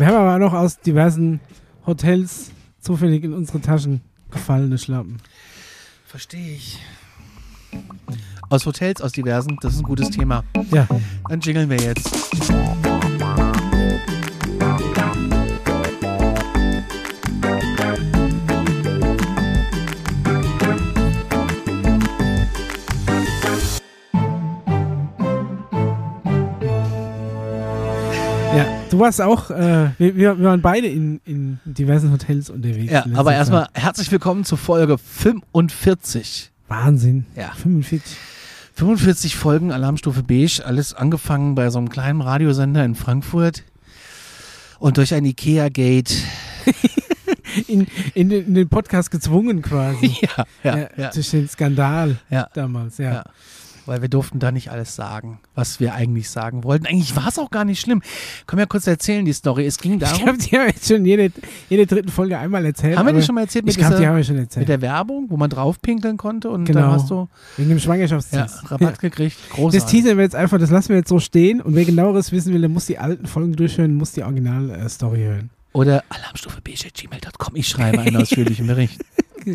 Wir haben aber noch aus diversen Hotels zufällig in unsere Taschen gefallene Schlappen. Verstehe ich. Aus Hotels, aus diversen, das ist ein gutes Thema. Ja. Dann jingeln wir jetzt. Du warst auch, äh, wir, wir waren beide in, in diversen Hotels unterwegs. Ja, aber erstmal herzlich willkommen zur Folge 45. Wahnsinn. Ja. 45. 45 Folgen Alarmstufe Beige, alles angefangen bei so einem kleinen Radiosender in Frankfurt und durch ein Ikea-Gate. In, in, den- in den Podcast gezwungen quasi. ja, ja, ja, Durch den Skandal ja, damals, ja. ja. Weil wir durften da nicht alles sagen, was wir eigentlich sagen wollten. Eigentlich war es auch gar nicht schlimm. Können wir kurz erzählen, die Story. Es ging Ich darum. glaube, die haben jetzt schon jede, jede dritten Folge einmal erzählt. haben wir die schon mal erzählt mit, Ich glaube, die haben wir schon erzählt. mit der Werbung, wo man draufpinkeln konnte und Genau. dann hast du Wegen dem ja, Schwangerschaftstest. Rabatt gekriegt. Großartig. Das teasern wir jetzt einfach, das lassen wir jetzt so stehen. Und wer genaueres wissen will, der muss die alten Folgen durchhören, muss die Original-Story hören. Oder alarmstufebeige.gmail.com. Ich schreibe einen ausführlichen Bericht.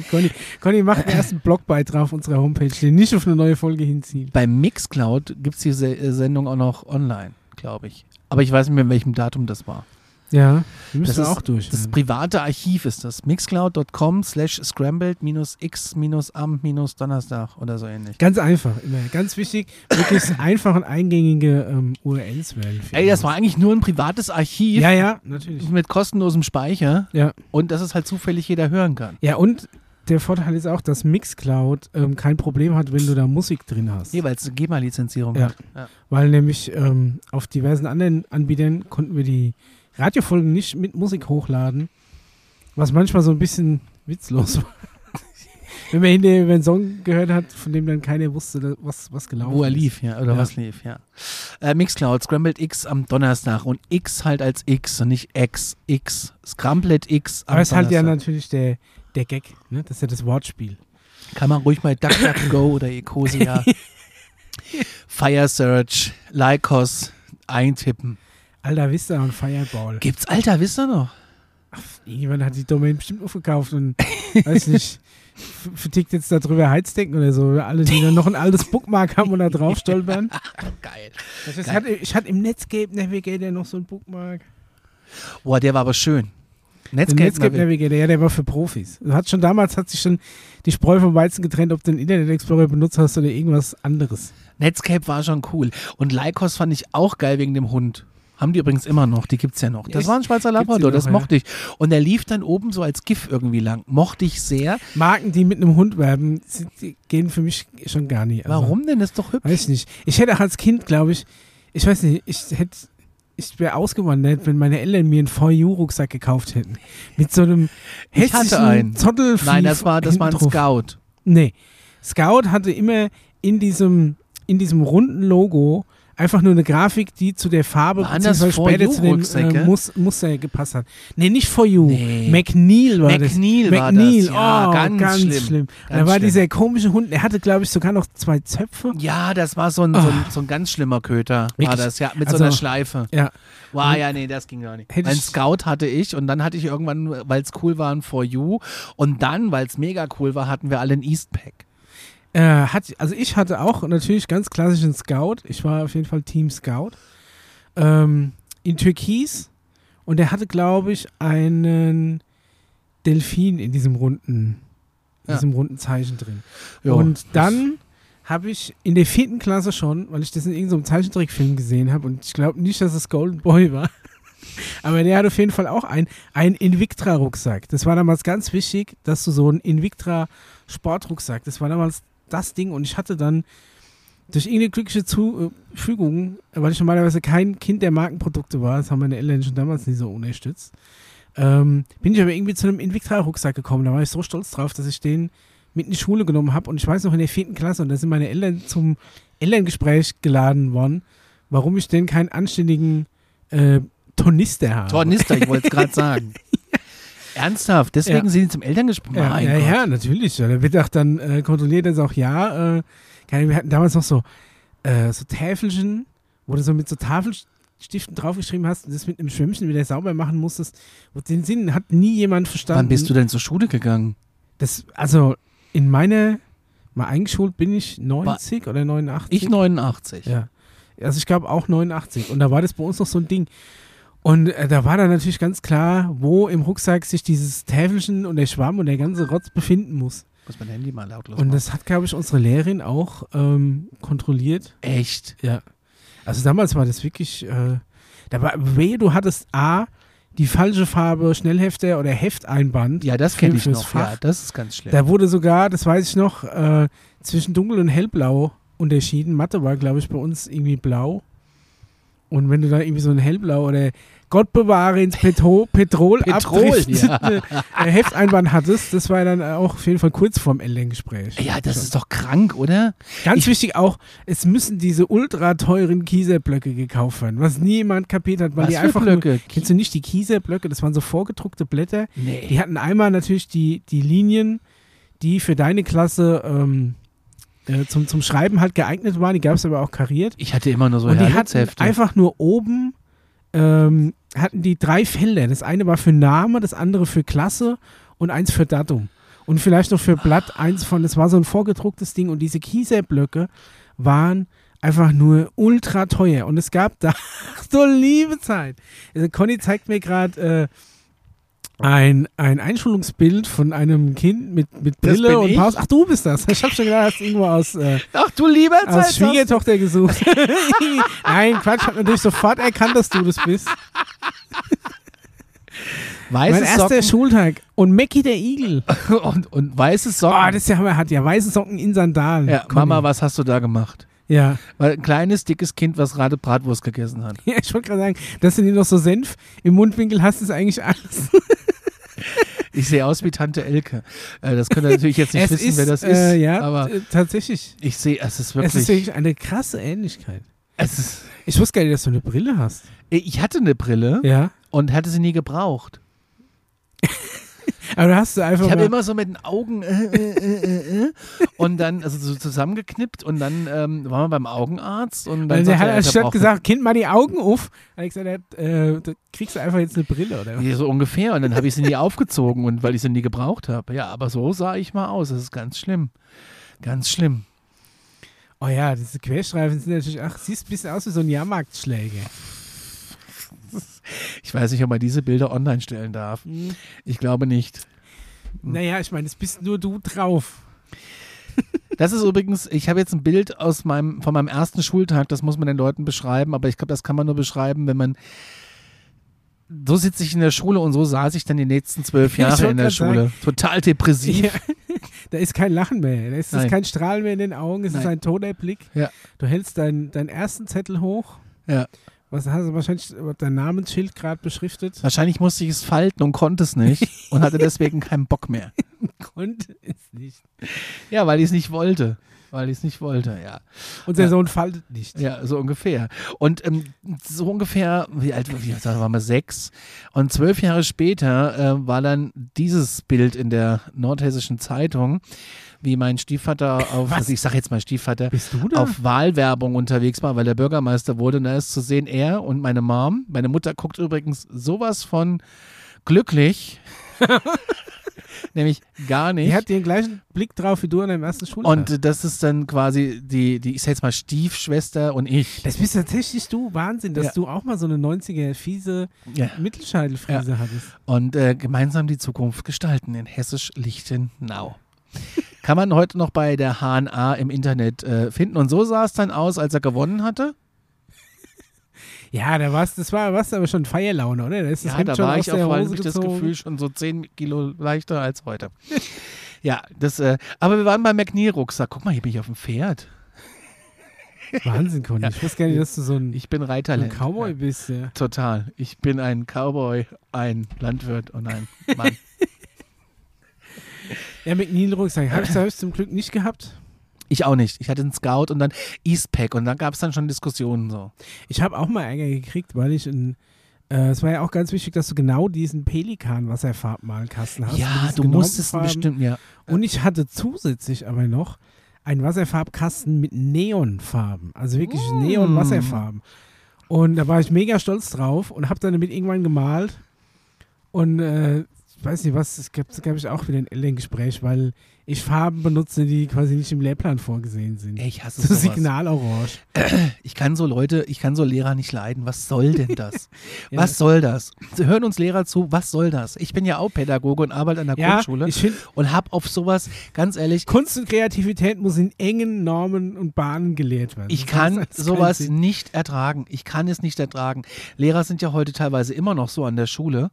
Conny, Conny macht den ersten Blogbeitrag auf unserer Homepage, den nicht auf eine neue Folge hinzielt. Bei Mixcloud gibt es die Se äh, Sendung auch noch online, glaube ich. Aber ich weiß nicht mehr, in welchem Datum das war. Ja, wir müssen Das ist- auch durch. Das private Archiv ist das. Mixcloud.com slash scrambled minus x minus am minus Donnerstag oder so ähnlich. Ganz einfach, immer. Ganz wichtig, wirklich einfach und eingängige ähm, URLs wählen. Ey, das war eigentlich nur ein privates Archiv Ja, ja, natürlich. mit kostenlosem Speicher Ja. und dass es halt zufällig jeder hören kann. Ja, und der Vorteil ist auch, dass Mixcloud ähm, kein Problem hat, wenn du da Musik drin hast. Nee, weil es eine GEMA-Lizenzierung Ja. hat. Ja. Weil nämlich ähm, auf diversen anderen Anbietern konnten wir die Radiofolgen nicht mit Musik hochladen, was manchmal so ein bisschen witzlos war. Wenn man hinterher über einen Song gehört hat, von dem dann keiner wusste, was, was gelaufen Wo er ist. lief, ja, oder Ja. was lief, ja. Äh, Mixcloud, Scrambled X am Donnerstag und X halt als X und nicht X, X. Scrambled X am Aber es ist halt ja Donnerstag. natürlich der, der Gag, ne? das ist ja das Wortspiel. Kann man ruhig mal DuckDuckGo oder Ecosia, Fire Search, Lycos eintippen. Alter Vista und Fireball. Gibt's Alter, wisst ihr noch? Irgendjemand hat die Domain bestimmt aufgekauft und weiß nicht, vertickt jetzt darüber Heizdecken oder so. Alle, die dann noch ein altes Bookmark haben und da drauf stolpern. Geil. Das ist, hatte, ich hatte im Netscape Navigator noch so ein Bookmark. Boah, der war aber schön. Netscape, Netscape Navigator, ja, der war für Profis. Du hat schon damals hat sich schon die Spreu vom Weizen getrennt, ob du den Internet Explorer benutzt hast oder irgendwas anderes. Netscape war schon cool. Und Lycos fand ich auch geil wegen dem Hund. Haben die übrigens immer noch, die gibt's ja noch. Das war ein Schweizer Labrador, noch, das mochte ich. Und der lief dann oben so als GIF irgendwie lang. Mochte ich sehr. Marken, die mit einem Hund werben, sind, gehen für mich schon gar nicht. Also, Warum denn? Das ist doch hübsch. Weiß ich nicht. Ich hätte auch als Kind, glaube ich, ich weiß nicht, ich hätte, ich wäre ausgewandert, wenn meine Eltern mir einen For You-Rucksack gekauft hätten. Mit so einem Ich hatte hässlichen einen. Zottel Nein, das war, das war ein drauf. Scout. Nee. Scout hatte immer in diesem, in diesem runden Logo einfach nur eine Grafik, die zu der Farbe das beziehungsweise später zu dem äh, Mus Muster gepasst hat. Nee, nicht For You. Nee. McNeil war das. McNeil war McNeil, das. Ja, oh, ganz ganz, schlimm. schlimm. da Ganz war schlimm. dieser komische Hund, der hatte, glaube ich, sogar noch zwei Zöpfe. Ja, das war so ein, so ein, so ein ganz schlimmer Köter, war Wirklich? das, ja, mit Also- so einer Schleife. Ja. Wow, ja, nee, das ging gar nicht. Ein Scout hatte ich und dann hatte ich irgendwann, weil es cool war, ein For You und dann, weil es mega cool war, hatten wir alle ein Eastpack. Äh, hat, also ich hatte auch natürlich ganz klassischen Scout. Ich war auf jeden Fall Team Scout. Ähm, in Türkis. Und der hatte, glaube ich, einen Delfin in diesem runden, in Ja. diesem runden Zeichen drin. Ja, und dann habe ich in der vierten Klasse schon, weil ich das in irgendeinem Zeichentrickfilm gesehen habe und ich glaube nicht, dass es Golden Boy war. Aber der hat auf jeden Fall auch ein, ein Invictra-Rucksack. Das war damals ganz wichtig, dass du so einen Invictra-Sportrucksack, das war damals das Ding und ich hatte dann durch irgendeine glückliche Zufügung, weil ich normalerweise kein Kind der Markenprodukte war, das haben meine Eltern schon damals nicht so unterstützt, ähm, bin ich aber irgendwie zu einem Invictra-Rucksack gekommen. Da war ich so stolz drauf, dass ich den mit in die Schule genommen habe. Und ich weiß noch in der vierten Klasse, und da sind meine Eltern zum Elterngespräch geladen worden, warum ich denn keinen anständigen äh, Tornister habe. Tornister, ich wollte es gerade sagen. Ernsthaft, deswegen Ja. sind die zum Elterngespräch. Ja, Mein ja, Gott. ja, natürlich. Ja, da wird auch dann äh, kontrolliert, dass auch ja. Äh, wir hatten damals noch so, äh, so Täfelchen, wo du so mit so Tafel, Bleistift draufgeschrieben hast und das mit einem Schwämmchen wieder sauber machen musstest. Und den Sinn hat nie jemand verstanden. Wann bist du denn zur Schule gegangen? Das, also in meine, mal eingeschult bin ich 90 oder 89. Ich 89. Ja. Also ich glaube auch 89. Und da war das bei uns noch so ein Ding. Und äh, da war dann natürlich ganz klar, wo im Rucksack sich dieses Täfelchen und der Schwamm und der ganze Rotz befinden muss. Muss mein Handy mal lautlos Und machen. das hat, glaube ich, unsere Lehrerin auch ähm, kontrolliert. Echt? Ja. Also damals war das wirklich, äh, da war, wehe, du hattest A, die falsche Farbe Schnellhefter oder Hefteinband. Ja, das kenne ich noch. Fach. Ja, das ist ganz schlimm. Da wurde sogar, das weiß ich noch, äh, zwischen dunkel und hellblau unterschieden. Mathe war, glaube ich, bei uns irgendwie blau. Und wenn du da irgendwie so ein hellblau oder Gott bewahre ins Petro Petrol, Petrol, abdriftende, äh, Hefteinband hattest, das war dann auch auf jeden Fall kurz vorm Elterngespräch. ja, das ist doch krank, oder? Ganz ich- wichtig auch, es müssen diese ultra teuren Kieserblöcke gekauft werden, was niemand kapiert hat, weil Was die einfach Blöcke? Nur, kennst du nicht die Kieserblöcke, das waren so vorgedruckte Blätter, Nee. die hatten einmal natürlich die, die Linien, die für deine Klasse ähm, äh, zum, zum Schreiben halt geeignet waren, die gab es aber auch kariert. Ich hatte immer nur so und die hatten einfach nur oben, ähm, hatten die drei Felder. Das eine war für Name, das andere für Klasse und eins für Datum. Und vielleicht noch für Blatt eins von, das war so ein vorgedrucktes Ding und diese Kieserblöcke waren einfach nur ultra teuer. Und es gab da so liebe Zeit. Also Conny zeigt mir gerade äh, ein, ein Einschulungsbild von einem Kind mit, mit Brille und? Pause. Ach, du bist das. Ich hab schon gedacht, hast irgendwo aus, äh, Ach du lieber aus Zeit. Schwiegertochter gesucht. Nein, Quatsch, hat natürlich sofort erkannt, dass du das bist. mein Weiße erster Socken Schultag. Und Mackie der Igel. und, und weiße Oh, Socken. das ist ja, Hammer, hat ja weiße Socken in Sandalen. ja. Mama, was hast du da gemacht? Ja. Weil ein kleines, dickes Kind, was gerade Bratwurst gegessen hat. ja, ich wollte gerade sagen, dass du dir noch so Senf im Mundwinkel hast, ist eigentlich alles. Ich sehe aus wie Tante Elke. Äh, das könnt ihr natürlich jetzt nicht es wissen, ist, wer das ist. Äh, ja, aber äh, tatsächlich. ich sehe, es ist Es wirklich. ist wirklich eine krasse Ähnlichkeit. es ist, Ich wusste gar nicht, dass du eine Brille hast. ich hatte eine Brille Ja. und hatte sie nie gebraucht. Aber du hast du einfach Ich habe immer so mit den Augen äh, äh, äh, äh, und dann also so zusammengeknippt und dann ähm, waren wir beim Augenarzt und dann weil der hat er anstatt gesagt, Kind, mal die Augen auf. Hat er gesagt, äh, da kriegst du einfach jetzt eine Brille, oder? was? Ja, so ungefähr. Und dann habe ich sie nie aufgezogen und weil ich sie nie gebraucht habe. Ja, aber so sah ich mal aus. Das ist ganz schlimm. Ganz schlimm. Oh ja, diese Querstreifen sind natürlich, ach, siehst ein bisschen aus wie so ein Jahrmarktschläger. Ich weiß nicht, ob man diese Bilder online stellen darf. Ich glaube nicht. Naja, ich meine, es bist nur du drauf. Das ist übrigens, ich habe jetzt ein Bild aus meinem, von meinem ersten Schultag, das muss man den Leuten beschreiben, aber ich glaube, das kann man nur beschreiben, wenn man. So sitze ich in der Schule und so saß ich dann die nächsten zwölf Jahre in der Schule. Total depressiv. Ja. Da ist kein Lachen mehr, da ist Nein. kein Strahlen mehr in den Augen, es ist Nein. ein toter Blick. Ja. Du hältst deinen deinen ersten Zettel hoch. Ja. Was hast du wahrscheinlich dein Namensschild gerade beschriftet? Wahrscheinlich musste ich es falten und konnte es nicht und hatte deswegen keinen Bock mehr. Konnte es nicht. Ja, weil ich es nicht wollte. Weil ich es nicht wollte, ja. Unser Ja. Sohn faltet nicht. Ja, so ungefähr. Und ähm, so ungefähr, wie alt wie alt waren wir? Sechs. Und zwölf Jahre später äh, war dann dieses Bild in der Nordhessischen Zeitung, wie mein Stiefvater auf, Was? also ich sage jetzt mal Stiefvater, auf Wahlwerbung unterwegs war, weil er Bürgermeister wurde. Und da ist zu sehen, er und meine Mom. Meine Mutter guckt übrigens sowas von glücklich. Nämlich gar nicht. Die hat den gleichen Blick drauf wie du an deinem ersten Schultag. Und das ist dann quasi die, die ich sag jetzt mal Stiefschwester und ich. das bist tatsächlich du. Wahnsinn, dass Ja. du auch mal so eine 90er fiese Ja. Mittelscheitelfriese hattest. Und äh, gemeinsam die Zukunft gestalten in Hessisch-Lichtenau. Kann man heute noch bei der HNA im Internet äh, finden. Und so sah es dann aus, als er gewonnen hatte. Ja, da war's, das war was aber schon Feierlaune, oder? Da ist das Ja, Hemd da war ich auch Hose durch das. Gefühl schon so 10 Kilo leichter als heute. ja, das, äh, aber wir waren beim McNeil-Rucksack. Guck mal, hier bin ich auf dem Pferd. Wahnsinn, Conny. Ja. Ich wusste gar nicht, dass du so ein, Ich bin so ein Reiterland. Cowboy Ja, bist. Ja. total. Ich bin ein Cowboy, ein Landwirt und ein Mann. Ja, McNeil-Rucksack. Habe ich hab ich zum Glück nicht gehabt. ich auch nicht. Ich hatte einen Scout und dann Eastpack und dann gab es dann schon Diskussionen so. Ich habe auch mal Ärger gekriegt, weil ich ein. Äh, es war ja auch ganz wichtig, dass du genau diesen Pelikan-Wasserfarbmalkasten hast. Ja, du musstest genormten bestimmt, ja. Und ich hatte zusätzlich aber noch einen Wasserfarbkasten mit Neonfarben. Also wirklich Mm. Neon-Wasserfarben. Und da war ich mega stolz drauf und habe dann damit irgendwann gemalt. Und äh, weiß nicht was, es gab, gab ich auch wieder ein Elterngespräch, weil ich Farben benutze, die quasi nicht im Lehrplan vorgesehen sind. Ey, ich hasse so sowas. Signalorange. Ich kann so Leute, ich kann so Lehrer nicht leiden. Was soll denn das? Ja. Was soll das? Sie hören uns Lehrer zu, was soll das? Ich bin ja auch Pädagoge und arbeite an der Ja, Grundschule ich finde, und hab auf sowas, ganz ehrlich, Kunst und Kreativität muss in engen Normen und Bahnen gelehrt werden. ich Sonst kann sowas nicht ertragen. Ich kann es nicht ertragen. Lehrer sind ja heute teilweise immer noch so an der Schule,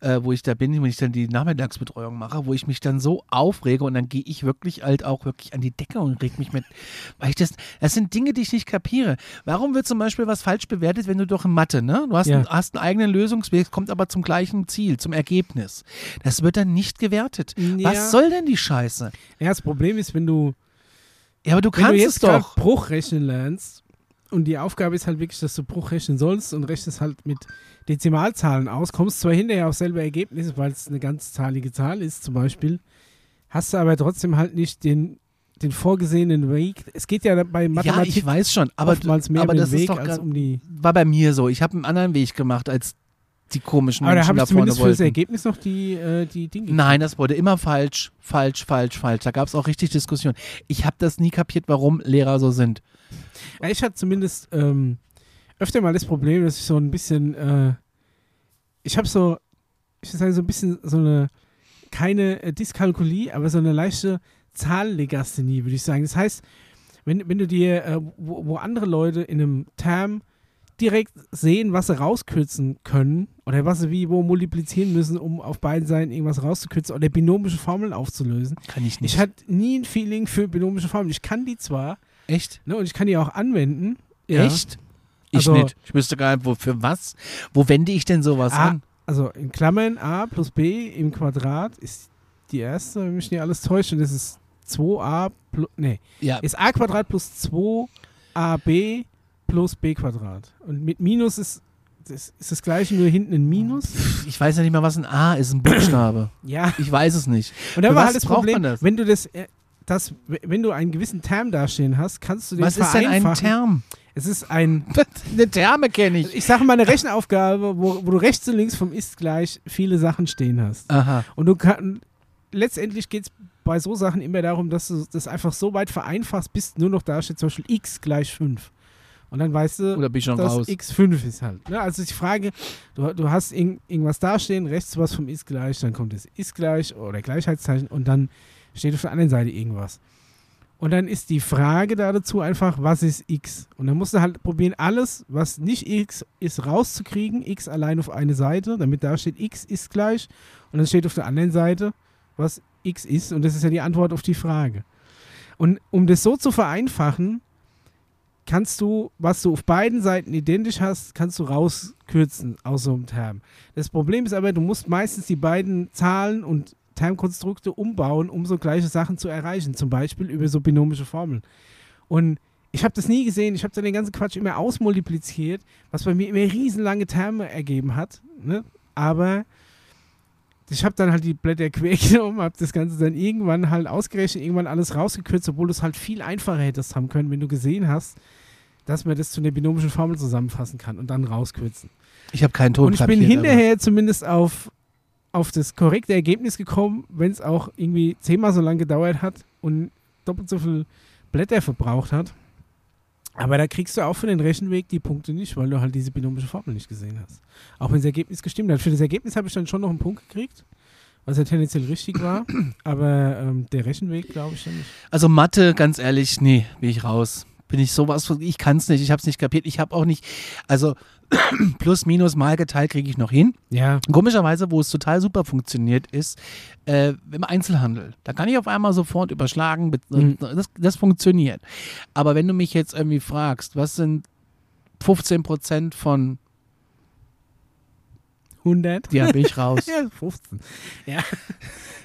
äh, wo ich da bin, wenn ich dann die Nachmittagsbetreuung mache, wo ich mich dann so aufrege und dann gehe ich wirklich halt auch wirklich an die Decke und reg mich mit, weil ich das, das sind Dinge, die ich nicht kapiere. Warum wird zum Beispiel was falsch bewertet, wenn du doch in Mathe, ne? Du hast, Ja. einen, hast einen eigenen Lösungsweg, kommt aber zum gleichen Ziel, zum Ergebnis. Das wird dann nicht gewertet. Ja. Was soll denn die Scheiße? Ja, das Problem ist, wenn du, Ja, aber du wenn du kannst jetzt es doch. Bruch rechnen lernst und die Aufgabe ist halt wirklich, dass du Bruch rechnen sollst und rechnest halt mit Dezimalzahlen aus, kommst zwar hinterher auf selbe Ergebnisse, weil es eine ganzzahlige Zahl ist zum Beispiel, hast du aber trotzdem halt nicht den, den vorgesehenen Weg. Es geht ja bei Ja, Mathematik ich weiß schon, aber, oftmals mehr aber um den das Weg ist doch als um die... war bei mir so. Ich habe einen anderen Weg gemacht, als die komischen Aber da Menschen da ich vorne für das wollten. Ergebnis noch die, äh, die Dinge. Nein, das wurde immer falsch, falsch, falsch, falsch. Da gab es auch richtig Diskussionen. Ich habe das nie kapiert, warum Lehrer so sind. Ja, ich hatte zumindest ähm, öfter mal das Problem, dass ich so ein bisschen, äh, ich habe so, ich würde sagen, so ein bisschen so eine, keine äh, Dyskalkulie, aber so eine leichte Zahllegasthenie, würde ich sagen. Das heißt, wenn, wenn du dir, äh, wo, wo andere Leute in einem Term direkt sehen, was sie rauskürzen können oder was sie wie wo multiplizieren müssen, um auf beiden Seiten irgendwas rauszukürzen oder binomische Formeln aufzulösen. Kann ich nicht. Ich hatte nie ein Feeling für binomische Formeln. Ich kann die zwar, Echt? Ne, und ich kann die auch anwenden. Ja. Echt? Ich Also- nicht. Ich wüsste gar nicht, wofür was. Wo wende ich denn sowas A, an? Also in Klammern a plus b im Quadrat ist die erste, wenn mich nicht alles täuscht, und das ist 2a plus, nee, Ja, ist a Quadrat plus 2ab plus b Quadrat. Und mit Minus ist das, ist das gleiche, nur hinten ein Minus. ich weiß ja nicht mal, was ein A ist, ein Buchstabe. Ja, Ich weiß es nicht. und dann Für war halt das Problem, wenn du das, äh, das, wenn du einen gewissen Term dastehen hast, kannst du den Was ist denn ein. Term? Es ist ein Eine Terme kenne ich. Ich sage mal eine Rechenaufgabe, wo, wo du rechts und links vom ist gleich viele Sachen stehen hast. Aha. Und du kann, letztendlich geht es bei so Sachen immer darum, dass du das einfach so weit vereinfachst, bis nur noch da steht zum Beispiel x gleich 5. Und dann weißt du, Oder bin dass raus? x 5 ist halt. Ne? Also die Frage, du, du hast irg irgendwas dastehen, rechts was vom ist gleich, dann kommt das ist gleich oder Gleichheitszeichen und dann steht auf der anderen Seite irgendwas. Und dann ist die Frage da dazu einfach, was ist x? Und dann musst du halt probieren, alles, was nicht x ist, rauszukriegen, x allein auf eine Seite, damit da steht, x ist gleich. Und dann steht auf der anderen Seite, was x ist. Und das ist ja die Antwort auf die Frage. Und um das so zu vereinfachen, kannst du, was du auf beiden Seiten identisch hast, kannst du rauskürzen aus so einem Term. Das Problem ist aber, du musst meistens die beiden Zahlen und Termkonstrukte umbauen, um so gleiche Sachen zu erreichen. Zum Beispiel über so binomische Formeln. Und ich habe das nie gesehen. Ich habe dann den ganzen Quatsch immer ausmultipliziert, was bei mir immer riesenlange Terme ergeben hat. Ne? Aber ich habe dann halt die Blätter quer genommen, habe das Ganze dann irgendwann halt ausgerechnet, irgendwann alles rausgekürzt, obwohl du es halt viel einfacher hättest haben können, wenn du gesehen hast, dass man das zu einer binomischen Formel zusammenfassen kann und dann rauskürzen. Ich habe keinen Ton Und ich bin hinterher zumindest auf, auf das korrekte Ergebnis gekommen, wenn es auch irgendwie zehnmal so lange gedauert hat und doppelt so viel Blätter verbraucht hat. Aber da kriegst du auch für den Rechenweg die Punkte nicht, weil du halt diese binomische Formel nicht gesehen hast. Auch wenn das Ergebnis gestimmt hat. Für das Ergebnis habe ich dann schon noch einen Punkt gekriegt, was ja tendenziell richtig war. Aber ähm, der Rechenweg glaube ich dann nicht. Also Mathe, ganz ehrlich, nee, bin ich raus. Bin ich sowas von, ich kann es nicht, ich habe es nicht kapiert. Ich habe auch nicht, also plus, minus, mal geteilt kriege ich noch hin. Ja. Komischerweise, wo es total super funktioniert, ist äh, im Einzelhandel. Da kann ich auf einmal sofort überschlagen. be- Mhm. Das, das funktioniert. Aber wenn du mich jetzt irgendwie fragst, was sind 15 Prozent von, 100? ja, bin ich raus. Ja, 15. Ja.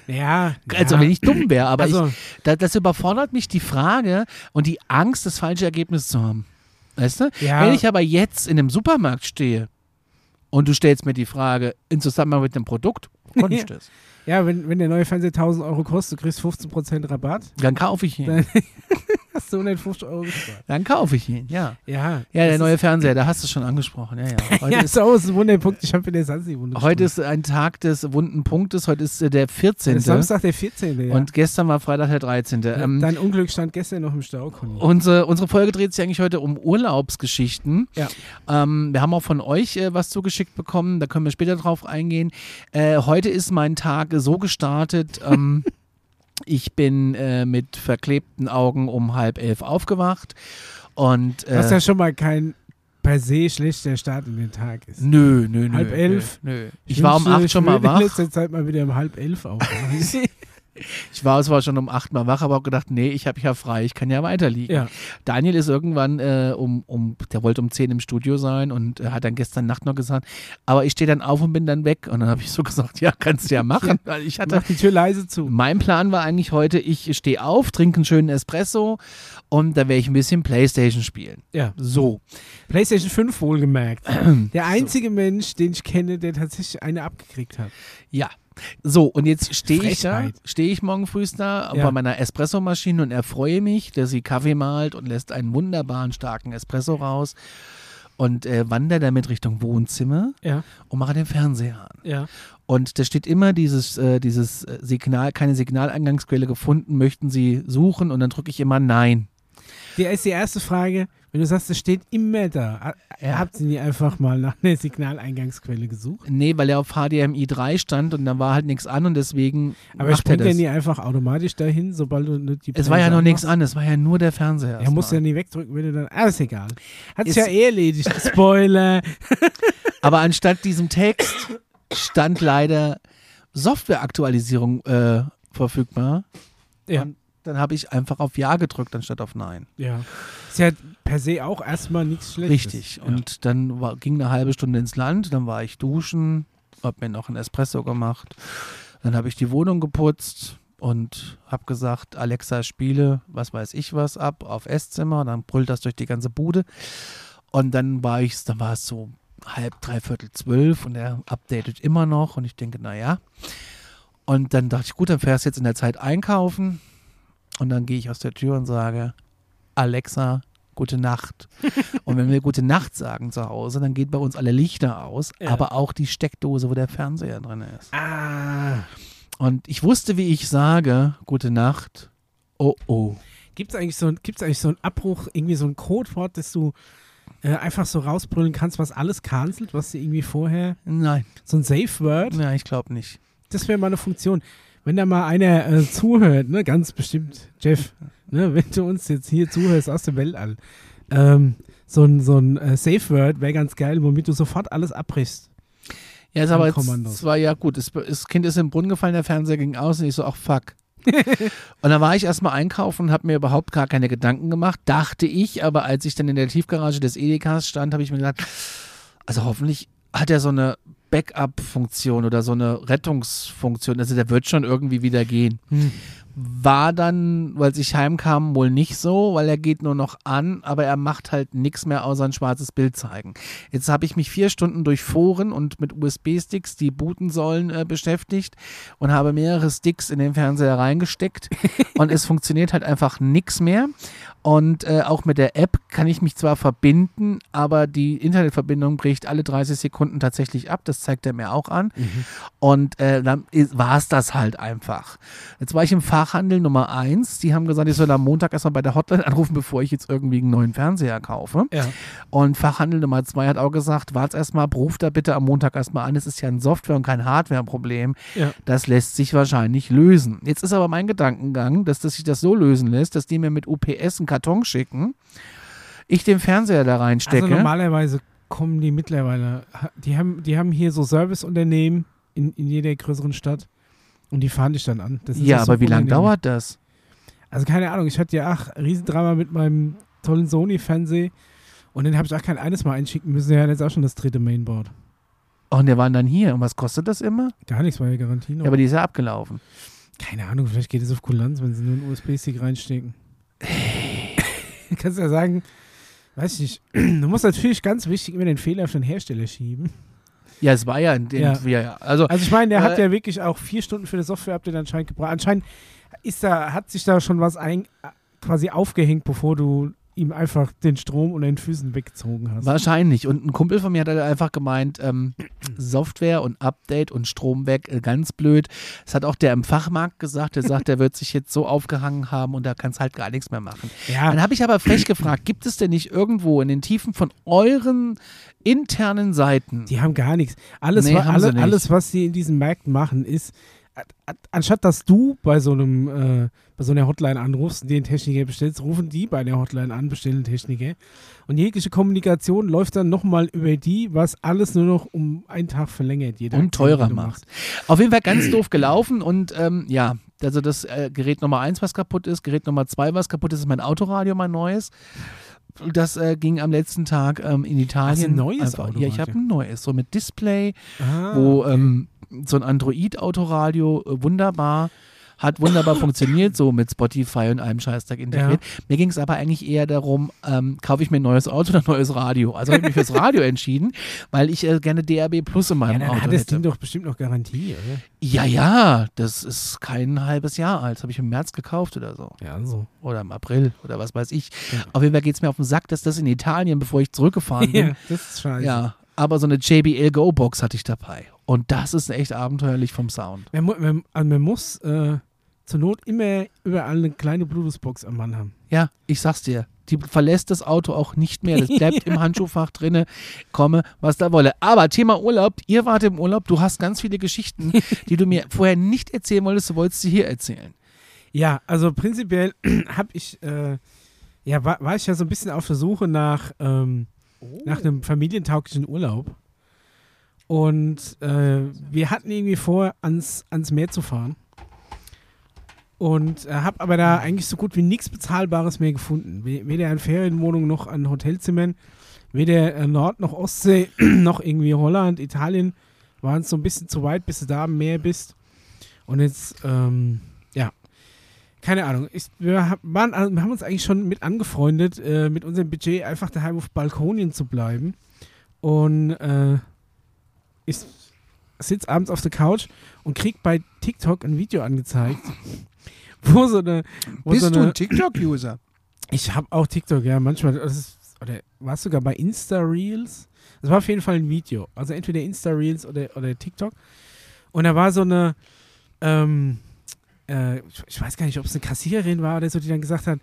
Ja. Also ja. wenn ich dumm wäre, aber also, ich, da, das überfordert mich die Frage und die Angst, das falsche Ergebnis zu haben. Weißt du? ja, Wenn ich aber jetzt in einem Supermarkt stehe und du stellst mir die Frage in Zusammenhang mit einem Produkt konnte ich das. Ja, wenn, wenn der neue Fernseher 1000 Euro kostet, du kriegst 15% Rabatt, Dann kaufe ich ihn. Dann- hast du 150 Euro gespart. Dann kaufe ich ihn, ja. Ja, Ja, der neue Fernseher, da hast du schon angesprochen. Ja, ja. Heute ja, ist ist ein Wunderpunkt. Ich habe in der Sansi Wunde Heute ist ein Tag des wunden Punktes. Heute ist äh, der 14. Samstag der 14. Ja. Und gestern war Freitag der 13. Ähm, Dein Unglück stand gestern noch im Stau, Conny. unsere, unsere Folge dreht sich eigentlich heute um Urlaubsgeschichten. Ja. Ähm, wir haben auch von euch äh, was zugeschickt bekommen. Da können wir später drauf eingehen. Äh, heute ist mein Tag so gestartet. Ähm, ich bin äh, mit verklebten Augen um halb elf aufgewacht. Und äh, Was ja schon mal kein per se schlechter Start in den Tag ist. nö, nö, nö. Halb elf? Nö, nö. Ich, war um acht schon ich mal wach. in letzter Zeit mal wieder um halb elf aufwachen. Ich war zwar schon um acht mal wach, aber auch gedacht, nee, ich habe ja frei, ich kann ja weiterliegen. ja. Daniel ist irgendwann äh, um, um, der wollte um 10 im Studio sein und äh, hat dann gestern Nacht noch gesagt, aber ich stehe dann auf und bin dann weg. Und dann habe ich so gesagt, ja, kannst du ja machen. Weil ich hatte, Mach die Tür leise zu. mein Plan war eigentlich heute, ich stehe auf, trinke einen schönen Espresso und dann werde ich ein bisschen Playstation spielen. Ja. So. PlayStation 5 wohlgemerkt. Der einzige Mensch, den ich kenne, der tatsächlich eine abgekriegt hat. Ja. So, und jetzt stehe ich da, stehe ich morgen früh da Ja. bei meiner Espressomaschine und erfreue mich, dass sie Kaffee malt und lässt einen wunderbaren, starken Espresso raus und äh, wandere damit Richtung Wohnzimmer Ja. und mache den Fernseher an. Ja. Und da steht immer dieses, äh, dieses äh, Signal, keine Signaleingangsquelle gefunden, möchten Sie suchen und dann drücke ich immer Nein. Die ist die erste Frage, wenn du sagst, es steht immer da. Ja. Habt ihr nie einfach mal nach einer Signaleingangsquelle gesucht? Nee, weil er auf HDMI 3 stand und da war halt nichts an und deswegen Aber macht er springt er das. nie einfach automatisch dahin, sobald du die Es war ja noch nichts an, es war ja nur der Fernseher. Er muss ja nie wegdrücken, wenn du dann. Ah, ist egal. Hat sich ja eh erledigt. Spoiler. Aber anstatt diesem Text stand leider Softwareaktualisierung äh, verfügbar. Ja. Und dann habe ich einfach auf Ja gedrückt anstatt auf Nein. Ja. Ist ja per se auch erstmal nichts Schlechtes. Richtig. Und dann war, ging eine halbe Stunde ins Land, dann war ich duschen, habe mir noch einen Espresso gemacht, dann habe ich die Wohnung geputzt und habe gesagt, Alexa spiele, was weiß ich was ab auf Esszimmer, dann brüllt das durch die ganze Bude und dann war ich, dann war es so halb, dreiviertel zwölf und er updatet immer noch und ich denke, naja. Und dann dachte ich, gut, dann fährst du jetzt in der Zeit einkaufen und dann gehe ich aus der Tür und sage, Alexa, gute Nacht. und wenn wir gute Nacht sagen zu Hause, dann geht bei uns alle Lichter aus, Ja. aber auch die Steckdose, wo der Fernseher drin ist. Ah. Und ich wusste, wie ich sage, gute Nacht. Oh oh. Gibt es eigentlich, so gibt's eigentlich so einen Abbruch, irgendwie so ein Codewort, das du äh, einfach so rausbrüllen kannst, was alles cancelt, was dir irgendwie vorher. Nein, So ein Safe Word? ja, ich glaube nicht. Das wäre mal eine Funktion. Wenn da mal einer äh, zuhört, ne, ganz bestimmt, Jeff, ne, wenn du uns jetzt hier zuhörst aus dem Weltall, ähm, so ein, so ein äh, Safe Word wäre ganz geil, womit du sofort alles abbrichst. Ja, ist aber jetzt, es war ja gut. Das, das Kind ist im Brunnen gefallen, der Fernseher ging aus und ich so, ach fuck. und dann war ich erstmal einkaufen und habe mir überhaupt gar keine Gedanken gemacht, dachte ich, aber als ich dann in der Tiefgarage des Edekas stand, habe ich mir gedacht, also hoffentlich hat er so eine Backup-Funktion oder so eine Rettungsfunktion, also der wird schon irgendwie wieder gehen. War dann, weil ich heimkam, wohl nicht so, weil er geht nur noch an, aber er macht halt nichts mehr außer ein schwarzes Bild zeigen. Jetzt habe ich mich vier Stunden durch Foren und mit USB-Sticks, die booten sollen, äh, beschäftigt und habe mehrere Sticks in den Fernseher reingesteckt und es funktioniert halt einfach nichts mehr. Und äh, auch mit der App kann ich mich zwar verbinden, aber die Internetverbindung bricht alle 30 Sekunden tatsächlich ab. Das zeigt er mir auch an. Und äh, dann war es das halt einfach. Jetzt war ich im Fachhandel Nummer 1. Die haben gesagt, ich soll am Montag erstmal bei der Hotline anrufen, bevor ich jetzt irgendwie einen neuen Fernseher kaufe. Ja. Und Fachhandel Nummer 2 hat auch gesagt, wart erstmal, ruf da bitte am Montag erstmal an. Es ist ja ein Software- und kein Hardware-Problem. Ja. Das lässt sich wahrscheinlich lösen. Jetzt ist aber mein Gedankengang, dass, dass sich das so lösen lässt, dass die mir mit UPS einen Karton schicken, ich den Fernseher da reinstecke. Also normalerweise kommen die mittlerweile, die haben, die haben hier so Serviceunternehmen in, in jeder größeren Stadt und die fahren dich dann an. Ja, aber so wie lange dauert das? Also keine Ahnung, ich hatte ja ach, Riesendrama mit meinem tollen Sony-Fernseher und den habe ich auch kein eines Mal einschicken müssen. Ja, jetzt auch schon das dritte Mainboard. Oh, und der war dann hier. Und was kostet das immer? Gar nichts, war ja Garantie noch. Ja, aber die ist ja abgelaufen. keine Ahnung, vielleicht geht es auf Kulanz, wenn sie nur einen USB-Stick reinstecken. Kannst ja sagen, weiß ich nicht. Du musst natürlich ganz wichtig immer den Fehler auf den Hersteller schieben. Ja, es war ja in dem, Ja. ja. Also, Also ich meine, der hat Äh, ja wirklich auch vier Stunden für das Software-Update anscheinend gebraucht. Anscheinend ist da, hat sich da schon was ein, quasi aufgehängt, bevor du ihm einfach den Strom unter den Füßen weggezogen hast. Wahrscheinlich. Und ein Kumpel von mir hat halt einfach gemeint, ähm, Software und Update und Strom weg, äh, ganz blöd. Das hat auch der im Fachmarkt gesagt. Der sagt, der wird sich jetzt so aufgehangen haben und da kannst halt gar nichts mehr machen. Ja, Dann habe ich aber frech gefragt, gibt es denn nicht irgendwo in den Tiefen von euren internen Seiten die haben gar nichts. Alles, Nee, wa- alle, alles, was sie in diesen Märkten machen, ist, anstatt dass du bei so einem äh, bei so einer Hotline anrufst und den Techniker bestellst, rufen die bei der Hotline an, bestellen Techniker. Und jegliche Kommunikation läuft dann nochmal über die, was alles nur noch um einen Tag verlängert. Jede und teurer macht. Auf jeden Fall ganz doof gelaufen und ähm, ja, also das äh, Gerät Nummer eins, was kaputt ist, Gerät Nummer zwei, was kaputt ist, ist mein Autoradio, mein neues. Das äh, ging am letzten Tag ähm, in Italien. ein neues einfach, Ja, ich Autoradio? habe ein neues, so mit Display, Ah, wo okay. ähm, so ein Android-Autoradio äh, wunderbar hat wunderbar funktioniert, so mit Spotify und allem Scheißtag integriert. Mir ging es aber eigentlich eher darum, ähm, kaufe ich mir ein neues Auto oder ein neues Radio. Also habe ich mich fürs Radio entschieden, weil ich äh, gerne DAB Plus in ja, meinem dann Auto hat das. Ding doch bestimmt noch Garantie, oder? Ja, ja, das ist kein halbes Jahr alt. Das habe ich im März gekauft oder so. Ja, so. Oder im April oder was weiß ich. Ja. Auf jeden Fall geht es mir auf den Sack, dass das in Italien, bevor ich zurückgefahren bin. Ja, das ist scheiße. Ja, aber so eine JBL Go Box hatte ich dabei. Und das ist echt abenteuerlich vom Sound. Man, man, also man muss äh, zur Not immer überall eine kleine Bluetooth-Box am Mann haben. Ja, ich sag's dir. Die verlässt das Auto auch nicht mehr. Das bleibt im Handschuhfach drinne. Komme, was da wolle. Aber Thema Urlaub. Ihr wart im Urlaub. Du hast ganz viele Geschichten, die du mir vorher nicht erzählen wolltest. Du wolltest sie hier erzählen. Ja, also prinzipiell habe ich, äh, ja, war, war ich ja so ein bisschen auf der Suche nach, ähm, nach einem familientauglichen Urlaub. Und äh, wir hatten irgendwie vor, ans, ans Meer zu fahren. Und äh, habe aber da eigentlich so gut wie nichts Bezahlbares mehr gefunden. We- Weder an Ferienwohnungen noch an Hotelzimmern. Weder äh, Nord- noch Ostsee, noch irgendwie Holland, Italien waren es so ein bisschen zu weit, bis du da am Meer bist. Und jetzt, ähm, ja, keine Ahnung. Ich, wir, waren, wir haben uns eigentlich schon mit angefreundet, äh, mit unserem Budget einfach daheim auf Balkonien zu bleiben. Und äh, ich sitze abends auf der Couch und krieg bei TikTok ein Video angezeigt, wo so eine. Wo so eine, TikTok-User? ich habe auch TikTok, ja, manchmal. Das ist, oder war es sogar bei Insta-Reels? Das war auf jeden Fall ein Video. Also entweder Insta-Reels oder, oder TikTok. Und da war so eine, ähm, äh, ich weiß gar nicht, ob es eine Kassiererin war oder so, die dann gesagt hat,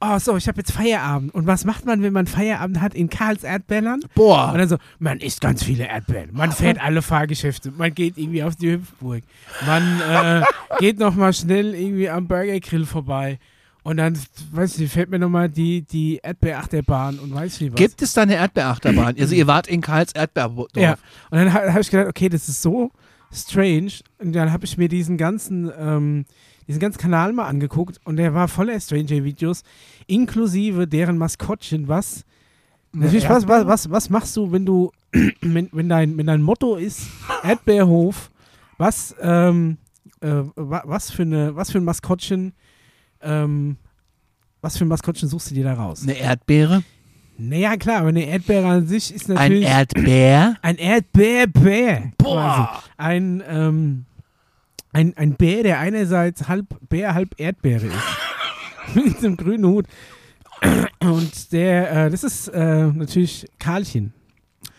oh so, ich habe jetzt Feierabend. Und was macht man, wenn man Feierabend hat in Karls Erdbeerland? Und Boah. dann so, man isst ganz viele Erdbeeren, man fährt alle Fahrgeschäfte, man geht irgendwie auf die Hüpfburg, man äh, geht nochmal schnell irgendwie am Burger Grill vorbei und dann, weiß ich fährt mir nochmal die, die Erdbeerachterbahn und weiß nicht was. Gibt es da eine Erdbeerachterbahn? Also ihr wart in Karls Erdbeerdorf. Ja, und dann ha- habe ich gedacht, okay, das ist so strange und dann habe ich mir diesen ganzen, ähm, diesen ganzen Kanal mal angeguckt und der war voller Stranger-Videos, inklusive deren Maskottchen, was Natürlich, was, was, was, was machst du, wenn du, wenn, wenn, dein, wenn dein Motto ist Erdbeerhof, was, ähm, äh, wa- was, für eine, was für ein Maskottchen, ähm, was für ein Maskottchen suchst du dir da raus? Eine Erdbeere? Naja, klar, aber eine Erdbeere an sich ist Ein natürlich Erdbeer? ein Erdbeerbär. quasi. Boah. Ein, ähm, ein, ein Bär, der einerseits halb Bär, halb Erdbeere ist. Mit einem grünen Hut. Und der, äh, das ist äh, natürlich Karlchen.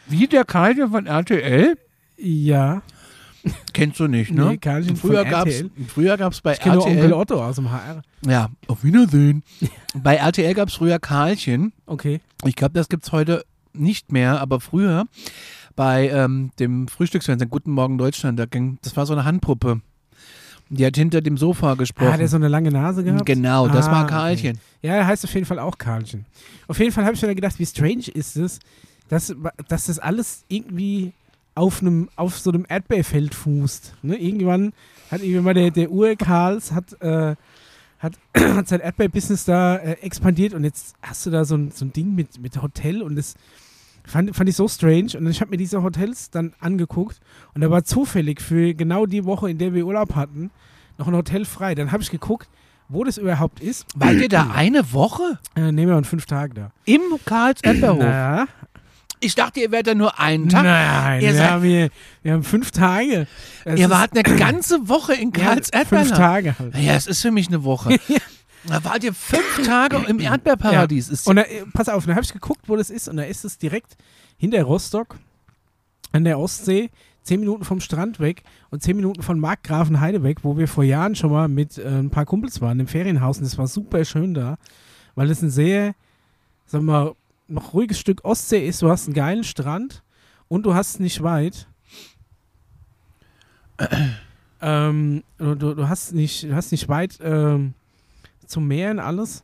Wie der Karl von RTL? Ja. Kennst du nicht, ne? Nee, Karlchen früher von gab's, RTL. früher gab's bei Ich nur Onkel RTL. Otto aus dem HR. Ja, auf Wiedersehen. bei RTL gab's früher Karlchen. Okay. Ich glaube, das gibt's heute nicht mehr, aber früher bei ähm, dem Frühstücksfernsehen Guten Morgen Deutschland, da ging, das war so eine Handpuppe. Die hat hinter dem Sofa gesprochen. Ah, der so eine lange Nase gehabt? genau, das Ah, war okay. Karlchen. Ja, er heißt auf jeden Fall auch Karlchen. Auf jeden Fall habe ich mir gedacht, wie strange ist es, dass, dass das alles irgendwie auf einem, auf so einem Erdbeerfeld fußt. Ne? Irgendwann hat irgendwie mal der, der Ur-Karls hat, äh, hat, hat sein Erdbeerbusiness da äh, expandiert und jetzt hast du da so ein, so ein Ding mit, mit Hotel und das fand, fand ich so strange. Und ich habe mir diese Hotels dann angeguckt und da war zufällig für genau die Woche, in der wir Urlaub hatten, noch ein Hotel frei. Dann habe ich geguckt, wo das überhaupt ist. Wart ihr da eine Woche Äh, nehmen wir fünf Tage da. im Karls Erdbeerhof? Na, Ich dachte, ihr wärt da nur einen Tag. Nein, Ihr wir seid- haben, hier, wir haben fünf Tage. Das Ihr wart eine ganze Woche in ja, Karls fünf Erdbeerland. Tage halt. Ja, es ist für mich eine Woche. Da wart ihr fünf Tage im Erdbeerparadies. Ist Und da, äh, pass auf, da habe ich geguckt, wo das ist. Und da ist es direkt hinter Rostock an der Ostsee, zehn Minuten vom Strand weg und zehn Minuten von Markgrafenheide weg, wo wir vor Jahren schon mal mit äh, ein paar Kumpels waren im Ferienhaus. Und das war super schön da, weil es ein sehr, sagen wir mal, noch ruhiges Stück Ostsee ist. Du hast einen geilen Strand und du hast nicht weit. ähm, du, du du hast nicht, du hast nicht weit ähm, zum Meer und alles.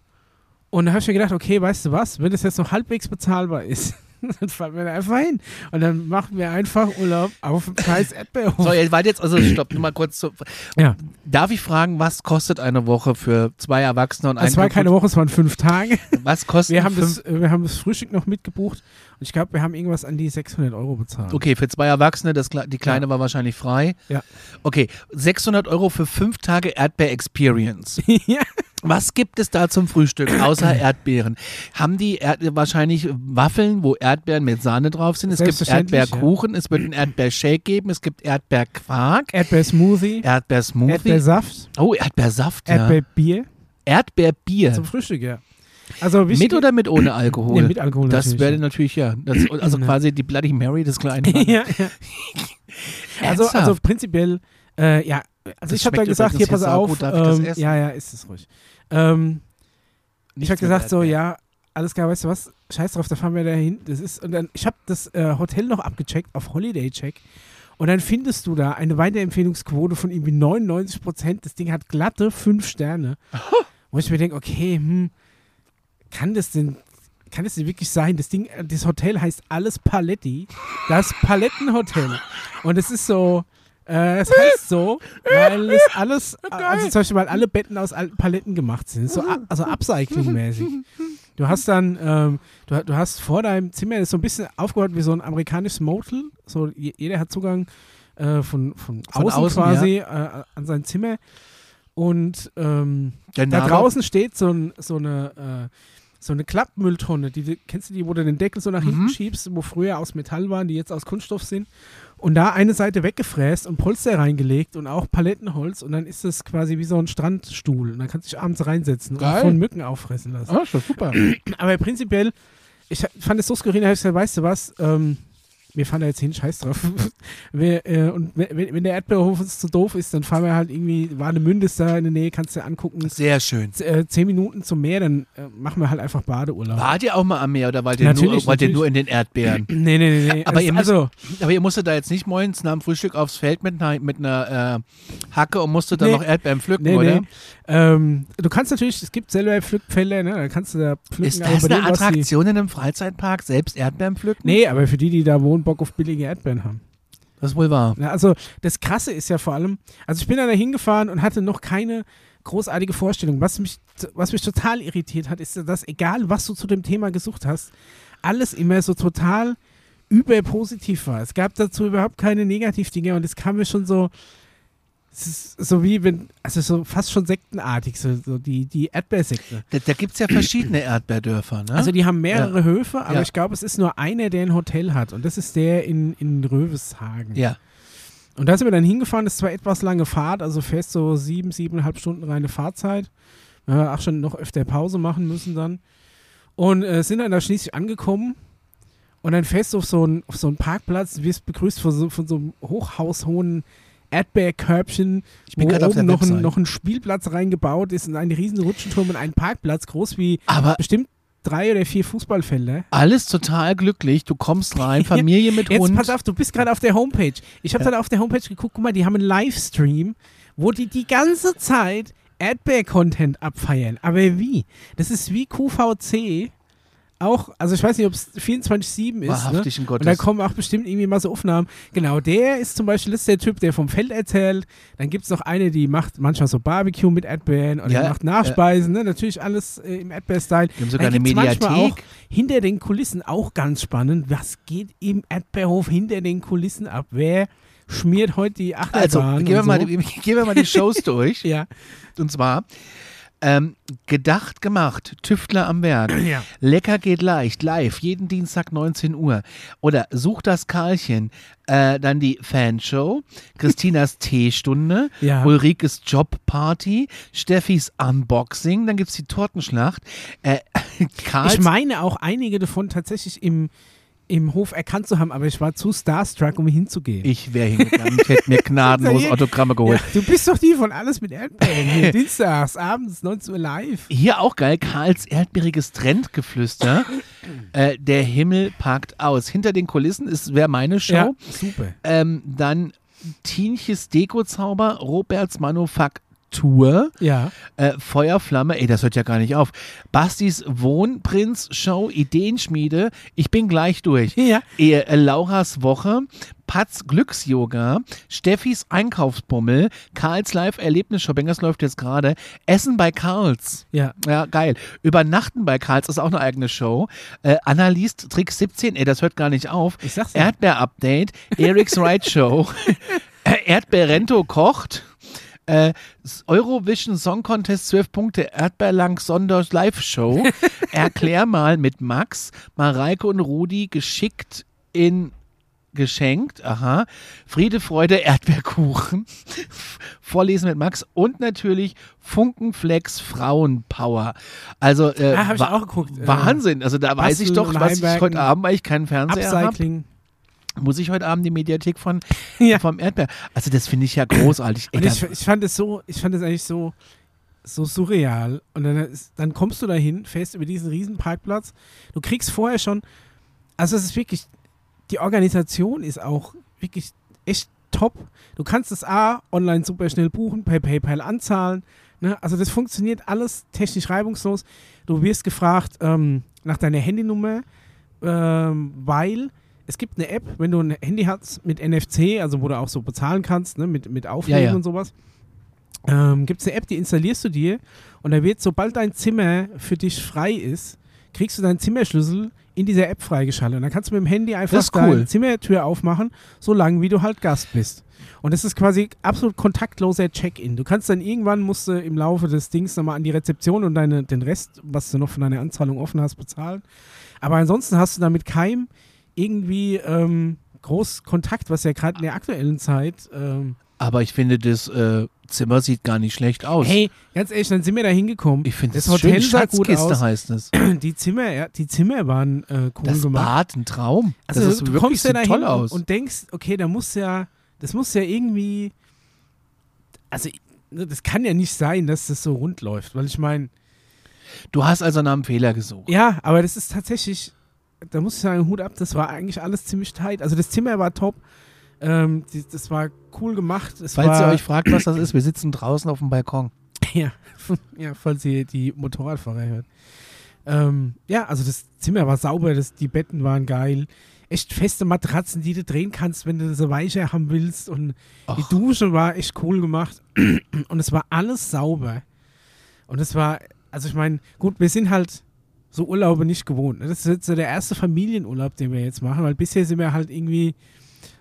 Und da habe ich mir gedacht, okay, weißt du was, wenn das jetzt noch halbwegs bezahlbar ist, dann fahren wir da einfach hin. Und dann machen wir einfach Urlaub auf dem scheiß Erdbeerhof. so, ihr wart jetzt, also stopp, nur mal kurz. Zu, Ja. Darf ich fragen, was kostet eine Woche für zwei Erwachsene und ein Es war keine Woche, es waren fünf Tage. Was kostet Wir haben, das, wir haben das Frühstück noch mitgebucht und ich glaube, wir haben irgendwas an die 600 Euro bezahlt. Okay, für zwei Erwachsene, das, die Kleine war wahrscheinlich frei. Ja. Okay, 600 Euro für fünf Tage Erdbeer-Experience. ja. Was gibt es da zum Frühstück außer Erdbeeren? Haben die Erd wahrscheinlich Waffeln, wo Erdbeeren mit Sahne drauf sind? Es gibt Erdbeerkuchen, es wird einen Erdbeershake geben, es gibt Erdbeerquark, Erdbeersmoothie, Erdbeersmoothie. Erdbeersaft, oh, Erdbeersaft, ja. Erdbeerbier Erdbeerbier. zum Frühstück, ja. Also Mit oder mit ohne Alkohol? Nee, mit Alkohol Das natürlich, wäre ja. natürlich, ja. Das, also Ja. quasi die Bloody Mary des kleinen ja, ja. Also, also prinzipiell, äh, ja, also Das ich habe schmeckt gesagt, hier pass auf, ähm, ja, ja, ist es ruhig. Ähm, ich habe gesagt so, ja, alles klar, weißt du was, scheiß drauf, da fahren wir da hin. Das ist, und dann, ich habe das äh, Hotel noch abgecheckt auf Holiday Check und dann findest du da eine Weiterempfehlungsquote von irgendwie 99 Prozent. Das Ding hat glatte fünf Sterne. Wo ich mir denke, okay, hm, kann das denn, kann das denn wirklich sein? Das Ding, das Hotel heißt alles Paletti. Das Palettenhotel. Und es ist so, äh, es heißt so, weil es alles, also zum Beispiel, weil alle Betten aus alten Paletten gemacht sind. So, also Upcycling-mäßig. Du hast dann, ähm, du, du hast vor deinem Zimmer, das ist so ein bisschen aufgebaut wie so ein amerikanisches Motel. So, je- jeder hat Zugang äh, von, von, Von außen, außen, quasi äh, an sein Zimmer. Und ähm, da draußen steht so, ein, so eine äh, so eine Klappmülltonne, die, kennst du die, wo du den Deckel so nach hinten Mhm. schiebst, wo früher aus Metall waren, die jetzt aus Kunststoff sind. Und da eine Seite weggefräst und Polster reingelegt und auch Palettenholz und dann ist es quasi wie so ein Strandstuhl. Und dann kannst du dich abends reinsetzen Geil. und von Mücken auffressen lassen. Ah, doch super. Aber prinzipiell, ich fand es so skurril, da habe ich gesagt, weißt du was, ähm, wir fahren da jetzt hin, scheiß drauf. wir, äh, und wenn, wenn der Erdbeerhof uns zu doof ist, dann fahren wir halt irgendwie, Warnemünde ist da in der Nähe, kannst du angucken. Sehr schön. Z- äh, zehn Minuten zum Meer, dann äh, machen wir halt einfach Badeurlaub. Wart ihr auch mal am Meer oder wart ihr, nur, Natürlich, wart ihr nur in den Erdbeeren? Nee, nee, nee. nee. Aber Es- ihr müsst- also, Aber ihr musstet da jetzt nicht morgens nach dem Frühstück aufs Feld mit einer, mit einer äh, Hacke und musstet dann Nee. noch Erdbeeren pflücken, nee, oder? nee. Ähm, du kannst natürlich, es gibt selber Pflückfelder, ne? Da kannst du da pflücken. Ist das eine Attraktion in einem Freizeitpark, selbst Erdbeeren pflücken? Nee, aber für die, die da wohnen, Bock auf billige Erdbeeren haben. Das ist wohl wahr. Ja, also das Krasse ist ja vor allem, also ich bin da hingefahren und hatte noch keine großartige Vorstellung. Was mich, was mich total irritiert hat, ist, dass egal was du zu dem Thema gesucht hast, alles immer so total überpositiv war. Es gab dazu überhaupt keine Negativdinge und es kam mir schon so, es ist so wie wenn, also so fast schon sektenartig, so, so die, die Erdbeersekte. Da, da gibt es ja verschiedene Erdbeerdörfer, ne? Also die haben mehrere Höfe, aber Ja. ich glaube, es ist nur einer, der ein Hotel hat und das ist der in, in Röveshagen. ja. Und da sind wir dann hingefahren, das ist zwar etwas lange Fahrt, also fährst so sieben, siebeneinhalb Stunden reine Fahrzeit. Wir haben auch schon noch öfter Pause machen müssen dann. Und äh, sind dann da schließlich angekommen. Und dann fährst du auf so einen, so einen Parkplatz, wirst begrüßt von so, von so einem hochhaushohen Erdbeerkörbchen, Ich bin wo gerade auf oben der noch ein, noch ein Spielplatz reingebaut ist und ein riesen Rutschenturm und ein Parkplatz, groß wie Aber bestimmt drei oder vier Fußballfelder. alles total glücklich. Du kommst rein, Familie mit Jetzt Hund. pass auf, du bist gerade auf der Homepage. Ich habe Ja. dann auf der Homepage geguckt, guck mal, die haben einen Livestream, wo die die ganze Zeit Erdbeer-Content abfeiern. Aber wie? Das ist wie QVC. Auch, also ich weiß nicht, ob es 24-7 ist. Ne? Wahrhaftigen Und da Gottes. kommen auch bestimmt irgendwie mal so Aufnahmen. Genau, der ist zum Beispiel das ist der Typ, der vom Feld erzählt. Dann gibt es noch eine, die macht manchmal so Barbecue mit Erdbeeren oder Ja, die macht Nachspeisen. Ne? Natürlich alles äh, im Erdbeer-Style. Wir haben sogar Dann eine manchmal Auch Mediathek. hinter den Kulissen auch ganz spannend. Was geht im Erdbeerhof hinter den Kulissen ab? Wer schmiert heute die Also, Achterbahn? gehen wir, mal, so? die- gehen wir mal die Shows durch. ja. Und zwar Ähm, gedacht, gemacht. Tüftler am Werk. Ja. Lecker geht leicht. Live. Jeden Dienstag 19 Uhr. Oder Such das Karlchen. Äh, dann die Fanshow. Christinas Teestunde. Ja. Ulrikes Jobparty. Steffis Unboxing. Dann gibt es die Tortenschlacht. Äh, Ich meine auch einige davon tatsächlich im, im Hof erkannt zu haben, aber ich war zu starstruck, um hinzugehen. Ich wäre hingegangen, ich hätte mir gnadenlos Autogramme ja, geholt. du bist doch die von Alles mit Erdbeeren. Hier, Dienstags, abends, 19 Uhr live. Hier auch geil, Karls erdbeeriges Trendgeflüster. äh, der Himmel packt aus. Hinter den Kulissen ist wäre meine Show. Ja, super. Ähm, dann Tienches Dekozauber, Roberts Manufaktur, Ja. äh, Feuerflamme, ey, das hört ja gar nicht auf. Bastis Wohnprinz-Show, Ideenschmiede, ich bin gleich durch. Ja. Äh, äh, Lauras Woche, Patz Glücks-Yoga, Steffis Einkaufsbummel, Karls Live-Erlebnis-Shopping, das läuft jetzt gerade, Essen bei Karls. Ja. Ja, geil. Übernachten bei Karls ist auch eine eigene Show. Äh, Anna liest Trick 17, ey, das hört gar nicht auf. Ich sag's. Erdbeer-Update, Erics Ride Show, Erdbeerrento kocht. Äh, Eurovision Song Contest 12 Punkte, Erdbeerlang Sonders Live Show. Erklär mal mit Max, Mareike und Rudi geschickt in geschenkt, aha. Friede, Freude, Erdbeerkuchen. Vorlesen mit Max und natürlich Funkenflex Frauenpower. Also äh, Ah, hab ich auch geguckt. Äh, Wahnsinn. Also da weiß ich doch, was ich heute Abend, weil ich keinen Fernseher habe, Upcycling. Muss ich heute Abend die Mediathek von Ja. vom Erdbeer. Also das finde ich ja großartig. Ey, ich, ich fand es so, ich fand es eigentlich so, so surreal. Und dann, dann kommst du dahin, fährst über diesen riesen Parkplatz. Du kriegst vorher schon, also es ist wirklich, die Organisation ist auch wirklich echt top. Du kannst es A, online super schnell buchen, per PayPal anzahlen. Ne? Also das funktioniert alles technisch reibungslos. Du wirst gefragt ähm, nach deiner Handynummer, ähm, weil es gibt eine App, wenn du ein Handy hast mit NFC, also wo du auch so bezahlen kannst, ne, mit, mit Auflegen Ja, ja. und sowas. Ähm, gibt es eine App, die installierst du dir und da wird, sobald dein Zimmer für dich frei ist, kriegst du deinen Zimmerschlüssel in dieser App freigeschaltet. Und dann kannst du mit dem Handy einfach cool. deine Zimmertür aufmachen, so lange wie du halt Gast bist. Und das ist quasi absolut kontaktloser Check-in. Du kannst dann irgendwann, musst du im Laufe des Dings nochmal an die Rezeption und deine, den Rest, was du noch von deiner Anzahlung offen hast, bezahlen. Aber ansonsten hast du damit keinem irgendwie ähm, groß Kontakt, was ja gerade in der aktuellen Zeit ähm, aber ich finde, das äh, Zimmer sieht gar nicht schlecht aus. Hey, ganz ehrlich, dann sind wir da hingekommen. ich finde das das Hotel schön. sah gut aus. heißt es. Die Zimmer, ja, die Zimmer waren äh, cool Das gemacht. Bad, ein Traum. Also das ist du wirklich kommst ja dahin toll aus. Und, denkst, okay, da muss ja, das muss ja irgendwie, also das kann ja nicht sein, dass das so rund läuft, weil ich meine, du hast also nach einem Fehler gesucht. ja, aber das ist tatsächlich, da muss ich sagen, Hut ab, das war eigentlich alles ziemlich tight. Also das Zimmer war top, ähm, die, das war cool gemacht. Es Falls war, ihr euch fragt, was das ist, wir sitzen draußen auf dem Balkon. Ja, ja, falls ihr die Motorradfahrer hört. Ähm, ja, also das Zimmer war sauber, das, die Betten waren geil. Echt feste Matratzen, die du drehen kannst, wenn du sie weicher haben willst. Und die Och. Dusche war echt cool gemacht. Und es war alles sauber. Und es war, also ich meine, gut, wir sind halt so Urlaube nicht gewohnt. ne? Das ist jetzt so der erste Familienurlaub, den wir jetzt machen, weil bisher sind wir halt irgendwie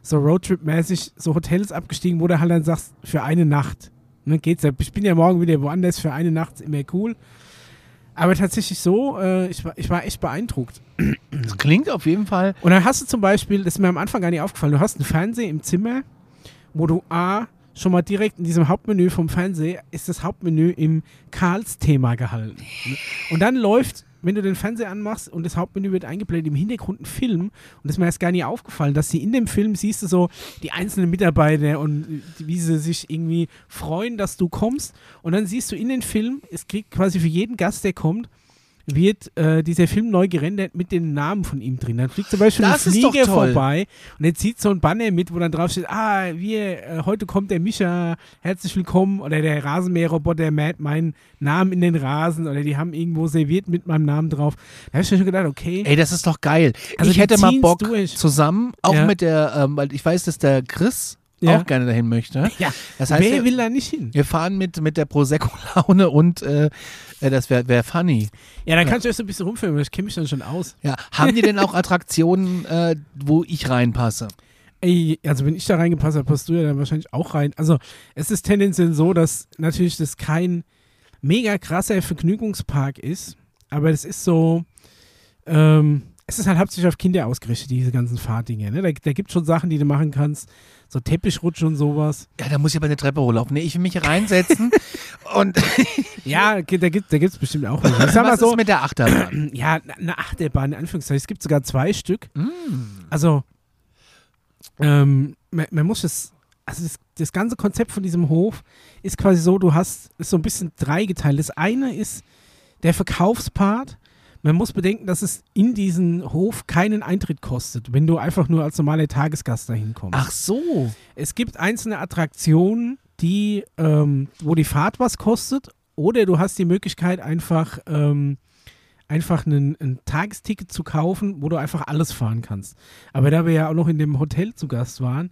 so Roadtrip-mäßig so Hotels abgestiegen, wo du halt dann sagst, für eine Nacht. Ne, geht's ja. Ich bin ja morgen wieder woanders, für eine Nacht ist immer cool. Aber tatsächlich so, äh, ich, war, ich war echt beeindruckt. Das klingt auf jeden Fall. Und dann hast du zum Beispiel, das ist mir am Anfang gar nicht aufgefallen, du hast einen Fernseher im Zimmer, wo du A, schon mal direkt in diesem Hauptmenü vom Fernseher ist das Hauptmenü im Karls-Thema gehalten. Und dann läuft, wenn du den Fernseher anmachst und das Hauptmenü wird eingeblendet, im Hintergrund ein Film. Und das ist mir erst gar nicht aufgefallen, dass sie in dem Film siehst du so die einzelnen Mitarbeiter und wie sie sich irgendwie freuen, dass du kommst. Und dann siehst du in den Film, es kriegt quasi für jeden Gast, der kommt, wird äh, dieser Film neu gerendert mit den Namen von ihm drin. Dann fliegt zum Beispiel Das ein ist doch Flieger toll. vorbei und er zieht so ein Banner mit, wo dann drauf steht, ah, wir, äh, heute kommt der Micha, herzlich willkommen oder der Rasenmäherroboter mäht meinen Namen in den Rasen oder die haben irgendwo serviert mit meinem Namen drauf. Da habe ich mir schon gedacht, okay, Ey, das ist doch geil. Also ich hätte mal Bock durch. zusammen, auch Ja. mit der, ähm, weil ich weiß, dass der Chris Ja. auch gerne dahin möchte. ja, Das heißt, wer wir, will da nicht hin? wir fahren mit, mit der Prosecco-Laune und äh, äh, das wäre wär funny. Ja, dann kannst du euch so ein bisschen rumführen, weil ich kenne mich dann schon aus. Ja. Haben die denn auch Attraktionen, äh, wo ich reinpasse? Ey, also wenn ich da reingepasst habe, passt du ja dann wahrscheinlich auch rein. Also es ist tendenziell so, dass natürlich das kein mega krasser Vergnügungspark ist, aber es ist so, ähm, es ist halt hauptsächlich auf Kinder ausgerichtet, diese ganzen Fahrdinger. Ne? Da, da gibt es schon Sachen, die du machen kannst, so Teppichrutschen und sowas. Ja, da muss ich aber eine Treppe hochlaufen. Nee, ich will mich reinsetzen und Ja, da gibt es bestimmt auch welche. Ich sag mal was so, ist mit der Achterbahn? ja, eine Achterbahn in Anführungszeichen. Es gibt sogar zwei Stück. Mm. Also, ähm, man, man muss es, also das, das ganze Konzept von diesem Hof ist quasi so, du hast, ist so ein bisschen dreigeteilt. Das eine ist der Verkaufspart. Man muss bedenken, dass es in diesen Hof keinen Eintritt kostet, wenn du einfach nur als normaler Tagesgast dahin kommst. Ach so. Es gibt einzelne Attraktionen, die, ähm, wo die Fahrt was kostet, oder du hast die Möglichkeit, einfach, ähm, einfach einen, ein Tagesticket zu kaufen, wo du einfach alles fahren kannst. Aber da wir ja auch noch in dem Hotel zu Gast waren,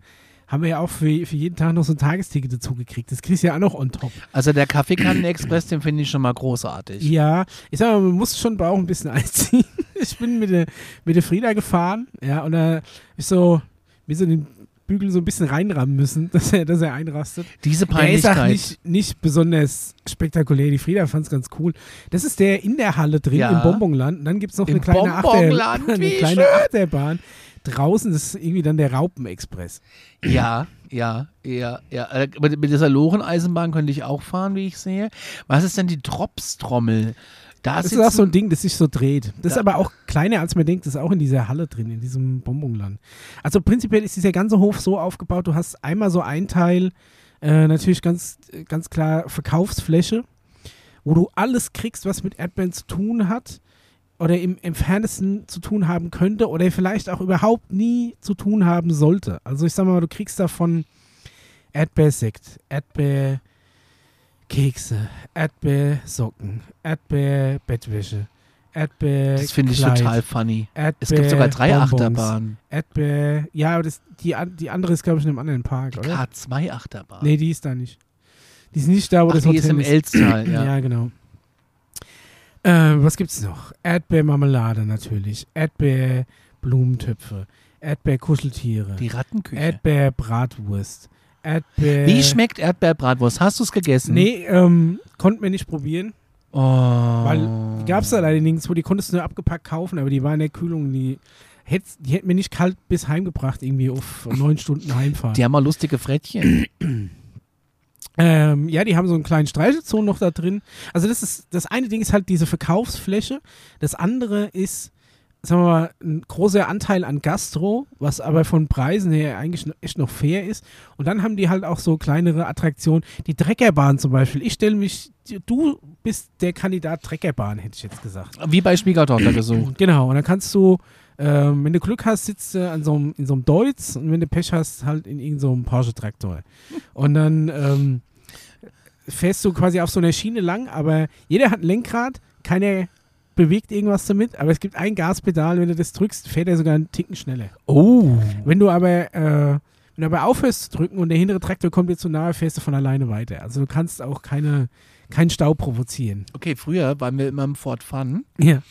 haben wir ja auch für, für jeden Tag noch so ein Tagesticket dazu gekriegt. Das kriegst du ja auch noch on top. Also der Kaffeekannen-Express, den finde ich schon mal großartig. Ja, ich sag mal, man muss schon Bauch ein bisschen einziehen. Ich bin mit der, mit der Frieda gefahren, ja, und da ist so, wie so den Bügel so ein bisschen reinrammen müssen, dass er, dass er einrastet. Diese Der ist auch Peinlichkeit. nicht, nicht besonders spektakulär. Die Frieda fand es ganz cool. Das ist der in der Halle drin, Ja. im Bonbonland. Und dann gibt es noch Im eine kleine, Achter, Bonbonland, eine wie kleine Achterbahn. Draußen ist irgendwie dann der Raupenexpress. Ja, ja, ja, ja. Äh, Mit, mit dieser Loreneisenbahn könnte ich auch fahren, wie ich sehe. Was ist denn die Dropstrommel? Da Das ist auch so ein Ding, das sich so dreht. Das ist Da- aber auch kleiner, als man denkt. Das ist auch in dieser Halle drin, in diesem Bonbonland. Also prinzipiell ist dieser ganze Hof so aufgebaut, du hast einmal so ein Teil, äh, natürlich ganz, ganz klar Verkaufsfläche, wo du alles kriegst, was mit Erdbeeren zu tun hat oder im entferntesten zu tun haben könnte oder vielleicht auch überhaupt nie zu tun haben sollte. Also ich sag mal, du kriegst davon Erdbeersekt, Erdbeerkekse, Erdbeersocken, Erdbeerbettwäsche, Erdbeer. Das finde ich total funny. Erdbeer Es gibt sogar drei Bonbons, Achterbahnen. Erdbeer, ja, aber das, die, die andere ist, glaube ich, in einem anderen Park, oder? K2-Achterbahn. Nee, die ist da nicht. Die ist nicht da, wo Ach, das die Hotel ist im Elstal, ja. ja, genau. Äh, was gibt's noch? Erdbeermarmelade natürlich, Erdbeerblumentöpfe, Erdbeerkuscheltiere, Die Rattenküche. Erdbeerbratwurst, Erdbeer... Wie schmeckt Erdbeerbratwurst? Hast du es gegessen? Nee, ähm, konnten wir nicht probieren, Oh. weil die gab's da leider nirgendwo, die konntest du nur abgepackt kaufen, aber die waren in der Kühlung, die hätt's- die hätten mir nicht kalt bis heim gebracht, irgendwie auf neun Stunden Heimfahrt. Die haben mal lustige Frettchen. Ähm, ja, die haben so einen kleinen Streichelzoo noch da drin. Also das ist, das eine Ding ist halt diese Verkaufsfläche. Das andere ist, sagen wir mal, ein großer Anteil an Gastro, was aber von Preisen her eigentlich noch- echt noch fair ist. Und dann haben die halt auch so kleinere Attraktionen. Die Treckerbahn zum Beispiel. Ich stelle mich, du bist der Kandidat Treckerbahn, hätte ich jetzt gesagt. Wie bei Schwiegertochter gesucht. Genau, und dann kannst du, ähm, wenn du Glück hast, sitzt du an so einem, in so einem Deutz und wenn du Pech hast, halt in irgendeinem so Porsche-Traktor. Und dann ähm, fährst du quasi auf so einer Schiene lang, aber jeder hat ein Lenkrad, keiner bewegt irgendwas damit, aber es gibt ein Gaspedal, wenn du das drückst, fährt er sogar einen Ticken schneller. Oh. Wenn du aber, äh, wenn du aber aufhörst zu drücken und der hintere Traktor kommt dir zu nahe, fährst du von alleine weiter. Also du kannst auch keine, keinen Stau provozieren. Okay, früher waren wir immer im Ford Fun. Ja.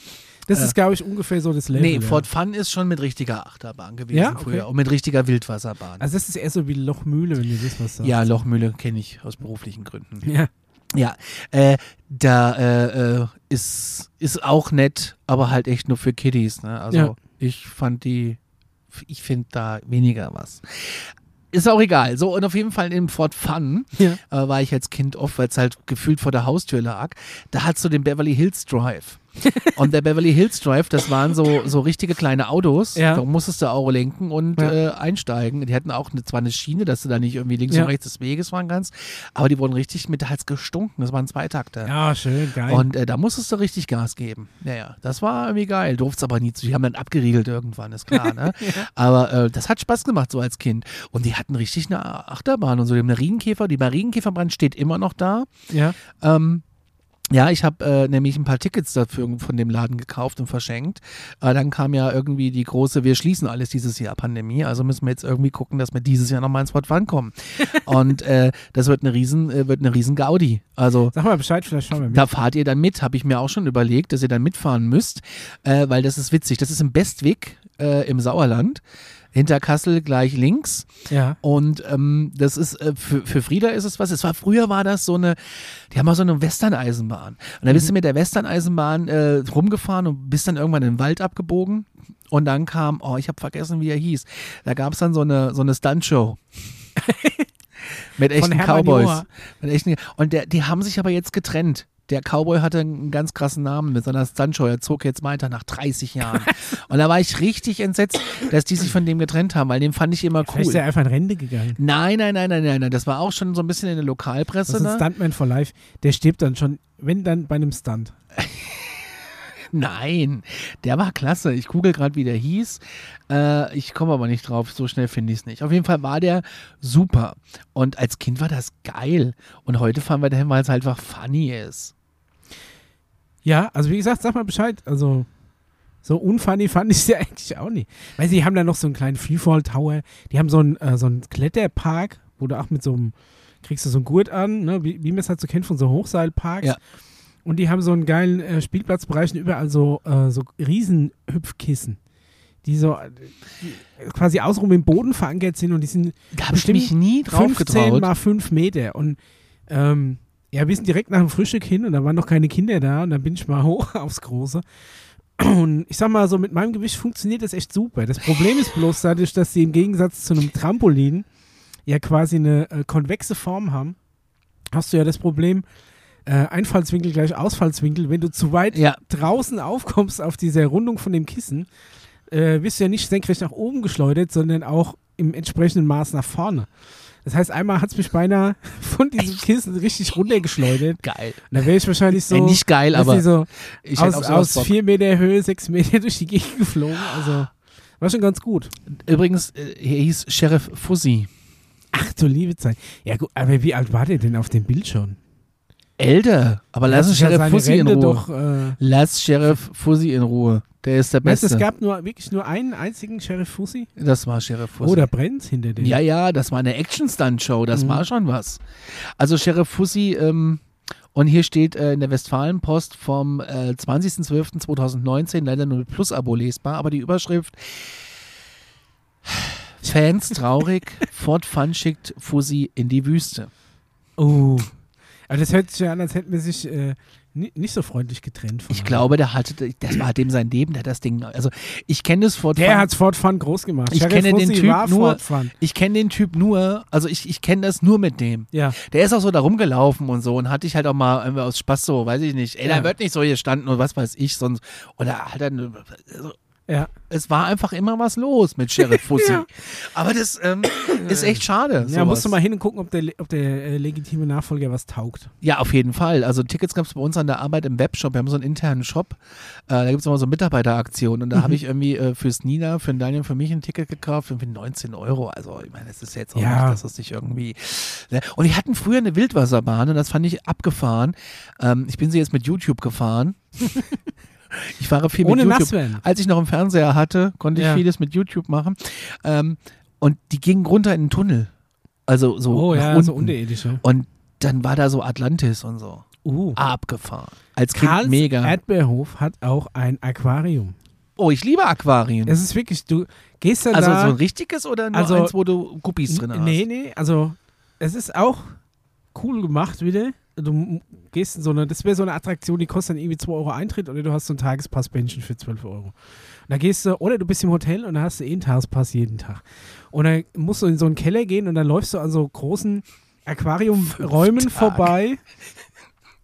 Das Äh, ist, glaube ich, ungefähr so das Level. Nee, ja. Ford Fun ist schon mit richtiger Achterbahn gewesen Ja, okay. früher. Und mit richtiger Wildwasserbahn. Also das ist eher so wie Lochmühle, wenn du das was sagst. ja, Lochmühle kenne ich aus beruflichen Gründen. Ja. Ja, äh, da äh, ist, ist auch nett, aber halt echt nur für Kiddies. Ne? Also Ja. ich fand die, ich finde da weniger was. Ist auch egal. So, und auf jeden Fall im Ford Fun Ja. äh, war ich als Kind oft, weil es halt gefühlt vor der Haustür lag. Da hat so den Beverly Hills Drive. und der Beverly Hills Drive, das waren so, so richtige kleine Autos. Ja. Da musstest du auch lenken und Ja. äh, einsteigen. Die hatten auch eine, zwar eine Schiene, dass du da nicht irgendwie links Ja. und rechts des Weges fahren kannst, aber die wurden richtig mit Hals gestunken. Das waren Zweitakter. Ja, schön, geil. Und äh, da musstest du richtig Gas geben. Ja, ja, das war irgendwie geil. Durftest aber nie zu. Die haben dann abgeriegelt irgendwann, ist klar, ne? Aber äh, das hat Spaß gemacht, so als Kind. Und die hatten richtig eine Achterbahn und so. Die haben eine Riesenkäfer. Die bei Riesenkäferbrand steht immer noch da. ja. Ähm, ja, ich habe äh, nämlich ein paar Tickets dafür von dem Laden gekauft und verschenkt. Äh, dann kam ja irgendwie die große, wir schließen alles dieses Jahr Pandemie, also müssen wir jetzt irgendwie gucken, dass wir dieses Jahr nochmal ins Wort kommen. und äh, das wird eine riesen, äh, wird eine riesen Gaudi. Also Sag mal Bescheid, vielleicht schauen wir mit. da fahrt ihr dann mit, habe ich mir auch schon überlegt, dass ihr dann mitfahren müsst, äh, weil das ist witzig. Das ist im Bestwig äh, im Sauerland. Hinter Kassel gleich links. Ja. Und ähm, das ist, äh, für, für Frieda ist es was. Es war, früher war das so eine, die haben mal so eine Western-Eisenbahn. Und da bist du mit der Western-Eisenbahn äh, rumgefahren und bist dann irgendwann in den Wald abgebogen. Und dann kam, oh, ich habe vergessen, wie er hieß. Da gab es dann so eine, so eine Stunt-Show. mit echten Cowboys. Mit echten, und der, die haben sich aber jetzt getrennt. Der Cowboy hatte einen ganz krassen Namen mit seiner Stuntshow. Er zog jetzt weiter nach 30 Jahren. und da war ich richtig entsetzt, dass die sich von dem getrennt haben, weil den fand ich immer Vielleicht ist cool. er einfach in Rente gegangen. Nein, nein, nein, nein, nein, nein. Das war auch schon so ein bisschen in der Das Lokalpresse. ist ein Ne? Stuntman for Life. Der stirbt dann schon, wenn dann bei einem Stunt. Nein, der war klasse. Ich google gerade, wie der hieß. Äh, ich komme aber nicht drauf. So schnell finde ich es nicht. Auf jeden Fall war der super. Und als Kind war das geil. Und heute fahren wir dahin, weil es halt einfach funny ist. Ja, also wie gesagt, sag mal Bescheid. Also so unfunny fand ich es ja eigentlich auch nicht. Weil sie haben da noch so einen kleinen Freefall Tower. Die haben so einen, äh, so einen Kletterpark, wo du auch mit so einem, kriegst du so einen Gurt an, ne? wie, wie man es halt so kennt von so Hochseilparks. Ja. Und die haben so einen geilen äh, Spielplatzbereich und überall so, äh, so Riesenhüpfkissen. Die so äh, die quasi außenrum im Boden verankert sind und die sind Da habe ich Bestimmt mich nie drauf 15 getraut. mal 5 Meter. Und ähm, ja, wir sind direkt nach dem Frühstück hin und da waren noch keine Kinder da und dann bin ich mal hoch aufs Große. Und ich sag mal so, mit meinem Gewicht funktioniert das echt super. Das Problem ist bloß dadurch, dass sie im Gegensatz zu einem Trampolin ja quasi eine äh, konvexe Form haben, hast du ja das Problem, äh, Einfallswinkel gleich Ausfallswinkel. Wenn du zu weit Ja, draußen aufkommst auf dieser Rundung von dem Kissen, äh, wirst du ja nicht senkrecht nach oben geschleudert, sondern auch im entsprechenden Maß nach vorne. Das heißt, einmal hat es mich beinahe von diesem Kissen richtig runtergeschleudert. geil. Und da wäre ich wahrscheinlich so, äh, nicht geil, aber so ich aus, aus Bock. vier Meter Höhe, sechs Meter durch die Gegend geflogen. Also war schon ganz gut. Übrigens, äh, er hieß Sheriff Fuzzy. Ach du liebe Zeit. Ja gut, aber wie alt war der denn auf dem Bild schon? Älter, aber lass ja Sheriff seine Fuzzy in Ruhe. doch. Äh, Lass Sheriff Fuzzy in Ruhe. Der ist der weißt, Beste. es gab nur wirklich nur einen einzigen Sheriff Fussi. das war Sheriff Fuzzy. Oder brennt hinter dem. Ja, ja, das war eine Action-Stunt-Show, das Mhm. war schon was. Also Sheriff Fuzzy, ähm, und hier steht äh, in der Westfalenpost vom äh, 20.12.2019, leider nur mit Plus-Abo lesbar, aber die Überschrift Fans traurig, Ford Fun schickt Fuzzy in die Wüste. Oh. Aber das hört sich ja an, als hätten wir sich äh, ni- nicht so freundlich getrennt. Ich glaube, der hatte, das war dem sein Leben, der hat das Ding, also ich kenne das Ford Der hat Ford Fun groß gemacht. Ich kenne den Typ nur- ich kenne den Typ nur, also ich, ich kenne das nur mit dem. Ja. Der ist auch so da rumgelaufen und so und hatte ich halt auch mal irgendwie aus Spaß so, weiß ich nicht, ey, Ja. da wird nicht so hier standen und was weiß ich, sonst, oder halt dann, also, Ja. es war einfach immer was los mit Sheriff Fussi. Ja. Aber das ähm, ist echt schade. Ja, sowas. musst du mal hin und gucken, ob der, ob der äh, legitime Nachfolger was taugt. Ja, auf jeden Fall. Also Tickets gab es bei uns an der Arbeit im Webshop. Wir haben so einen internen Shop. Äh, da gibt es immer so Mitarbeiteraktionen. Und da Mhm. habe ich irgendwie äh, fürs Nina, für den Daniel für mich ein Ticket gekauft. für 19 Euro. Also ich meine, das ist jetzt auch Ja. nicht, dass es nicht irgendwie... Ne? Und die hatten früher eine Wildwasserbahn und das fand ich abgefahren. Ähm, ich bin sie jetzt mit YouTube gefahren. ich fahre viel Ohne mit YouTube. nass werden. Als ich noch einen Fernseher hatte, konnte ich Ja. vieles mit YouTube machen. Ähm, und die gingen runter in den Tunnel. Also so Oh nach ja, unten. so unterirdisch. Und dann war da so Atlantis und so. Uh. Abgefahren. Als Kind Karls mega. Erdbeerhof hat auch ein Aquarium. oh, ich liebe Aquarien. Es ist wirklich, du gehst dann also da. so ein richtiges oder nur Also- eins, wo du Guppies drin hast? Nee, nee, also es ist auch cool gemacht wieder. Du gehst in so eine, das wäre so eine Attraktion, die kostet dann irgendwie 2 Euro Eintritt oder du hast so ein Tagespassbändchen für 12 Euro. Und da gehst du, oder du bist im Hotel und da hast du eh einen Tagespass jeden Tag. Und dann musst du in so einen Keller gehen und dann läufst du an so großen Aquariumräumen vorbei.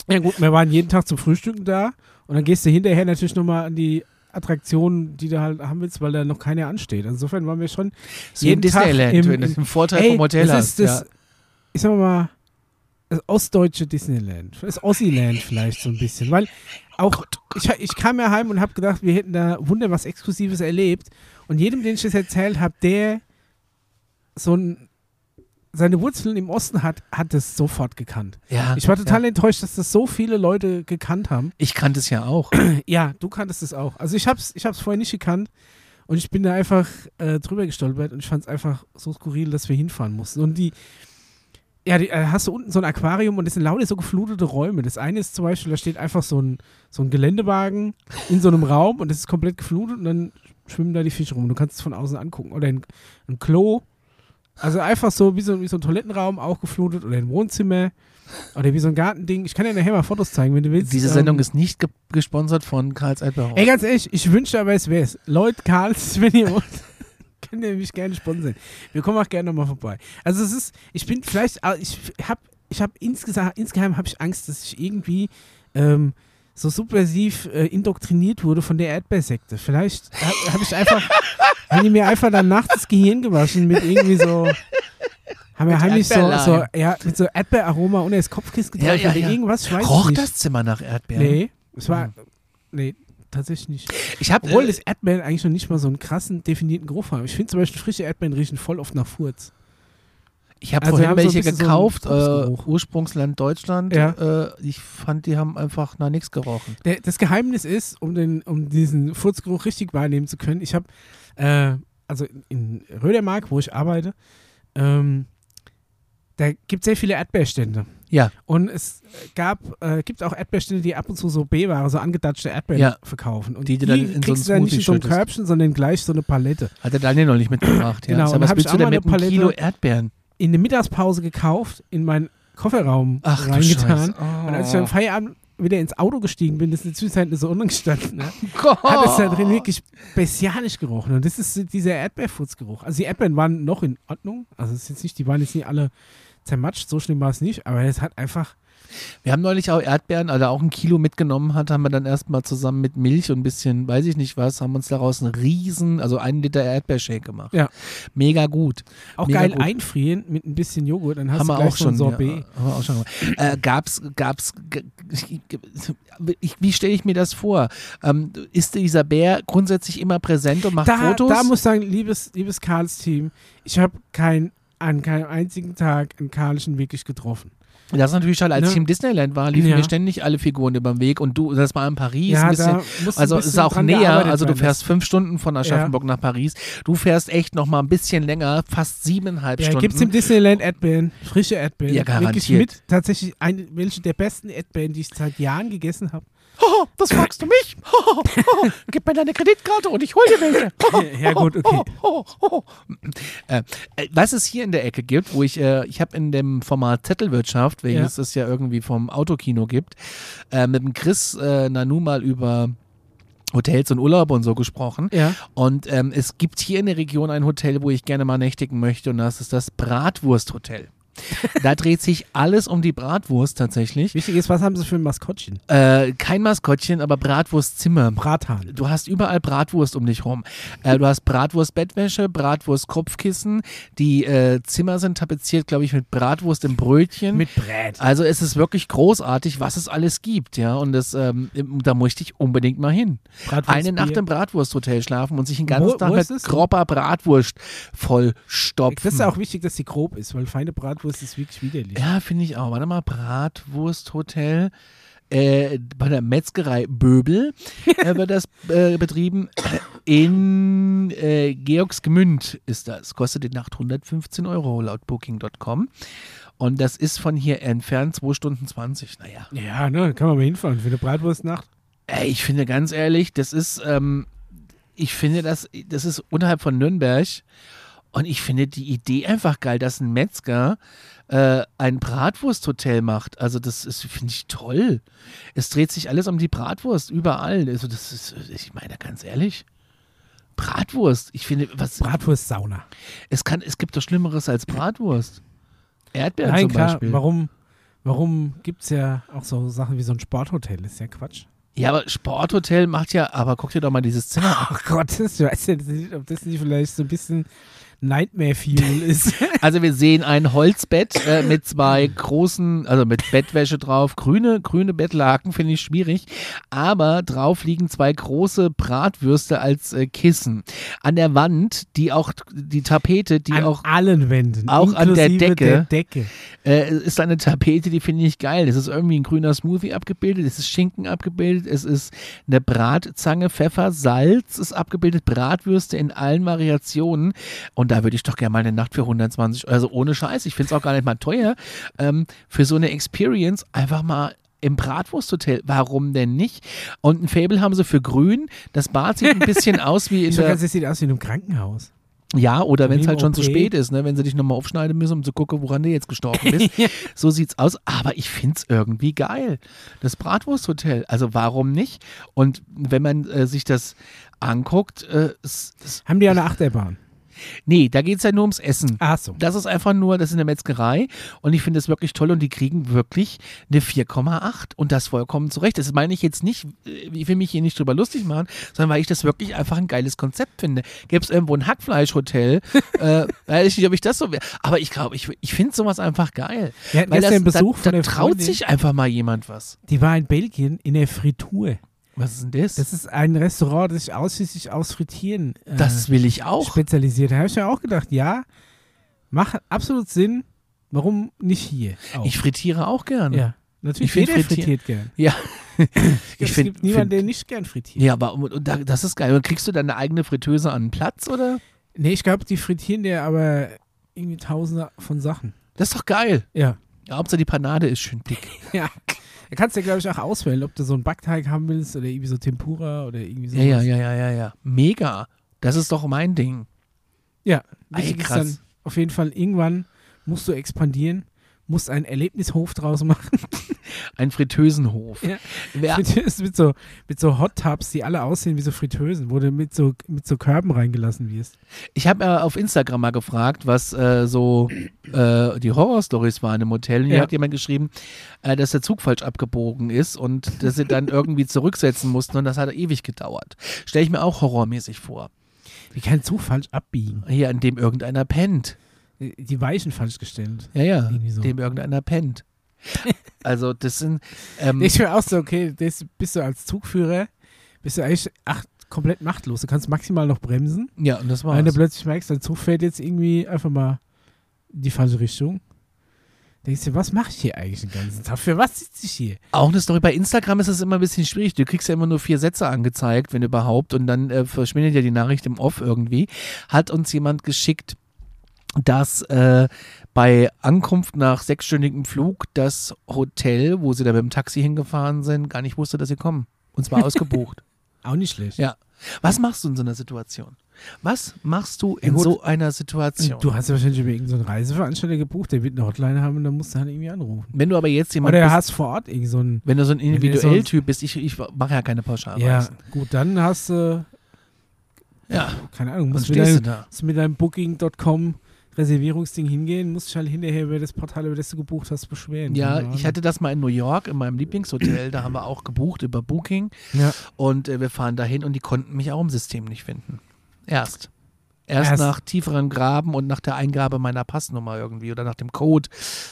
Ja gut, wir waren jeden Tag zum Frühstücken da und dann gehst du hinterher natürlich nochmal an die Attraktionen, die du halt haben willst, weil da noch keine ansteht. Insofern waren wir schon jeden Tag Disneyland, im- wenn du im- den Vorteil Ey, vom Hotel das hast. ist das, ja. ich sag mal, ostdeutsche Disneyland. Das Ossiland vielleicht so ein bisschen. Weil auch, ich, ich kam ja heim und habe gedacht, wir hätten da wunder was Exklusives erlebt. Und jedem, den ich das erzählt habe, der so ein, seine Wurzeln im Osten hat, hat es sofort gekannt. Ja, Ich war total ja. enttäuscht, dass das so viele Leute gekannt haben. Ich kannte es ja auch. Ja, du kanntest es auch. Also ich hab's, ich hab's vorher nicht gekannt und ich bin da einfach äh, drüber gestolpert und ich fand es einfach so skurril, dass wir hinfahren mussten. Und die, Ja, die, äh, hast du unten so ein Aquarium und das sind lauter so geflutete Räume. Das eine ist zum Beispiel, da steht einfach so ein, so ein Geländewagen in so einem Raum und das ist komplett geflutet und dann schwimmen da die Fische rum. Du kannst es von außen angucken. Oder ein, ein Klo. Also einfach so wie, so wie so ein Toilettenraum, auch geflutet. Oder ein Wohnzimmer. Oder wie so ein Gartending. Ich kann dir nachher mal Fotos zeigen, wenn du willst. Diese Ähm, Sendung ist nicht ge gesponsert von Karls Erdbeerhaus. Ey, ganz ehrlich, ich wünschte aber, es wäre es. Leute, Karls, wenn ihr wollt, könnt ihr mich gerne sponsern. Wir kommen auch gerne nochmal vorbei. Also es ist, ich bin vielleicht, ah, ich habe ich hab insgesamt, insgeheim habe ich Angst, dass ich irgendwie ähm, so subversiv äh, indoktriniert wurde von der Erdbeersekte. Vielleicht habe hab ich einfach, haben die mir einfach dann nachts das Gehirn gewaschen mit irgendwie so, haben wir heimlich so, so, ja, mit so Erdbeeraroma unter das Kopfkissen Ja, geträufelt ja, oder ja. irgendwas, ich weiß Roch nicht. das Zimmer nach Erdbeeren? Nee, es war, nee, tatsächlich nicht. Ich habe Obwohl äh, das Erdbeeren eigentlich noch nicht mal so einen krassen, definierten Geruch haben. Ich finde zum Beispiel frische Erdbeeren riechen voll oft nach Furz. Ich habe Also vorhin so welche so gekauft, äh, Kopfgeruch. Ursprungsland Deutschland. Ja. Äh, ich fand, die haben einfach nach nichts gerochen. Der, das Geheimnis ist, um, den, um diesen Furzgeruch richtig wahrnehmen zu können, ich habe, äh, also in, in Rödermark, wo ich arbeite, ähm, da gibt es sehr viele Erdbeerstände. Ja, Und es gab, äh, gibt auch Erdbeerstände, die ab und zu so B-Ware, so angedatschte Erdbeeren Ja. verkaufen. Und Die die, du dann in so kriegst du einen dann nicht in so ein. Körbchen, sondern gleich so eine Palette. hat der Daniel noch nicht mitgebracht. Ja. Genau, und was willst du denn mit eine einem Kilo Erdbeeren? In der Mittagspause gekauft, in meinen Kofferraum Ach, du reingetan. Oh. Und als ich dann am Feierabend wieder ins Auto gestiegen bin, das ist in der Zwischenzeit so unten gestanden, ne? Gott. hat es da drin wirklich bestialisch gerochen. Und das ist so dieser Erdbeerfurzgeruch. Also die Erdbeeren waren noch in Ordnung. Also es ist jetzt nicht, die waren jetzt nicht alle zermatscht, so schlimm war es nicht, aber es hat einfach. Wir haben neulich auch Erdbeeren, also auch ein Kilo mitgenommen hat, haben wir dann erstmal zusammen mit Milch und ein bisschen, weiß ich nicht was, haben uns daraus einen riesen, also einen Liter Erdbeershake gemacht. Ja. Mega gut. Auch Mega geil gut. einfrieren mit ein bisschen Joghurt, dann hast haben du gleich auch schon. Sorbet. Ja, haben wir auch schon äh, gab's, gab's, ich, wie stelle ich mir das vor? Ähm, ist dieser Bär grundsätzlich immer präsent und macht Da, Fotos? da muss ich sagen, liebes, liebes Karls-Team, ich habe kein, an keinem einzigen Tag einen Karlchen wirklich getroffen. das ist natürlich schade. Als Ne? ich im Disneyland war, liefen Ja. mir ständig alle Figuren über den Weg und du, das war in Paris. Ja, ein bisschen, Also es ist auch näher, also du fährst fünf Stunden von Aschaffenburg nach Paris. Du fährst echt noch mal ein bisschen länger, fast siebeneinhalb Ja, Stunden. gibt es im Disneyland Erdbeeren, frische Erdbeeren. Ja, Wirklich garantiert. mit tatsächlich eine, welche der besten Erdbeeren, die ich seit Jahren gegessen habe. Hoho, das fragst du mich? Hoho, hoho, gib mir deine Kreditkarte und ich hol dir welche. Hoho, Ja, gut, okay. Äh, äh, was es hier in der Ecke gibt, wo ich, äh, ich habe in dem Format Zettelwirtschaft, welches es ja irgendwie vom Autokino gibt, äh, mit dem Chris äh, Nanu mal über Hotels und Urlaub und so gesprochen. Ja. Und ähm, es gibt hier in der Region ein Hotel, wo ich gerne mal nächtigen möchte und das ist das Bratwursthotel. Da dreht sich alles um die Bratwurst tatsächlich. Wichtig ist, was haben sie für ein Maskottchen? Äh, kein Maskottchen, aber Bratwurstzimmer. Brathahn. Du hast überall Bratwurst um dich rum. Äh, du hast Bratwurst-Bettwäsche, Bratwurst-Kopfkissen. Die äh, Zimmer sind tapeziert, glaube ich, mit Bratwurst im Brötchen. Mit Brät. also es ist wirklich großartig, was es alles gibt, ja. Und das, ähm, da möchte ich unbedingt mal hin. Eine Nacht im Bratwursthotel schlafen und sich den ganzen Wo- Tag wo mit grober Bratwurst vollstopfen. Das ist auch wichtig, dass die grob ist, weil feine Bratwurst ist wirklich widerlich. Ja, finde ich auch. Warte mal, Bratwursthotel. Äh, bei der Metzgerei Böbel äh, wird das äh, betrieben. In äh, Georgsgemünd ist das. Kostet die Nacht 115 Euro laut Booking.com. Und das ist von hier entfernt 2 Stunden 20. Naja. Ja, ne, kann man mal hinfahren für eine Bratwurstnacht. Ey, ich finde ganz ehrlich, das ist, ähm, ich finde das, das ist unterhalb von Nürnberg. Und ich finde die Idee einfach geil, dass ein Metzger äh, ein Bratwursthotel macht. Also das ist, finde ich toll. Es dreht sich alles um die Bratwurst, überall. Also das ist, ich meine ganz ehrlich, Bratwurst. Ich finde, was, Bratwurst-Sauna. es kann, es gibt doch Schlimmeres als Bratwurst. Erdbeeren Nein, zum klar, Beispiel. warum, warum gibt es ja auch so Sachen wie so ein Sporthotel? Das ist ja Quatsch. Ja, aber Sporthotel macht ja, aber guck dir doch mal dieses Zimmer an. Ach Gott, ich weiß ja nicht, ob das nicht vielleicht so ein bisschen Nightmare-Fuel ist. Also wir sehen ein Holzbett äh, mit zwei großen, also mit Bettwäsche drauf. Grüne, grüne Bettlaken finde ich schwierig. Aber drauf liegen zwei große Bratwürste als äh, Kissen. An der Wand, die auch, die Tapete, die an auch, allen Wänden. auch an der Decke. Der Decke. äh, ist eine Tapete, die finde ich geil. Es ist irgendwie ein grüner Smoothie abgebildet, es ist Schinken abgebildet, es ist eine Bratzange, Pfeffer, Salz ist abgebildet, Bratwürste in allen Variationen. Und Und da würde ich doch gerne mal eine Nacht für 120, also ohne Scheiß, ich finde es auch gar nicht mal teuer, ähm, für so eine Experience einfach mal im Bratwursthotel. Warum denn nicht? Und ein Fable haben sie für grün. Das Bad sieht ein bisschen aus wie in Ich der. das sieht aus wie in einem Krankenhaus. Ja, oder wenn es halt schon zu spät ist, ne? wenn sie dich nochmal aufschneiden müssen, um zu gucken, woran du jetzt gestorben bist. So sieht's aus. Aber ich find's irgendwie geil. Das Bratwursthotel. Also warum nicht? Und wenn man äh, sich das anguckt, äh, es, es, Haben die eine Achterbahn? Nee, da geht's ja nur ums Essen. Ach so. Das ist einfach nur, das ist eine Metzgerei und ich finde es wirklich toll und die kriegen wirklich eine 4,8 und das vollkommen zurecht. Das meine ich jetzt nicht, äh, ich will mich hier nicht drüber lustig machen, sondern weil ich das wirklich einfach ein geiles Konzept finde. Gäbe es irgendwo ein Hackfleischhotel, äh, weiß ich nicht, ob ich das so wäre, aber ich glaube, ich, ich finde sowas einfach geil. Hatten Weil das, Besuch da, da traut Freundin. sich einfach mal jemand was. Die war in Belgien in der Fritur. Was ist denn das? Das ist ein Restaurant, das sich ausschließlich aus Frittieren äh, Das will ich auch. spezialisiert. Da habe ich mir auch gedacht, ja, macht absolut Sinn. Warum nicht hier? Auch. Ich frittiere auch gerne. ja, natürlich Ich find jeder frittiert gern. Ja. Ich es finde gibt niemanden, find, der nicht gern frittiert. ja, aber und, und da, das ist geil. Und kriegst du deine eigene Fritteuse an den Platz oder? Nee, ich glaube, die frittieren der aber irgendwie tausende von Sachen. Das ist doch geil. Ja. Ja, Hauptsache die Panade ist schön dick. Ja. Da kannst du ja, glaube ich, auch auswählen, ob du so einen Backteig haben willst oder irgendwie so Tempura oder irgendwie so. Ja, ja, ja, ja, ja, ja. Mega. Das ist doch mein Ding. Ja, Ey, krass. dann auf jeden Fall, irgendwann musst du expandieren, musst einen Erlebnishof draus machen. Ein Fritteusenhof. Ja. Wer, Fritteusen mit so, mit so Hot Tubs, die alle aussehen wie so Fritteusen, wo du mit so, mit so Körben reingelassen wirst. ich habe äh, auf Instagram mal gefragt, was äh, so äh, die Horrorstories waren im Hotel. Und hier Ja. hat jemand geschrieben, äh, dass der Zug falsch abgebogen ist und dass sie dann irgendwie zurücksetzen mussten und das hat ewig gedauert. Stelle ich mir auch horrormäßig vor. Wie kann Zug falsch abbiegen? Hier, an dem irgendeiner pennt. Die Weichen falsch gestellt. Ja, ja, so. dem irgendeiner pennt. Also das sind ähm, Ich höre auch so, okay, das bist du als Zugführer, bist du eigentlich ach, komplett machtlos. Du kannst maximal noch bremsen. ja und das Wenn du war's. plötzlich merkst, dein Zug fährt jetzt irgendwie einfach mal in die falsche Richtung. Denkst du, was mache ich hier eigentlich den ganzen Tag? Für was sitze ich hier? Auch eine Story. Bei Instagram ist es immer ein bisschen schwierig. Du kriegst ja immer nur vier Sätze angezeigt, wenn überhaupt, und dann äh, verschwindet ja die Nachricht im Off irgendwie. Hat uns jemand geschickt, dass äh, bei Ankunft nach sechsstündigem Flug das Hotel, wo sie da mit dem Taxi hingefahren sind, gar nicht wusste, dass sie kommen. Und zwar ausgebucht. Auch nicht schlecht. Ja. Was machst du in so einer Situation? Was machst du in so einer Situation? Du hast ja wahrscheinlich über irgendeinen so Reiseveranstalter gebucht, der wird eine Hotline haben und dann musst du halt irgendwie anrufen. wenn du aber jetzt jemand Oder du hast vor Ort irgend so ein. wenn du so ein du sonst- Individuell-Typ bist, ich, ich mache ja keine Pauschalreisen. Ja, gut, dann hast du, ja. keine Ahnung, musst mit, deinem, musst mit deinem Booking.com Reservierungsding hingehen, musst dich halt hinterher über das Portal, über das du gebucht hast, beschweren. Ja, Ahnung. ich hatte das mal in New York in meinem Lieblingshotel, da haben wir auch gebucht über Booking Ja. und äh, wir fahren dahin und die konnten mich auch im System nicht finden. Erst. Erst, Erst. nach tieferen Graben und nach der Eingabe meiner Passnummer irgendwie oder nach dem Code.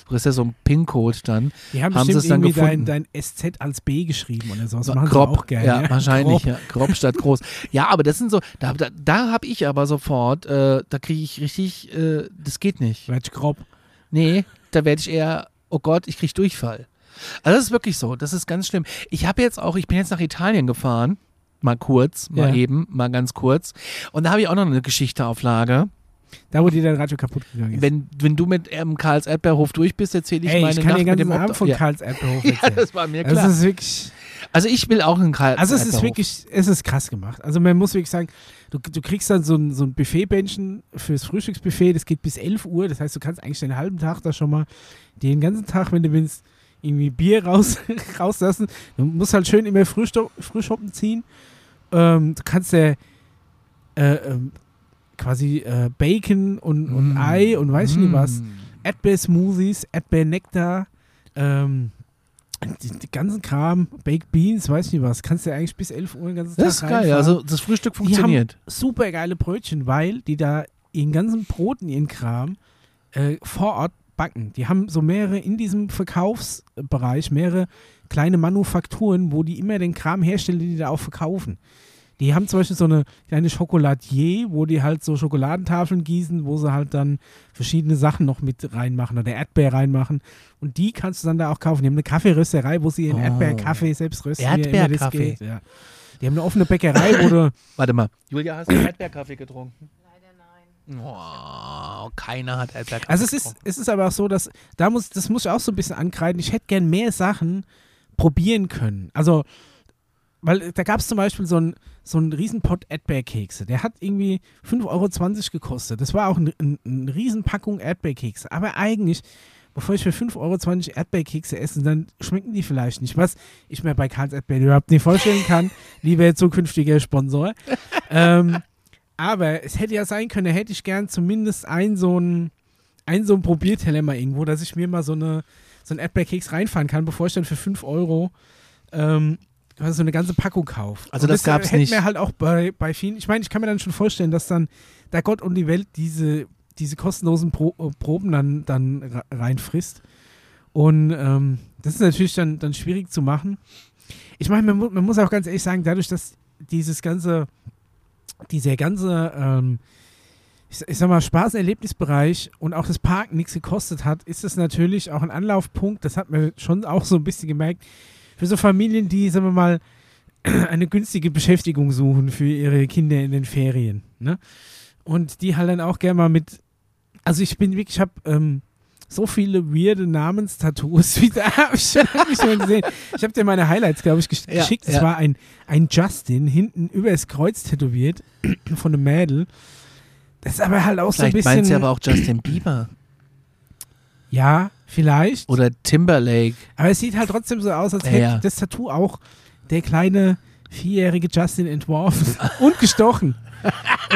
Das ist ja so ein PIN-Code dann. Die haben, Haben sie es dann irgendwie dein, gefunden? dein SZ als B geschrieben oder so. Das machen grob, auch gerne. ja, wahrscheinlich, Grob. ja, grob statt groß. Ja, aber das sind so, da, da, da habe ich aber sofort, äh, da kriege ich richtig, äh, das geht nicht. Werd grob. Nee, da werde ich eher, oh Gott, ich kriege Durchfall. Also das ist wirklich so, das ist ganz schlimm. Ich habe jetzt auch, ich bin jetzt nach Italien gefahren, mal kurz, mal Ja. eben, mal ganz kurz. Und da habe ich auch noch eine Geschichte auf Lager. Da, wo dir dein Radio kaputt gegangen ist. Wenn, wenn du mit ähm, Karls Erdbeerhof durch bist, erzähle ich Ey, meine ich kann Nacht den mit ganzen dem Abend Obdach- von ja. Karls Erdbeerhof ja, erzählen. das war mir Das klar. ist wirklich, Also ich will auch einen Karls also es ist wirklich, es ist krass gemacht. Also man muss wirklich sagen, du, du kriegst dann so ein, so ein Buffetbändchen fürs Frühstücksbuffet, das geht bis 11 Uhr, das heißt, du kannst eigentlich den halben Tag da schon mal, den ganzen Tag, wenn du willst, irgendwie Bier raus, rauslassen. Du musst halt schön immer Frühstop, Frühschoppen ziehen. Ähm, du kannst ja äh, ähm, quasi äh, Bacon und, und Mm. Ei und weiß ich nicht was. Mm. Erdbeersmoothies, Erdbeernektar, ähm, die, die ganzen Kram, Baked Beans, weiß ich nicht was, kannst du eigentlich bis 11 Uhr den ganzen Das ist Tag geil, reinfahren. also das Frühstück funktioniert. super geile Brötchen, weil die da ihren ganzen Broten, ihren Kram äh, vor Ort backen. Die haben so mehrere in diesem Verkaufsbereich, mehrere kleine Manufakturen, wo die immer den Kram herstellen, den die da auch verkaufen. Die haben zum Beispiel so eine kleine Schokoladier, wo die halt so Schokoladentafeln gießen, wo sie halt dann verschiedene Sachen noch mit reinmachen oder Erdbeer reinmachen. Und die kannst du dann da auch kaufen. Die haben eine Kaffeerösterei, wo sie ihren Oh. Erdbeerkaffee selbst rösten. Erdbeerkaffee. Ja. Die haben eine offene Bäckerei, wo du Warte mal. Julia, hast du Erdbeerkaffee getrunken? Oh, keiner hat Erdbeerkäse. Also es ist, es ist aber auch so, dass, da muss, das muss ich auch so ein bisschen ankreiden, ich hätte gern mehr Sachen probieren können. Also, weil da gab es zum Beispiel so einen so einen Riesenpott Erdbeerkekse. Der hat irgendwie 5,20 Euro gekostet. Das war auch eine ein, ein Riesenpackung Erdbeerkekse. Aber eigentlich, bevor ich für 5,20 Euro Erdbeerkekse esse, dann schmecken die vielleicht nicht. Was ich mir bei Karls Erdbeeren überhaupt nicht vorstellen kann, lieber zukünftiger Sponsor. ähm, aber es hätte ja sein können, da hätte ich gern zumindest ein so ein, ein so ein Probierteller mal irgendwo, dass ich mir mal so, eine, so einen Erdbeerkeks reinfahren kann, bevor ich dann für 5 Euro ähm, so eine ganze Packung kaufe. Also das gab's hätte nicht. mir halt auch bei, bei vielen, ich meine, ich kann mir dann schon vorstellen, dass dann da Gott und die Welt diese, diese kostenlosen Pro, äh, Proben dann, dann reinfrisst. Und ähm, das ist natürlich dann, dann schwierig zu machen. Ich meine, man, mu man muss auch ganz ehrlich sagen, dadurch, dass dieses ganze, dieser ganze, ähm, ich, ich sag mal, Spaß-Erlebnisbereich und auch das Parken nichts gekostet hat, ist es natürlich auch ein Anlaufpunkt, das hat man schon auch so ein bisschen gemerkt, für so Familien, die, sagen wir mal, eine günstige Beschäftigung suchen für ihre Kinder in den Ferien. Ne? Und die halt dann auch gerne mal mit, also ich bin wirklich, ich habe ähm, so viele weirde Namenstattoos, wie da habe ich schon gesehen. Ich habe dir meine Highlights, glaube ich, gesch Ja, geschickt. Es ja. war ein, ein Justin, hinten über das Kreuz tätowiert, von einem Mädel. Das ist aber halt auch so ein Vielleicht bisschen. meint sie aber auch Justin Bieber ja, vielleicht. oder Timberlake. Aber es sieht halt trotzdem so aus, als hätte ja. das Tattoo auch der kleine vierjährige Justin entworfen und gestochen.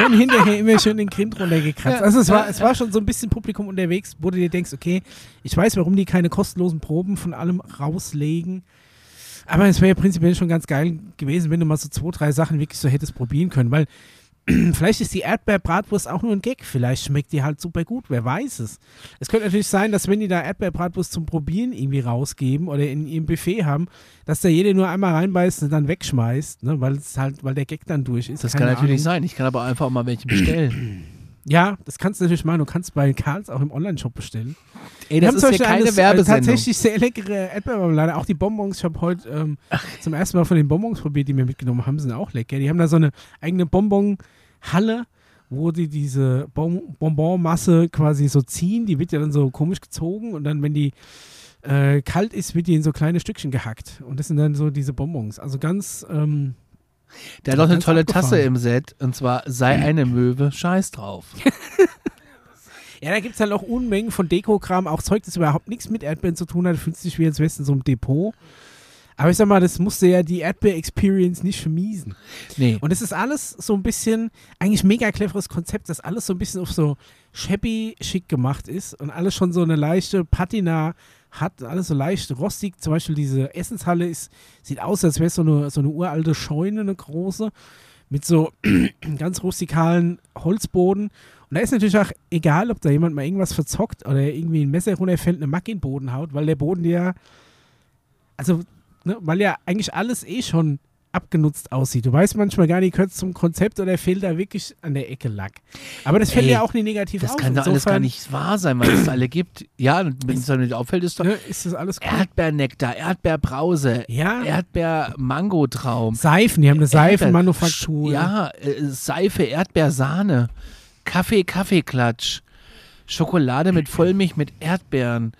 Und hinterher immer schön den Grind runtergekratzt. Ja, Also es war, es war schon so ein bisschen Publikum unterwegs, wo du dir denkst, okay, ich weiß, warum die keine kostenlosen Proben von allem rauslegen. Aber es wäre ja prinzipiell schon ganz geil gewesen, wenn du mal so zwei, drei Sachen wirklich so hättest probieren können, weil vielleicht ist die Erdbeerbratwurst auch nur ein Gag. Vielleicht schmeckt die halt super gut. Wer weiß es. Es könnte natürlich sein, dass wenn die da Erdbeerbratwurst zum Probieren irgendwie rausgeben oder in ihrem Buffet haben, dass da jeder nur einmal reinbeißt und dann wegschmeißt, ne? weil es halt, weil der Gag dann durch ist. Das Keine kann natürlich Ahnung. sein. Ich kann aber einfach auch mal welche bestellen. Ja, das kannst du natürlich machen. Du kannst bei Karls auch im Online-Shop bestellen. Ey, das haben ist Beispiel keine eine, äh, Werbesendung. Tatsächlich sehr leckere Erdbeermarmelade. Auch die Bonbons. Ich habe heute ähm, zum ersten Mal von den Bonbons probiert, die wir mitgenommen haben. Sind auch lecker. Die haben da so eine eigene Bonbon-Halle, wo die diese bon Bonbonmasse quasi so ziehen. Die wird ja dann so komisch gezogen und dann, wenn die äh, kalt ist, wird die in so kleine Stückchen gehackt. Und das sind dann so diese Bonbons. Also ganz. Ähm, Der hat doch eine tolle abgefahren. Tasse im Set und zwar sei eine Möwe, scheiß drauf. Ja, da gibt es halt auch Unmengen von Dekokram, auch Zeug, das überhaupt nichts mit Erdbeeren zu tun hat. Fühlt sich wie als wärst in so einem Depot. Aber ich sag mal, das musste ja die Erdbeer-Experience nicht vermiesen. Nee. Und es ist alles so ein bisschen, eigentlich mega cleveres Konzept, dass alles so ein bisschen auf so shabby schick gemacht ist und alles schon so eine leichte Patina hat, alles so leicht rostig. Zum Beispiel diese Essenshalle ist, sieht aus, als wäre es so eine, so eine uralte Scheune, eine große, mit so ganz rustikalen Holzboden. Und da ist natürlich auch egal, ob da jemand mal irgendwas verzockt oder irgendwie ein Messer runterfällt, eine Macke in den Boden haut, weil der Boden ja, also, ne, weil ja eigentlich alles eh schon abgenutzt aussieht. Du weißt manchmal gar nicht, gehört es zum Konzept oder fehlt da wirklich an der Ecke Lack. Aber das fällt Ey, ja auch nicht negativ Das auf. kann doch alles gar nicht wahr sein, weil es alle gibt. Ja, und wenn es dann nicht auffällt, ist doch Ne, ist das alles cool. Erdbeernektar, Erdbeerbrause, Ja. Erdbeer-Mangotraum. Seifen, die haben eine Seifenmanufaktur. Ja, äh, Seife, Erdbeersahne, Kaffee, Kaffeeklatsch, Schokolade mit Vollmilch mit Erdbeeren.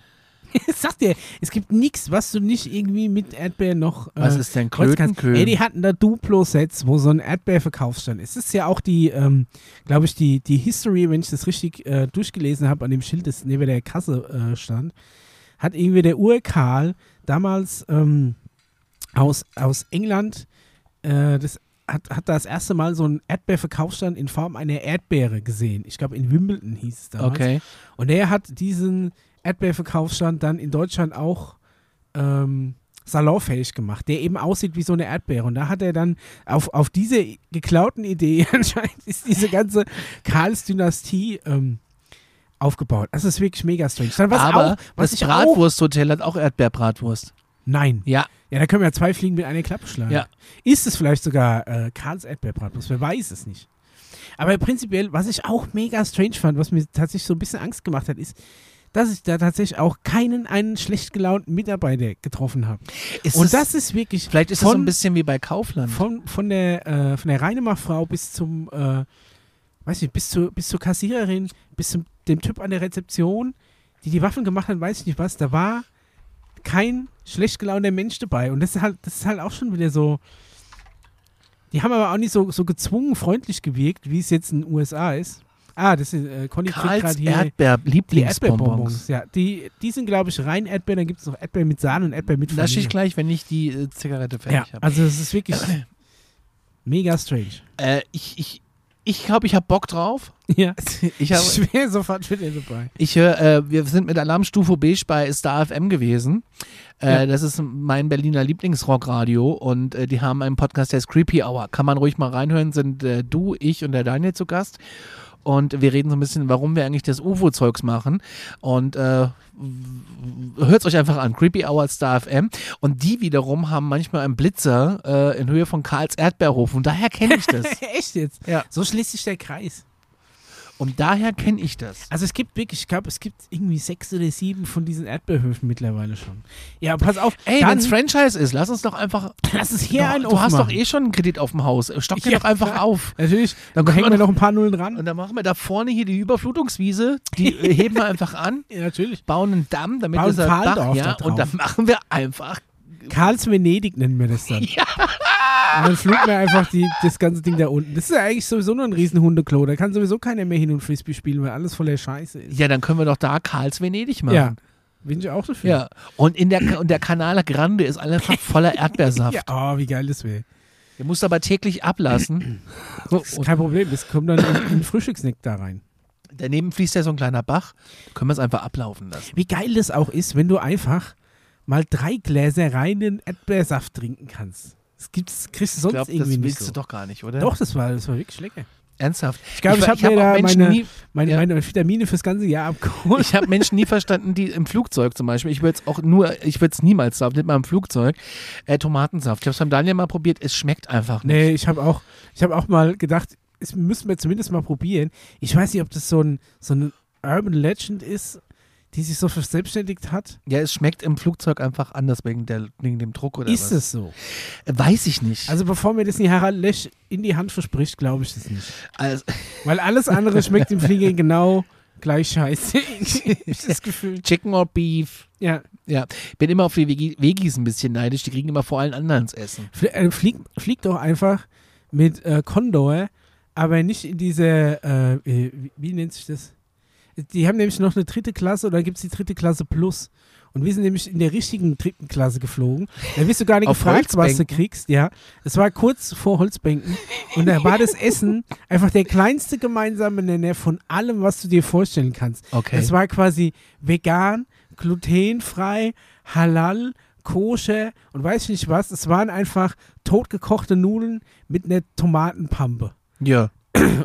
Ich sag dir, es gibt nichts, was du nicht irgendwie mit Erdbeeren noch. Äh, Was ist denn. Klötenköhl? Ey, die hatten da Duplo-Sets, wo so ein Erdbeerverkaufsstand ist. Es ist ja auch die, ähm, glaube ich, die, die History, wenn ich das richtig äh, durchgelesen habe, an dem Schild, das neben der Kasse äh, stand, hat irgendwie der Urkarl damals ähm, aus, aus England äh, das hat, hat das erste Mal so einen Erdbeerverkaufsstand in Form einer Erdbeere gesehen. Ich glaube, in Wimbledon hieß es damals. Okay. Und er hat diesen Erdbeerverkaufsstand dann in Deutschland auch ähm, salonfähig gemacht, der eben aussieht wie so eine Erdbeere. Und da hat er dann auf, auf diese geklauten Idee, anscheinend ist diese ganze Karls-Dynastie ähm, aufgebaut. Das ist wirklich mega strange. Dann was Aber auch, was das ich auch, Bratwursthotel hat auch Erdbeerbratwurst. Nein. Ja, Ja, da können wir ja zwei Fliegen mit einer Klappe schlagen. Ja. Ist es vielleicht sogar äh, Karls Erdbeerbratwurst? Wer weiß es nicht. Aber prinzipiell, was ich auch mega strange fand, was mir tatsächlich so ein bisschen Angst gemacht hat, ist, dass ich da tatsächlich auch keinen einen schlecht gelaunten Mitarbeiter getroffen habe. ist Und es, das ist wirklich vielleicht ist es so von, ein bisschen wie bei Kaufland. von, von der, äh, von der Reinemachfrau bis zum, äh, weiß nicht, bis, zu, bis zur Kassiererin, bis zum dem Typ an der Rezeption, die die Waffen gemacht hat, weiß ich nicht was, da war kein schlecht gelaunter Mensch dabei. Und das ist halt, das ist halt auch schon wieder so. Die haben aber auch nicht so, so gezwungen freundlich gewirkt, wie es jetzt in den USA ist. Ah, das ist äh, Conny kriegt Karls gerade hier Erdbeer, die Lieblingsbonbons. Erdbeerbonbons. Ja, die, die sind, glaube ich, rein Erdbeer. Dann gibt es noch Erdbeer mit Sahne und Erdbeer mit Vanille. ich gleich, wenn ich die äh, Zigarette Ja, fertig habe. also es ist wirklich mega strange. Äh, ich ich, ich glaube, ich habe Bock drauf. Ja, Ich, hab, ich wäre sofort wieder dabei. ich höre, äh, wir sind mit Alarmstufe Beige bei Star FM gewesen. Äh, Ja. Das ist mein Berliner Lieblingsrockradio und äh, die haben einen Podcast, der ist Creepy Hour. Kann man ruhig mal reinhören, sind äh, du, ich und der Daniel zu Gast. Und wir reden so ein bisschen, warum wir eigentlich das UFO-Zeugs machen. Und äh, hört es euch einfach an. Creepy Hour Star FM. Und die wiederum haben manchmal einen Blitzer äh, in Höhe von Karls Erdbeerhof. Und daher kenne ich das. Echt jetzt? Ja. So schließt sich der Kreis. Und daher kenne ich das. Also es gibt wirklich, ich glaube, es gibt irgendwie sechs oder sieben von diesen Erdbeerhöfen mittlerweile schon. Ja, pass auf. Ey, dann, wenn's Franchise ist, lass uns doch einfach. lass es hier du, einen du hast doch aufmachen. eh schon einen Kredit auf dem Haus. Stock den Ja. doch einfach auf. Natürlich, Dann hängen wir noch ein paar Nullen dran. Und dann machen wir da vorne hier die Überflutungswiese, die äh, heben wir einfach an, Ja, natürlich. bauen einen Damm, damit Bauen dieser Pfahldorf ja, da und dann machen wir einfach. Karls Venedig nennen wir das dann. Ja. Und dann fluten wir einfach die, das ganze Ding da unten. Das ist ja eigentlich sowieso nur ein riesen Hundeklo. Da kann sowieso keiner mehr hin und Frisbee spielen, weil alles voller Scheiße ist. Ja, dann können wir doch da Karls Venedig machen. Ja. Bin ich auch dafür. Ja. Und, in der, und der Canala Grande ist einfach voller Erdbeersaft. Ja, oh, wie geil das wäre. Den musst du aber täglich ablassen. Das ist kein Problem. Das kommt dann in, in den Frühstückssnack da rein. daneben fließt ja so ein kleiner Bach. Können wir es einfach ablaufen lassen. Wie geil das auch ist, wenn du einfach mal drei Gläser reinen Erdbeersaft trinken kannst. Das gibt's, kriegst du Ich sonst glaube, das irgendwie nicht willst so. du doch gar nicht, oder? Doch, das war, das war wirklich lecker. Ernsthaft. Ich glaube, ich, war- habe mir hab da auch Menschen meine, nie, meine, ja. meine Vitamine fürs ganze Jahr abgeholt. Ich habe Menschen nie verstanden, die im Flugzeug zum Beispiel, ich würde es auch nur, ich würde es niemals saufen, nicht mal im Flugzeug, äh, Tomatensaft. Ich habe es beim Daniel mal probiert, es schmeckt einfach nicht. Nee, ich habe auch, ich habe auch mal gedacht, das müssen wir zumindest mal probieren. Ich weiß nicht, ob das so ein, so ein Urban Legend ist, die sich so verselbstständigt hat. Ja, es schmeckt im Flugzeug einfach anders wegen, der, wegen dem Druck oder ist was. es so? Weiß ich nicht. Also bevor mir das nicht Harald Lesch in die Hand verspricht, glaube ich das nicht. Also, Weil alles andere schmeckt im Flieger genau gleich scheiße. ich das Gefühl. Chicken or Beef. Ja. Ja, bin immer auf die Veggies ein bisschen neidisch, die kriegen immer vor allen anderen das Essen. Äh, flieg, flieg doch einfach mit äh, Condor, aber nicht in diese, äh, äh, wie, wie nennt sich das? Die haben nämlich noch eine dritte Klasse oder gibt es die dritte Klasse Plus. Und wir sind nämlich in der richtigen dritten Klasse geflogen. Da wirst du gar nicht Auf gefragt, was du kriegst. Ja, es war kurz vor Holzbänken. Und da war das Essen einfach der kleinste gemeinsame Nenner von allem, was du dir vorstellen kannst. Okay. Es war quasi vegan, glutenfrei, halal, koscher und weiß ich nicht was. Es waren einfach totgekochte Nudeln mit einer Tomatenpampe. ja.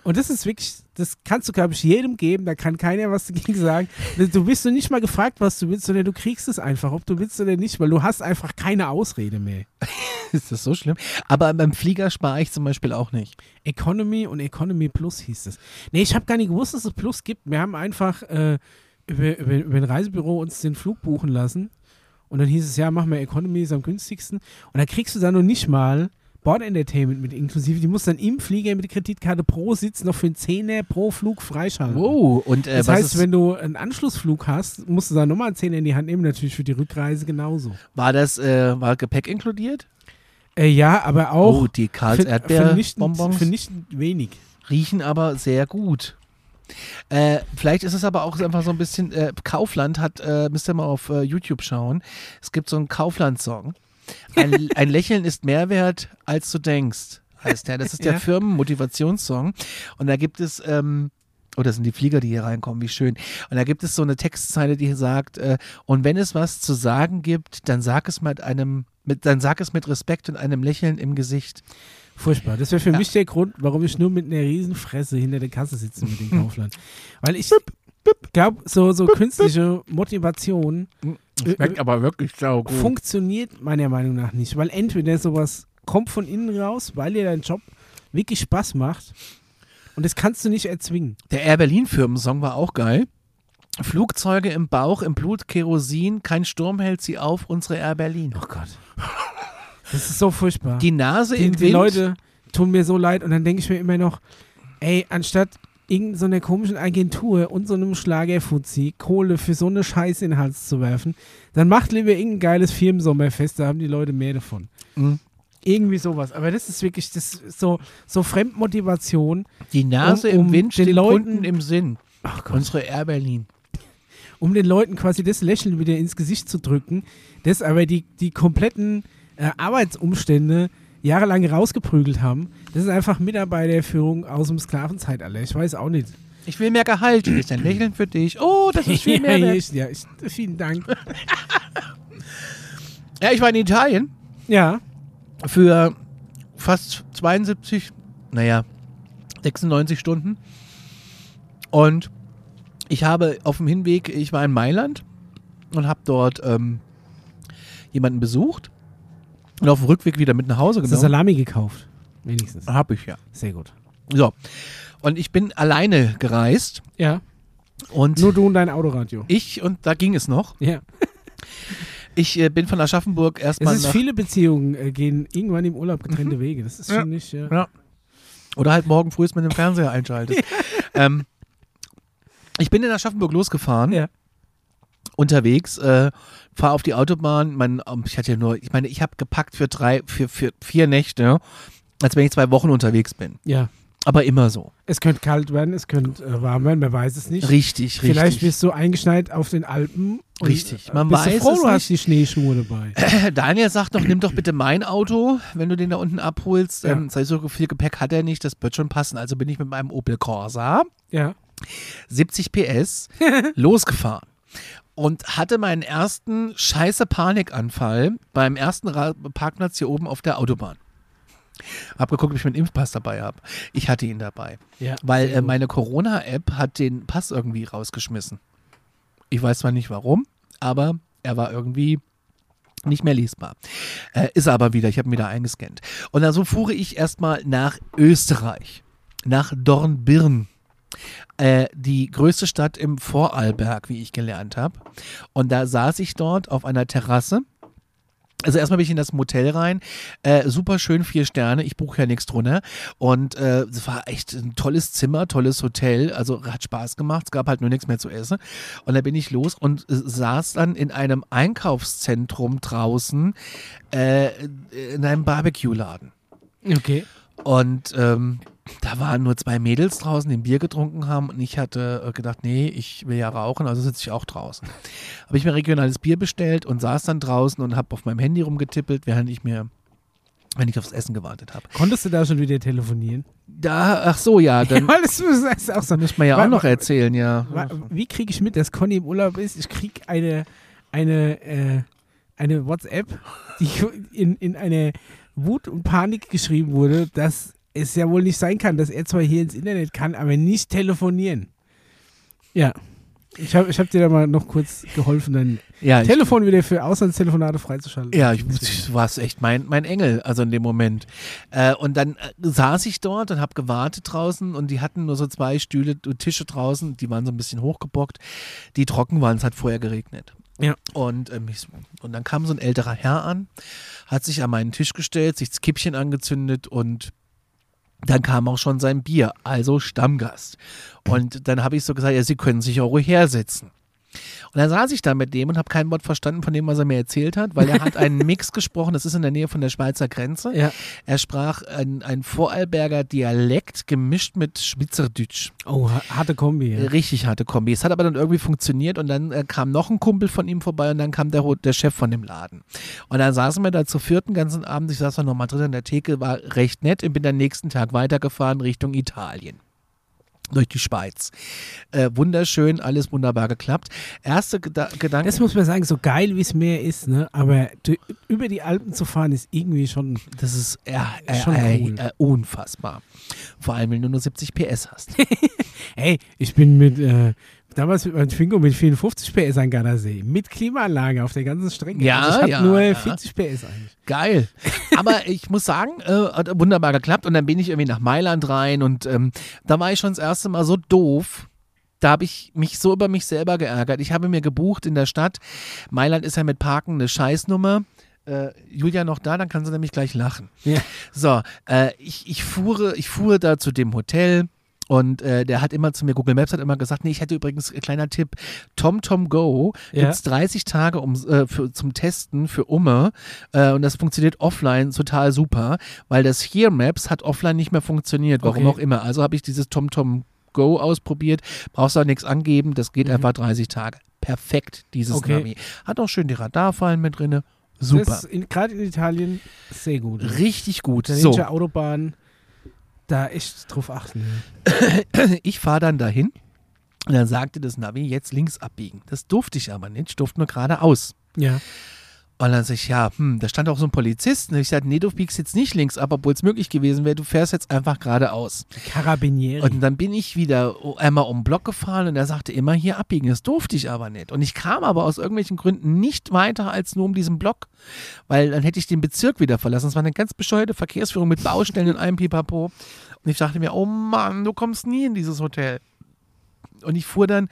Und das ist wirklich, das kannst du, glaube ich, jedem geben. Da kann keiner was dagegen sagen. Du bist du nicht mal gefragt, was du willst, sondern du kriegst es einfach, ob du willst oder nicht, weil du hast einfach keine Ausrede mehr. Ist das so schlimm? Aber beim Flieger spare ich zum Beispiel auch nicht. Economy und Economy Plus hieß es. Nee, ich habe gar nicht gewusst, dass es Plus gibt. Wir haben einfach äh, über, über, über ein Reisebüro uns den Flug buchen lassen. Und dann hieß es, ja, mach mal Economy, ist am günstigsten. Und da kriegst du dann noch nicht mal Board Entertainment mit inklusive. Die musst dann im Flieger mit der Kreditkarte pro Sitz noch für einen Zehner pro Flug freischalten. Wow. Und äh, Das heißt, wenn du einen Anschlussflug hast, musst du dann nochmal einen Zehner in die Hand nehmen, natürlich für die Rückreise genauso. war das, äh, war Gepäck inkludiert? Äh, ja, aber auch oh, die Karls Erdbeerbonbons vernichtend wenig. riechen aber sehr gut. Äh, vielleicht ist es aber auch einfach so ein bisschen, äh, Kaufland hat, äh, müsst ihr mal auf äh, YouTube schauen, es gibt so einen Kaufland-Song. Ein, ein Lächeln ist mehr wert, als du denkst, heißt der. Das ist der Ja. Firmenmotivationssong. Und da gibt es, ähm, oh, das sind die Flieger, die hier reinkommen, wie schön. Und da gibt es so eine Textzeile, die sagt, äh, und wenn es was zu sagen gibt, dann sag es mit einem, mit, dann sag es mit Respekt und einem Lächeln im Gesicht. Furchtbar. Das wäre für Ja. mich der Grund, warum ich nur mit einer riesen Fresse hinter der Kasse sitze mit dem Kaufland. Weil ich glaube, so, so künstliche Motivation Schmeckt aber wirklich saugut. funktioniert meiner Meinung nach nicht. Weil entweder sowas kommt von innen raus, weil dir dein Job wirklich Spaß macht und das kannst du nicht erzwingen. Der Air Berlin Firmensong war auch geil. Flugzeuge im Bauch, im Blut, Kerosin, kein Sturm hält sie auf, unsere Air Berlin. Oh Gott. Das ist so furchtbar. Die Nase die, im die Wind. Leute tun mir so leid und dann denke ich mir immer noch, ey, anstatt irgendeiner so einer komischen Agentur und so einem Schlagerfuzzi Kohle für so eine Scheiße in den Hals zu werfen, dann macht lieber irgendein geiles Firmensommerfest, da haben die Leute mehr davon. Mhm. Irgendwie sowas. Aber das ist wirklich das ist so, so Fremdmotivation, Die Nase Um- um im Wind, den den Leuten- Kunden im Sinn. Unsere Air Berlin. um den Leuten quasi das Lächeln wieder ins Gesicht zu drücken, das aber die, die kompletten äh, Arbeitsumstände jahrelang rausgeprügelt haben. Das ist einfach Mitarbeiterführung aus dem Sklavenzeitalter. Ich weiß auch nicht. Ich will mehr Gehalt. Hier ist ein Lächeln für dich. Oh, das ist viel ja, mehr wert. ich, ja ich, vielen Dank. Ja, ich war in Italien Ja, für fast 72, naja, 96 Stunden. Und ich habe auf dem Hinweg, ich war in Mailand und habe dort ähm, jemanden besucht und auf dem Rückweg wieder mit nach Hause hast du genommen. Salami gekauft? Wenigstens. Habe ich ja. Sehr gut. So. Und ich bin alleine gereist Ja, und nur du und dein Autoradio. ich, und da ging es noch, Ja. ich äh, bin von Aschaffenburg Es erstmal ist nach, viele Beziehungen äh, gehen irgendwann im Urlaub getrennte Wege. Das ist Ja. schon nicht. Ja. Ja. Oder halt morgen früh mit dem Fernseher einschaltest. ähm, ich bin in Aschaffenburg losgefahren, Ja. Unterwegs, äh, fahre auf die Autobahn. Mein, ähm, ich hatte ja nur, ich meine, ich habe gepackt für drei, für, für vier Nächte, als wenn ich zwei Wochen unterwegs bin. ja. Aber immer so. Es könnte kalt werden, es könnte äh, warm werden, man weiß es nicht. Richtig, Vielleicht richtig. bist du eingeschneit auf den Alpen. Richtig, man bist weiß du froh, es du hast nicht. die Schneeschuhe dabei. Daniel sagt doch, nimm doch bitte mein Auto, wenn du den da unten abholst. Ja. Ähm, sei so viel Gepäck hat er nicht, das wird schon passen. Also bin ich mit meinem Opel Corsa Ja. 70 PS losgefahren und hatte meinen ersten scheiße Panikanfall beim ersten Parkplatz hier oben auf der Autobahn. Hab geguckt, ob ich meinen Impfpass dabei habe. Ich hatte ihn dabei, ja. weil äh, meine Corona-App hat den Pass irgendwie rausgeschmissen. Ich weiß zwar nicht warum, aber er war irgendwie nicht mehr lesbar. Äh, ist er aber wieder, ich habe ihn wieder eingescannt. Und dann so fuhre ich erstmal nach Österreich, nach Dornbirn. Äh, die größte Stadt im Vorarlberg, wie ich gelernt habe. Und da saß ich dort auf einer Terrasse. Also erstmal bin ich in das Motel rein, äh, super schön, vier Sterne, ich buche ja nichts drunter und äh, es war echt ein tolles Zimmer, tolles Hotel, also hat Spaß gemacht, es gab halt nur nichts mehr zu essen und da bin ich los und äh, saß dann in einem Einkaufszentrum draußen äh, in einem Barbecue-Laden. Okay. Und ähm, da waren nur zwei Mädels draußen, die ein Bier getrunken haben und ich hatte äh, gedacht, nee, ich will ja rauchen, also sitze ich auch draußen. Habe ich mir regionales Bier bestellt und saß dann draußen und habe auf meinem Handy rumgetippelt, während ich mir, wenn ich aufs Essen gewartet habe. Konntest du da schon wieder telefonieren? Da, ach so, ja, dann Weil das ist auch so muss man ja Wa- auch noch erzählen, ja. Wa- Wie kriege ich mit, dass Conny im Urlaub ist? Ich kriege eine, eine, äh, eine WhatsApp, die in, in eine Wut und Panik geschrieben wurde, dass es ja wohl nicht sein kann, dass er zwar hier ins Internet kann, aber nicht telefonieren. Ja. Ich habe ich hab dir da mal noch kurz geholfen, dein Ja, ich, Telefon wieder für Auslandstelefonate freizuschalten. ja, ich, du warst echt mein, mein Engel, also in dem Moment. Äh, und dann äh, saß ich dort und habe gewartet draußen und die hatten nur so zwei Stühle und Tische draußen, die waren so ein bisschen hochgebockt, die trocken waren, es hat vorher geregnet. Ja. Und, ähm, ich, und dann kam so ein älterer Herr an, hat sich an meinen Tisch gestellt, sich das Kippchen angezündet und dann kam auch schon sein Bier, also Stammgast. Und dann habe ich so gesagt, ja, Sie können sich auch ruhig setzen. Und dann saß ich da mit dem und habe kein Wort verstanden von dem, was er mir erzählt hat, weil er hat einen Mix gesprochen, das ist in der Nähe von der Schweizer Grenze. Ja. Er sprach ein, ein Vorarlberger Dialekt gemischt mit Schweizerdeutsch. Oh, ha- harte Kombi. Ja. Richtig harte Kombi. Es hat aber dann irgendwie funktioniert und dann äh, kam noch ein Kumpel von ihm vorbei und dann kam der, der Chef von dem Laden. Und dann saßen wir da zu vierten ganzen Abend. Ich saß dann nochmal drin an der Theke, war recht nett und bin dann nächsten Tag weitergefahren Richtung Italien. Durch die Schweiz. Äh, wunderschön, alles wunderbar geklappt. Erste Geda Gedanke. Das muss man sagen, so geil wie es Meer ist, ne? aber du, über die Alpen zu fahren ist irgendwie schon. Das ist ja, äh, Schon äh, cool. äh, unfassbar. Vor allem, wenn du nur 70 PS hast. Hey, ich bin mit, äh, damals mit meinem Twingo mit 54 PS an Gardasee, mit Klimaanlage auf der ganzen Strecke. Ja, also ich habe ja, nur ja. 40 PS eigentlich. Geil. Aber ich muss sagen, äh, hat wunderbar geklappt. Und dann bin ich irgendwie nach Mailand rein und ähm, da war ich schon das erste Mal so doof. Da habe ich mich so über mich selber geärgert. Ich habe mir gebucht in der Stadt. Mailand ist ja mit Parken eine Scheißnummer. Äh, Julia noch da, dann kann sie nämlich gleich lachen. Ja. So, äh, ich, ich, fuhre, ich fuhr da zu dem Hotel. Und äh, der hat immer zu mir, Google Maps hat immer gesagt, nee, ich hätte übrigens, äh, kleiner Tipp, TomTom Go Ja. gibt's 30 Tage um, äh, für, zum Testen für Umme äh, und das funktioniert offline total super, weil das Here Maps hat offline nicht mehr funktioniert, warum Okay. auch immer. Also habe ich dieses TomTom Go ausprobiert, brauchst auch nichts angeben, das geht einfach 30 Tage. Perfekt, dieses Mhm. Okay. Navi. Hat auch schön die Radarfallen mit drinne. Super. Gerade in Italien sehr gut. Richtig gut. Italienische So, Autobahn, da echt drauf achten. ich fahre dann dahin und dann sagte das Navi, jetzt links abbiegen. Das durfte ich aber nicht, ich durfte nur geradeaus. Ja. Und dann sag ich, ja, hm, da stand auch so ein Polizist. Und ich sagte, nee, du biegst jetzt nicht links ab, obwohl es möglich gewesen wäre, du fährst jetzt einfach geradeaus. Carabinieri. Und dann bin ich wieder einmal um den Block gefahren und er sagte immer hier abbiegen. Das durfte ich aber nicht. Und ich kam aber aus irgendwelchen Gründen nicht weiter als nur um diesen Block, weil dann hätte ich den Bezirk wieder verlassen. Es war eine ganz bescheuerte Verkehrsführung mit Baustellen und allem Pipapo. Und ich dachte mir, oh Mann, du kommst nie in dieses Hotel. Und ich fuhr dann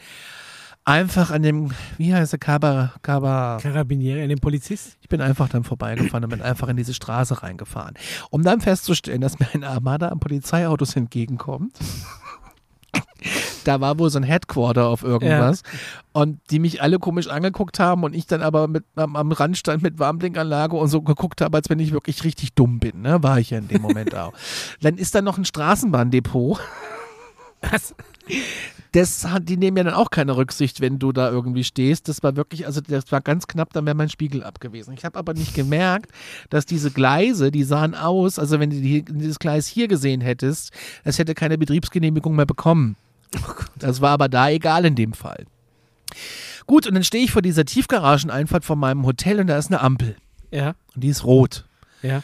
einfach an dem, wie heißt der, Kaba, Kaba, Carabinieri, an den Polizist. ich bin einfach dann vorbeigefahren und bin einfach in diese Straße reingefahren. Um dann festzustellen, dass mir eine Armada an Polizeiautos entgegenkommt. Da war wohl so ein Headquarter auf irgendwas und die mich alle komisch angeguckt haben und ich dann aber mit, am, am Rand stand mit Warnblinkanlage und so geguckt habe, als wenn ich wirklich richtig dumm bin. Ne? War ich ja in dem Moment auch. Dann ist da noch ein Straßenbahndepot. Was? Das hat, die nehmen ja dann auch keine Rücksicht, wenn du da irgendwie stehst. Das war wirklich, also das war ganz knapp, dann wäre mein Spiegel abgewesen. Ich habe aber nicht gemerkt, dass diese Gleise, die sahen aus, also wenn du die, dieses Gleis hier gesehen hättest, es hätte keine Betriebsgenehmigung mehr bekommen. Das war aber da egal in dem Fall. Gut, und dann stehe ich vor dieser Tiefgarageneinfahrt von meinem Hotel und da ist eine Ampel. Ja. Und die ist rot. Ja.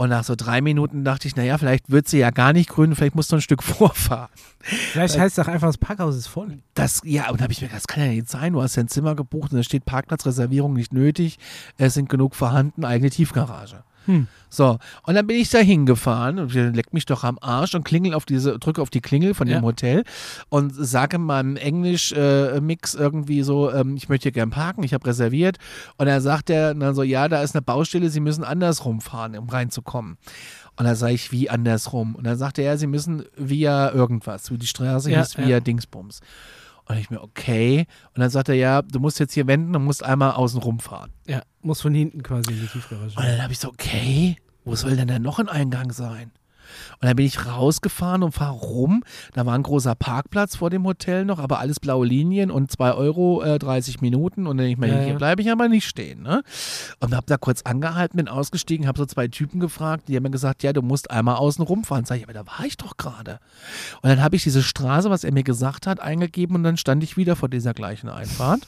Und nach so drei Minuten dachte ich, naja, vielleicht wird sie ja gar nicht grün, vielleicht musst du ein Stück vorfahren. Vielleicht heißt es auch einfach, das Parkhaus ist voll. Das, ja, und da habe ich mir gedacht, das kann ja nicht sein. Du hast ja ein Zimmer gebucht und da steht Parkplatzreservierung nicht nötig. Es sind genug vorhanden, eigene Tiefgarage. Hm. So, und dann bin ich da hingefahren und leck mich doch am Arsch und klingel auf diese, drücke auf die Klingel von Ja. dem Hotel und sage in meinem Englisch-Mix irgendwie so, ähm, ich möchte hier gern parken, ich habe reserviert. Und dann sagt er dann so, ja, da ist eine Baustelle, Sie müssen andersrum fahren, um reinzukommen. Und dann sage ich, wie andersrum? Und dann sagte er, Sie müssen via irgendwas, wie die Straße Ja, hieß, via ja. Dingsbums. Und ich mir, okay. Und dann sagt er, ja, du musst jetzt hier wenden und musst einmal außen rumfahren. Ja. Muss von hinten quasi in die Tiefgarage. Und dann habe ich so, okay, wo soll denn da noch ein Eingang sein? Und dann bin ich rausgefahren und fahre rum. Da war ein großer Parkplatz vor dem Hotel noch, aber alles blaue Linien und 2 Euro äh, 30 Minuten. Und dann denke ich mir, Ja, hier bleibe ich aber nicht stehen. Ne? Und habe da kurz angehalten, bin ausgestiegen, habe so zwei Typen gefragt, die haben mir gesagt, ja, du musst einmal außen rumfahren. Sag ich, aber da war ich doch gerade. Und dann habe ich diese Straße, was er mir gesagt hat, eingegeben und dann stand ich wieder vor dieser gleichen Einfahrt.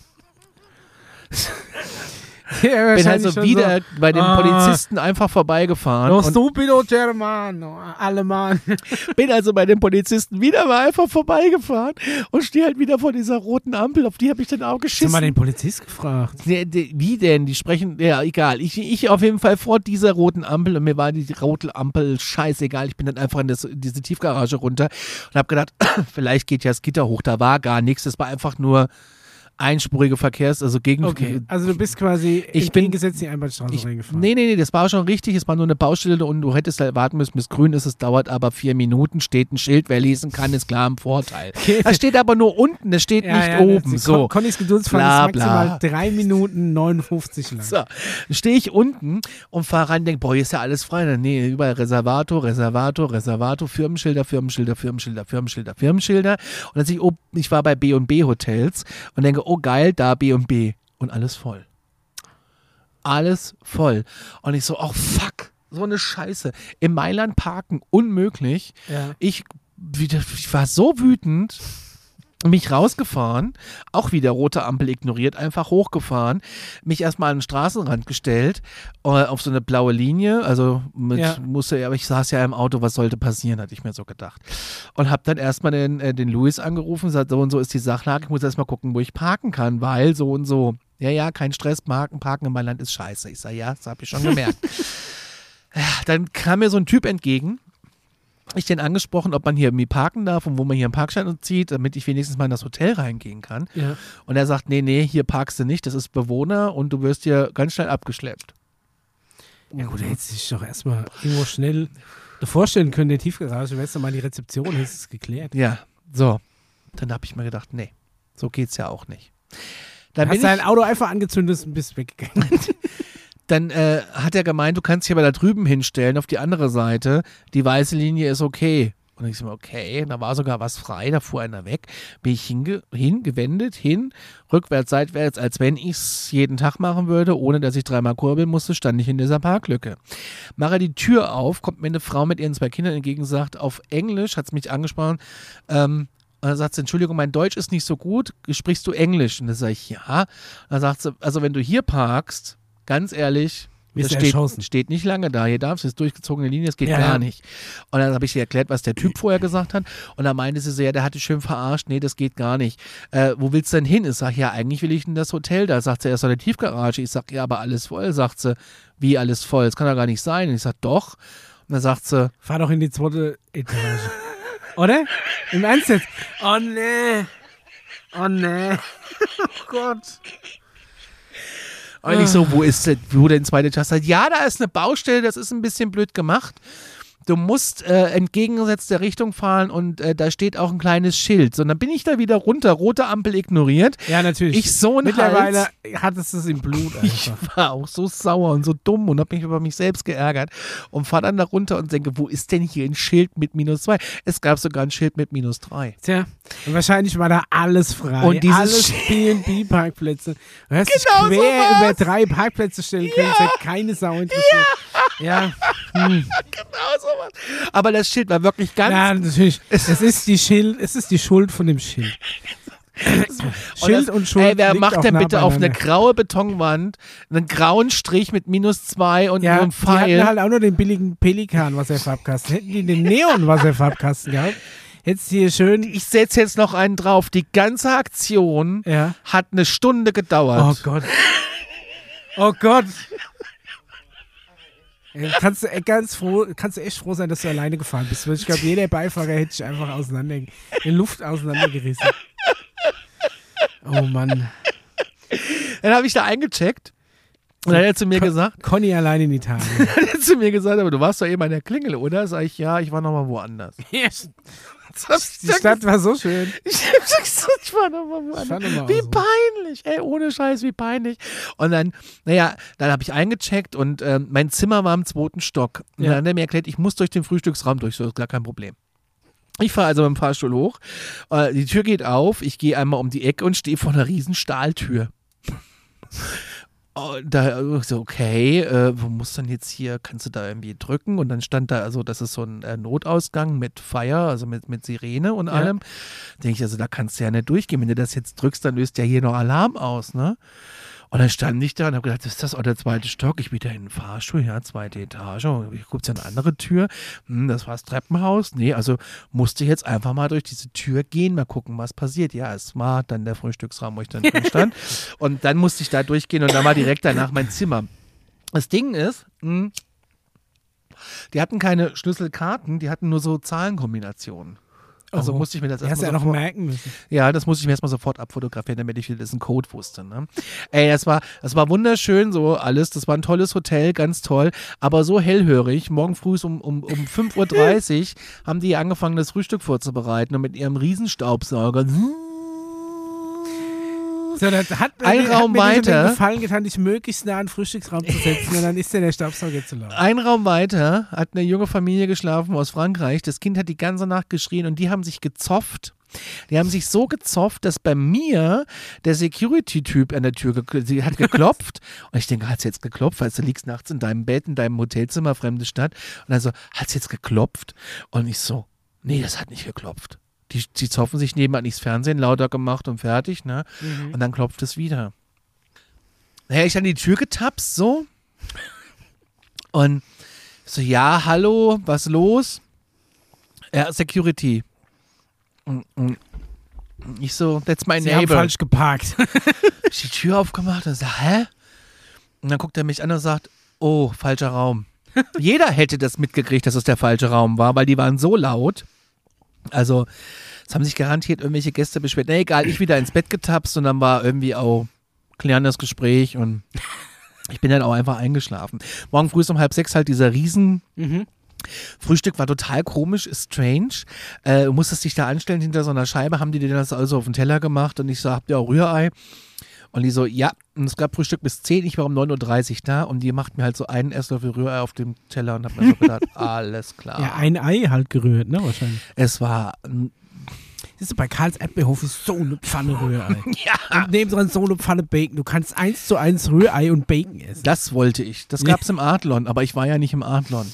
Ja, Bin also schon wieder bei dem Ah. Polizisten einfach vorbeigefahren. So, und stupido Germano, Alemann. Bin also bei den Polizisten wieder mal einfach vorbeigefahren und stehe halt wieder vor dieser roten Ampel, auf die habe ich dann auch Hast du geschissen. mal den Polizist gefragt? Nee, die- Wie denn? Die sprechen, ja, egal. Ich, ich auf jeden Fall vor dieser roten Ampel und mir war die rote Ampel scheißegal. Ich bin dann einfach in das, diese Tiefgarage runter und habe gedacht, vielleicht geht ja das Gitter hoch. Da war gar nichts. Das war einfach nur einspurige Verkehrs-, also gegen. Okay, also du bist quasi Ich bin- entgegengesetzt in die Einbahnstraße Ich, reingefahren. nee, nee, nee, das war schon richtig. Es war nur eine Baustelle und du hättest halt warten müssen, bis grün ist. Es dauert aber vier Minuten. Steht ein Schild, wer lesen kann, ist klar im Vorteil. Okay. Das steht aber nur unten, das steht Ja, nicht ja, oben. So. Con Connys Geduldsfahren Bla, ist maximal bla. 3 Minuten 59 lang. So, stehe ich unten und fahre rein, denke, boah, hier ist ja alles frei. Dann, nee, überall Reservator, Reservator, Reservator, Firmenschilder, Firmenschilder, Firmenschilder, Firmenschilder, Firmenschilder. Und dann sehe ich, oh, ich war bei B&B Hotels und denke, oh geil, da B&B. Und alles voll. Alles voll. Und ich so, oh fuck, so eine Scheiße. Im Mailand parken, unmöglich. Ja. Ich, ich war so wütend, mich rausgefahren, auch wieder rote Ampel ignoriert, einfach hochgefahren, mich erstmal an den Straßenrand gestellt, äh, auf so eine blaue Linie, also mit, Ja. musste, aber ich saß ja im Auto, was sollte passieren, hatte ich mir so gedacht. Und habe dann erstmal den, äh, den Louis angerufen, gesagt, so und so ist die Sachlage, ich muss erstmal gucken, wo ich parken kann, weil so und so. Ja, ja, kein Stress, parken, parken in meinem Land ist scheiße. Ich sage, ja, das habe ich schon gemerkt. dann kam mir so ein Typ entgegen, ich den angesprochen, ob man hier irgendwie parken darf und wo man hier einen Parkschein zieht, damit ich wenigstens mal in das Hotel reingehen kann. Ja. Und er sagt, nee, nee, hier parkst du nicht, das ist Bewohner und du wirst hier ganz schnell abgeschleppt. ja gut, er hätte sich doch erstmal irgendwo schnell vorstellen können, der Tiefgarage, wärst du mal die Rezeption, hättest es geklärt. Ja, so. Dann habe ich mir gedacht, nee, so geht's ja auch nicht. Dann, bin Hast dein Auto einfach angezündet und bist weggegangen. dann äh, hat er gemeint, du kannst dich aber da drüben hinstellen, auf die andere Seite. Die weiße Linie ist okay. Und ich so, okay, da war sogar was frei, da fuhr einer weg. Bin ich hinge hingewendet, hin, rückwärts, seitwärts, als wenn ich es jeden Tag machen würde, ohne dass ich dreimal kurbeln musste, stand ich in dieser Parklücke. Mache die Tür auf, kommt mir eine Frau mit ihren zwei Kindern entgegen, sagt auf Englisch, hat es mich angesprochen, ähm, und dann sagt sie, Entschuldigung, mein Deutsch ist nicht so gut, sprichst du Englisch? Und dann sage ich, ja. Und dann sagt sie, also wenn du hier parkst, ganz ehrlich, das steht, steht nicht lange da. Hier darfst du, ist durchgezogene Linie, das geht Ja, gar nicht. Und dann habe ich ihr erklärt, was der Typ vorher gesagt hat. Und dann meinte sie so, ja, der hat dich schön verarscht. Nee, das geht gar nicht. Äh, wo willst du denn hin? Ich sage, ja, eigentlich will ich in das Hotel. Da sagt sie, er ist eine Tiefgarage. Ich sage, ja, aber alles voll. Sagt sie, wie alles voll? Das kann doch gar nicht sein. Und ich sage, doch. Und dann sagt sie, Fahr doch in die zweite Etage. Oder? Im Ernst jetzt? Oh nee. Oh nee. Oh Gott. Und ich so, wo ist denn, wo denn zweite Taste? Ja, da ist eine Baustelle, das ist ein bisschen blöd gemacht. Du musst äh, entgegengesetzte Richtung fahren und äh, da steht auch ein kleines Schild. So, und dann bin ich da wieder runter, rote Ampel ignoriert. Ja, natürlich. Ich so ein Mittlerweile Hals. hattest du es im Blut Ich einfach. war auch so sauer und so dumm und habe mich über mich selbst geärgert und fahre dann da runter und denke, wo ist denn hier ein Schild mit minus zwei? Es gab sogar ein Schild mit minus drei. Tja, und wahrscheinlich war da alles frei. Und dieses alles B&B-Parkplätze. Du hast Genau dich quer so über drei Parkplätze stellen können. Es hätte keine Sau interessiert. Ja. Hm. Genau sowas. Aber das Schild war wirklich ganz Ja, natürlich. Es ist die Schild, es ist die Schuld von dem Schild. Schild und, Schuld. Ey, wer macht denn nah bitte auf eine graue Betonwand einen grauen Strich mit minus zwei und Ja, einem die hatten Pfeil? halt auch nur den billigen Pelikan-Wasserfarbkasten. Hätten die den Neon-Wasserfarbkasten gehabt, hättest hier schön. ich setze jetzt noch einen drauf. Die ganze Aktion Ja. hat eine Stunde gedauert. Oh Gott. Oh Gott. Kannst du echt ganz froh, kannst du echt froh sein, dass du alleine gefahren bist. Weil ich glaube, jeder Beifahrer hätte dich einfach auseinander, in Luft auseinandergerissen. Oh Mann. Dann habe ich da eingecheckt. Und dann hat er zu mir gesagt, Conny allein in Italien. hat er zu mir gesagt, aber du warst doch eben an der Klingel, oder? Sag ich, ja, ich war noch mal woanders. Die Stadt war so schön. Ich hab gesagt, ich war noch mal woanders. wie peinlich, ey, ohne Scheiß, wie peinlich. Und dann, naja, dann habe ich eingecheckt und ähm, mein Zimmer war im zweiten Stock. Und Ja. dann hat er mir erklärt, ich muss durch den Frühstücksraum durch, so ist gar kein Problem. Ich fahre also mit dem Fahrstuhl hoch, äh, die Tür geht auf, ich gehe einmal um die Ecke und stehe vor einer riesen Stahltür. Und da äh, so, okay, äh, wo muss dann jetzt hier, kannst du da irgendwie drücken? Und dann stand da, also das ist so ein äh, Notausgang mit Fire, also mit, mit Sirene und Ja. allem. Denke ich, also da kannst du ja nicht durchgehen. Wenn du das jetzt drückst, dann löst ja hier noch Alarm aus, ne? Und dann stand ich da und habe gedacht, ist das auch der zweite Stock? Ich bin da in den Fahrstuhl, ja, zweite Etage. Ich gucke eine andere Tür. Hm, das war das Treppenhaus. Nee, also musste ich jetzt einfach mal durch diese Tür gehen, mal gucken, was passiert. Ja, es war dann der Frühstücksraum, wo ich dann drin stand. und dann musste ich da durchgehen und dann war direkt danach mein Zimmer. Das Ding ist, hm, die hatten keine Schlüsselkarten, die hatten nur so Zahlenkombinationen. Also Oh. musste ich mir das erstmal ja noch sofort- merken müssen. ja, das musste ich mir erstmal sofort abfotografieren, damit ich wieder diesen Code wusste. Ne? Ey, das war, das war wunderschön, so alles. Das war ein tolles Hotel, ganz toll, aber so hellhörig. Morgen früh um, um, um 5.30 Uhr haben die angefangen, das Frühstück vorzubereiten und mit ihrem Riesenstaubsauger. So, das hat, Ein hat Raum mir nicht weiter. Gefallen getan, dich möglichst nah an den Frühstücksraum zu setzen und dann ist dir der Staubsauger zu laut. Ein Raum weiter hat eine junge Familie geschlafen aus Frankreich. Das Kind hat die ganze Nacht geschrien und die haben sich gezopft. Die haben sich so gezopft, dass bei mir der Security-Typ an der Tür sie hat geklopft. und ich denke, hat sie jetzt geklopft? Weil du liegst nachts in deinem Bett, in deinem Hotelzimmer, fremde Stadt. Und also, hat sie jetzt geklopft? Und ich so, nee, das hat nicht geklopft. Die, die zopfen sich nebenan das Fernsehen lauter gemacht und fertig, ne? Und dann klopft es wieder. Naja, ich an die Tür getapst, so. Und so, ja, hallo, was los? Ja, Security. Und, und ich so, that's my Sie haben neighbor. falsch geparkt. Ich die Tür aufgemacht und sag, hä? Und dann guckt er mich an und sagt, oh, falscher Raum. Jeder hätte das mitgekriegt, dass es der falsche Raum war, weil die waren so laut. Also, es haben sich garantiert irgendwelche Gäste beschwert. Na egal, ich wieder ins Bett getapst und dann war irgendwie auch klärendes Gespräch und ich bin dann auch einfach eingeschlafen. Morgen früh ist um halb sechs halt dieser riesen Mhm. Frühstück war total komisch, strange. Äh, du musstest dich da anstellen hinter so einer Scheibe, haben die dir das also auf den Teller gemacht und ich so, habt ihr auch Rührei? Und die so, ja, und es gab Frühstück bis 10, ich war um 9.30 Uhr da und die macht mir halt so einen Esslöffel Rührei auf dem Teller und hab mir so gedacht, alles klar. Ja, ein Ei halt gerührt, ne, wahrscheinlich. Es war, Siehst du, bei Karls Erdbeerhof ist so eine Pfanne Rührei. ja, Und nebendran so eine Pfanne Bacon. Du kannst eins zu eins Rührei und Bacon essen. das wollte ich. Das gab's im Adlon, aber ich war ja nicht im Adlon.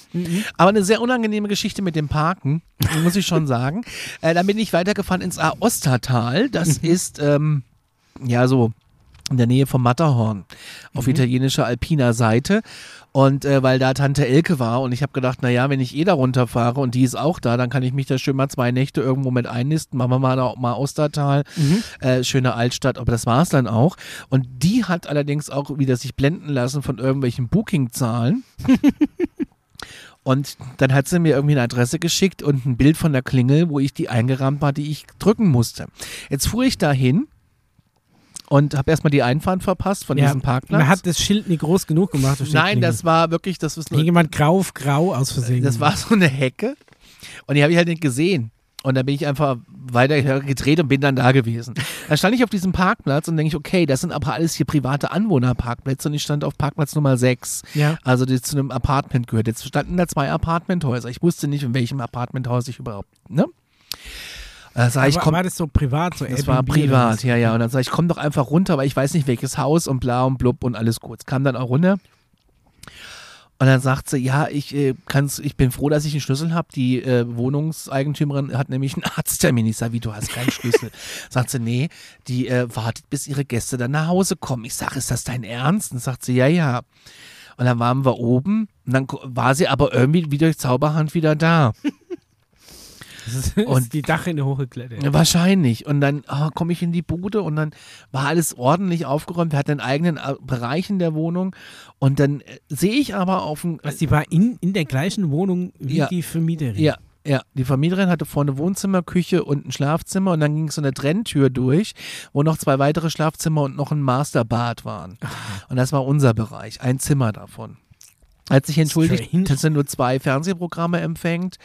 Aber eine sehr unangenehme Geschichte mit dem Parken, muss ich schon sagen. Äh, dann bin ich weitergefahren ins Aostatal. Das ist, ähm, ja, so in der Nähe vom Matterhorn auf italienischer alpiner Seite. Und äh, weil da Tante Elke war und ich habe gedacht, naja, wenn ich eh da runterfahre und die ist auch da, dann kann ich mich da schön mal zwei Nächte irgendwo mit einnisten. Machen wir mal, da- mal Ostertal, äh, schöne Altstadt, aber das war es dann auch. Und die hat allerdings auch wieder sich blenden lassen von irgendwelchen Booking-Zahlen. Und dann hat sie mir irgendwie eine Adresse geschickt und ein Bild von der Klingel, wo ich die eingerahmt war, die ich drücken musste. Jetzt fuhr ich da hin und habe erstmal die Einfahrt verpasst von diesem Parkplatz. Man hat das Schild nie groß genug gemacht. die Nein, das war wirklich, das ist Irgendjemand grau auf grau aus Versehen. das war so eine Hecke und die habe ich halt nicht gesehen. Und dann bin ich einfach weiter gedreht und bin dann da gewesen. Da stand ich auf diesem Parkplatz und denke ich, okay, das sind aber alles hier private Anwohnerparkplätze und ich stand auf Parkplatz Nummer 6. Ja. Also die zu einem Apartment gehört. Jetzt standen da zwei Apartmenthäuser. Ich wusste nicht, in welchem Apartmenthaus ich überhaupt, ne? Da sag ich, war, komm, war das so privat? So das war privat, ja, ja. Und dann sag ich, komm doch einfach runter, weil ich weiß nicht, welches Haus und bla und blub und alles gut. Es kam dann auch runter. Und dann sagt sie, ja, ich, äh, kann's, ich bin froh, dass ich einen Schlüssel habe. Die äh, Wohnungseigentümerin hat nämlich einen Arzttermin. Ich sage, wie, du hast keinen Schlüssel. sagt sie, nee, die äh, wartet, bis ihre Gäste dann nach Hause kommen. Ich sage, ist das dein Ernst? Und sagt sie, ja, ja. Und dann waren wir oben und dann war sie aber irgendwie wie durch Zauberhand wieder da. Ist, Und- und die Dachrinne hochgeklettert. Wahrscheinlich. Und dann oh, komme ich in die Bude und dann war alles ordentlich aufgeräumt. Wir hatten einen eigenen äh, Bereich in der Wohnung. Und dann äh, sehe ich aber auf dem. Was, die war in, in der gleichen Wohnung wie Ja. die Vermieterin? ja, ja, die Vermieterin hatte vorne Wohnzimmer, Küche und ein Schlafzimmer und dann ging so eine Trenntür durch, wo noch zwei weitere Schlafzimmer und noch ein Masterbad waren. Und das war unser Bereich, ein Zimmer davon. Hat sich entschuldigt, Strange. dass er nur zwei Fernsehprogramme empfängt.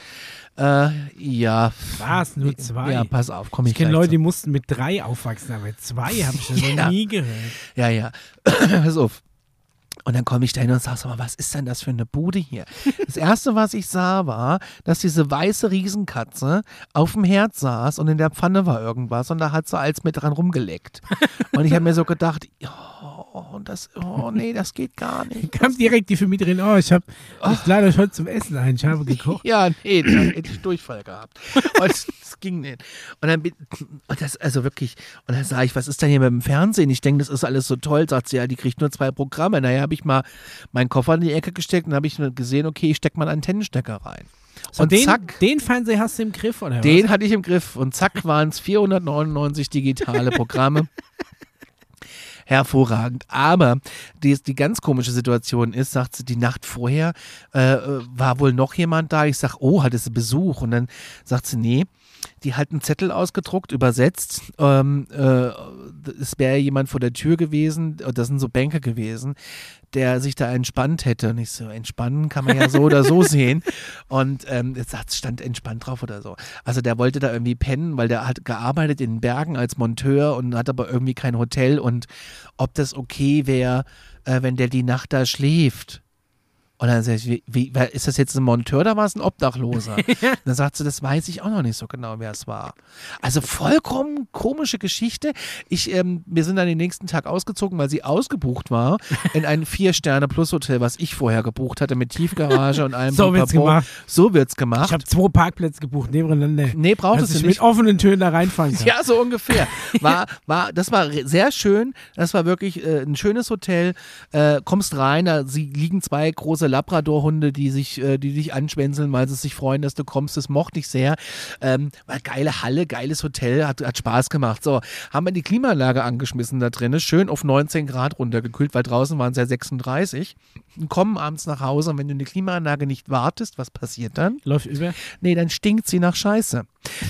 Äh, ja. Was? Nur zwei? Ja, pass auf, komm ich, Ich kenne Leute, die mussten mit drei aufwachsen, aber zwei habe ich noch Ja. nie gehört. Ja, ja. Pass auf. Und dann komme ich da hin und sage, sag mal, was ist denn das für eine Bude hier? Das Erste, was ich sah, war, dass diese weiße Riesenkatze auf dem Herd saß und in der Pfanne war irgendwas und da hat sie als mit dran rumgeleckt. Und ich habe mir so gedacht, oh, das, oh nee, das geht gar nicht. Kam direkt die Vermieterin, oh, ich habe, ich lade euch heute zum Essen ein, ich habe gekocht. Ja, nee, da hätte ich Durchfall gehabt. Und das ging nicht. Und dann und das, also wirklich, und dann sage ich, was ist denn hier mit dem Fernsehen? Ich denke, das ist alles so toll. Sagt sie, ja, die kriegt nur zwei Programme. Naja, habe ich mal meinen Koffer in die Ecke gesteckt und habe ich gesehen, okay, ich stecke mal einen Antennenstecker rein. So, und den, zack, den Fernseher hast du im Griff, oder den hatte ich im Griff. Und zack waren es 499 digitale Programme. Hervorragend. Aber die, die ganz komische Situation ist, sagt sie, die Nacht vorher äh, äh, war wohl noch jemand da. Ich sag, oh, hattest du Besuch? Und dann sagt sie, nee, die hat einen Zettel ausgedruckt, übersetzt. Ähm, äh, es wäre jemand vor der Tür gewesen, das sind so Bänke gewesen, der sich da entspannt hätte. Und ich so, entspannen kann man ja so oder so sehen. Und ähm, jetzt stand entspannt drauf oder so. Also der wollte da irgendwie pennen, weil der hat gearbeitet in den Bergen als Monteur und hat aber irgendwie kein Hotel. Und ob das okay wäre, äh, wenn der die Nacht da schläft. Und dann sag ich, wie, wie, ist das jetzt ein Monteur oder war es ein Obdachloser? dann sagt sie, das weiß ich auch noch nicht so genau, wer es war. Also vollkommen komische Geschichte. Ich, ähm, wir sind dann den nächsten Tag ausgezogen, weil sie ausgebucht war in ein Vier-Sterne-Plus-Hotel, was ich vorher gebucht hatte, mit Tiefgarage und allem. So wird's Pipapo. gemacht. So wird's gemacht. Ich habe zwei Parkplätze gebucht nebeneinander. nee, braucht es ich nicht. mit offenen Türen da reinfahren kann. Ja, so ungefähr. War, war, das war sehr schön. Das war wirklich äh, ein schönes Hotel. Äh, kommst rein, da sie, liegen zwei große Labradorhunde, die sich, äh, die dich anschwänzeln, weil sie sich freuen, dass du kommst. Das mochte ich sehr. Ähm, war geile Halle, geiles Hotel, hat, hat Spaß gemacht. So, haben wir die Klimaanlage angeschmissen da drin, schön auf 19 Grad runtergekühlt, weil draußen waren es ja 36. Und kommen abends nach Hause und wenn du eine Klimaanlage nicht wartest, was passiert dann? Läuft über. Nee, dann stinkt sie nach Scheiße.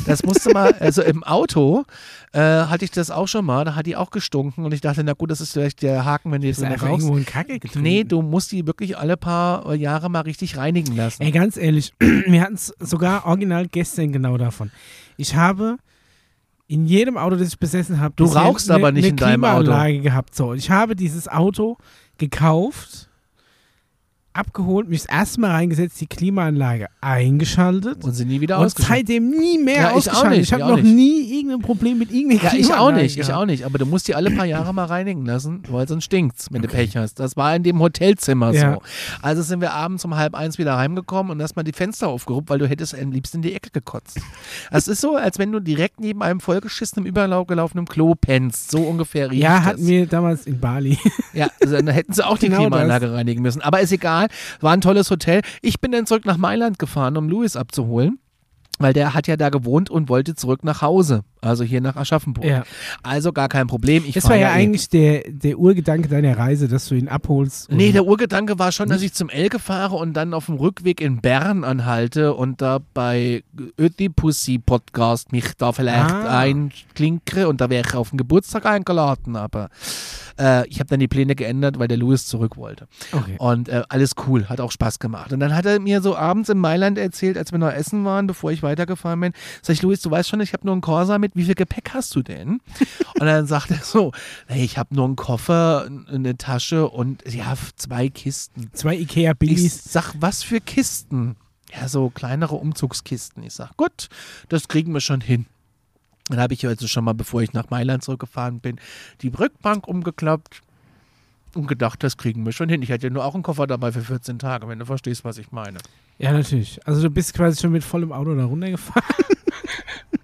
Das musste mal, also im Auto äh, hatte ich das auch schon mal, da hat die auch gestunken und ich dachte, na gut, das ist vielleicht der Haken, wenn du jetzt in Kacke getrunken. Nee, du musst die wirklich alle paar paar Jahre mal richtig reinigen lassen. Ey, ganz ehrlich, wir hatten es sogar original gestern genau davon. Ich habe in jedem Auto, das ich besessen habe, Du rauchst eine, aber nicht eine in deinem Auto. Klimaanlage gehabt. So, ich habe dieses Auto gekauft, abgeholt, mich das erste Mal reingesetzt, die Klimaanlage eingeschaltet. Und sind nie wieder Und ausgeschaltet. seitdem nie mehr Ja, ich auch ausgeschaltet. nicht, ich habe ich auch noch nicht. nie irgendein Problem mit irgendeiner Ja, ich auch Klimaanlage nicht, ich auch nicht. Aber du musst die alle paar Jahre mal reinigen lassen, weil sonst stinkt's, wenn du Pech hast. Das war in dem Hotelzimmer Ja. so. Also sind wir abends um halb eins wieder heimgekommen und hast mal die Fenster aufgehoben, weil du hättest am liebsten in die Ecke gekotzt. Das ist so, als wenn du direkt neben einem vollgeschissenen, übergelaufenen Klo pennst. So ungefähr riecht Ja, das. hatten wir damals in Bali. Ja, also dann hätten sie auch die Genau Klimaanlage reinigen müssen. Aber ist egal, war ein tolles Hotel. Ich bin dann zurück nach Mailand gefahren, um Louis abzuholen. Weil der hat ja da gewohnt und wollte zurück nach Hause. Also hier nach Aschaffenburg. Ja. Also gar kein Problem. Ich Das war ja eh. eigentlich der, der Urgedanke deiner Reise, dass du ihn abholst. Nee, der Urgedanke war schon, dass ich zum Elke fahre und dann auf dem Rückweg in Bern anhalte und da bei Ödipussy Podcast mich da vielleicht Ah. einklinkere und da wäre ich auf den Geburtstag eingeladen, aber äh, ich habe dann die Pläne geändert, weil der Louis zurück wollte. Okay. Und äh, alles cool, hat auch Spaß gemacht. Und dann hat er mir so abends in Mailand erzählt, als wir noch essen waren, bevor ich weitergefahren bin, sag ich, Louis, du weißt schon, ich habe nur einen Corsa mit, wie viel Gepäck hast du denn? und dann sagt er so, hey, ich habe nur einen Koffer, eine Tasche und ja, zwei Kisten. Zwei Ikea Ich sag, was für Kisten? Ja, so kleinere Umzugskisten. Ich sag, gut, das kriegen wir schon hin. Dann habe ich also schon mal, bevor ich nach Mailand zurückgefahren bin, die Rückbank umgeklappt und gedacht, das kriegen wir schon hin. Ich hatte ja nur auch einen Koffer dabei für 14 Tage, wenn du verstehst, was ich meine. Ja, natürlich. Also du bist quasi schon mit vollem Auto da runtergefahren.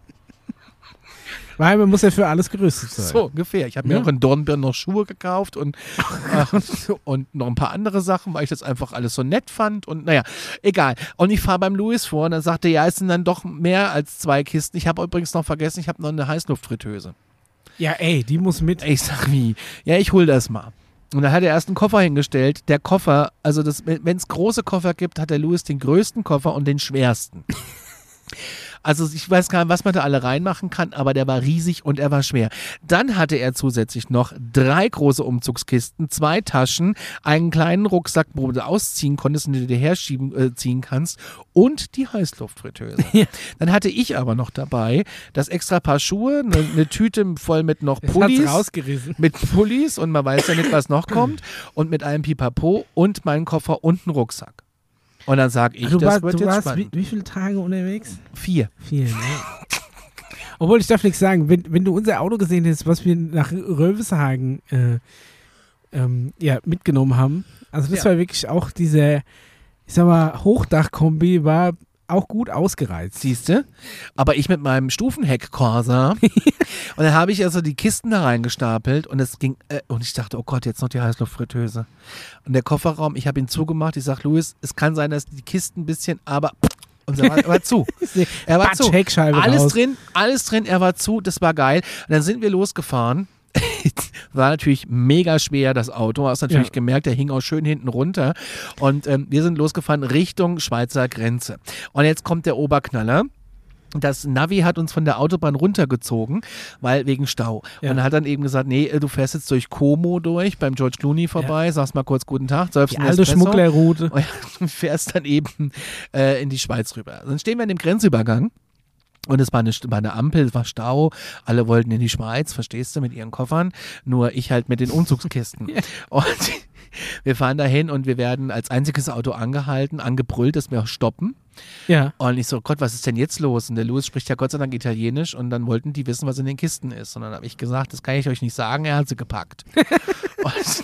Weil man muss ja für alles gerüstet sein. So ungefähr. Ich habe mir Ja. auch in Dornbirn noch Schuhe gekauft und, äh, und noch ein paar andere Sachen, weil ich das einfach alles so nett fand. Und naja, egal. Und ich fahre beim Louis vor und er sagte, ja, es sind dann doch mehr als zwei Kisten. Ich habe übrigens noch vergessen, ich habe noch eine Heißluftfritteuse. Ja, ey, die muss mit. Ich sag wie? Ja, ich hol das mal. Und dann hat er erst einen Koffer hingestellt. Der Koffer, also wenn es große Koffer gibt, hat der Louis den größten Koffer und den schwersten. Also ich weiß gar nicht, was man da alle reinmachen kann, aber der war riesig und er war schwer. Dann hatte er zusätzlich noch drei große Umzugskisten, zwei Taschen, einen kleinen Rucksack, wo du ausziehen konntest und den du dir herschieben äh, ziehen kannst und die Heißluftfritteuse. Ja. Dann hatte ich aber noch dabei das extra Paar Schuhe, eine, eine Tüte voll mit noch Pullis mit Pullis und man weiß ja nicht, was noch kommt und mit einem Pipapo und meinen Koffer und einen Rucksack. Und dann sage ich, du das warst, wird du jetzt warst spannend. wie, wie viele Tage unterwegs? Vier. Vier, ne? Obwohl, ich darf nichts sagen. Wenn, wenn du unser Auto gesehen hättest, was wir nach Rövishagen äh, ähm, ja, mitgenommen haben, also das Ja. war wirklich auch dieser, ich sag mal, Hochdachkombi war auch gut ausgereizt. Siehst du? Aber ich mit meinem Stufenheck-Corsa. und dann habe ich also die Kisten da reingestapelt und es ging, äh, und ich dachte, oh Gott, jetzt noch die Heißluftfritteuse. Und der Kofferraum, ich habe ihn zugemacht. Ich sage, Louis, es kann sein, dass die Kisten ein bisschen, aber. Und er war, er war zu. Er war Batsch, zu. Alles raus. drin, alles drin, er war zu, das war geil. Und dann sind wir losgefahren. war natürlich mega schwer, das Auto. Hast natürlich Ja. gemerkt, der hing auch schön hinten runter. Und ähm, wir sind losgefahren Richtung Schweizer Grenze. Und jetzt kommt der Oberknaller. Das Navi hat uns von der Autobahn runtergezogen, weil wegen Stau. Ja. Und er hat dann eben gesagt, nee, du fährst jetzt durch Como durch, beim George Clooney vorbei, sagst mal kurz guten Tag, säufst Die alte Schmugglerroute. und fährst dann eben äh, in die Schweiz rüber. Dann stehen wir an dem Grenzübergang. Und es war eine, war eine Ampel, es war Stau, alle wollten in die Schweiz, verstehst du, mit ihren Koffern, nur ich halt mit den Umzugskisten. Und wir fahren dahin und wir werden als einziges Auto angehalten, angebrüllt, dass wir auch stoppen. Ja. Und ich so, Gott, was ist denn jetzt los? Und der Louis spricht ja Gott sei Dank Italienisch und dann wollten die wissen, was in den Kisten ist. Und dann habe ich gesagt, das kann ich euch nicht sagen, er hat sie gepackt. und,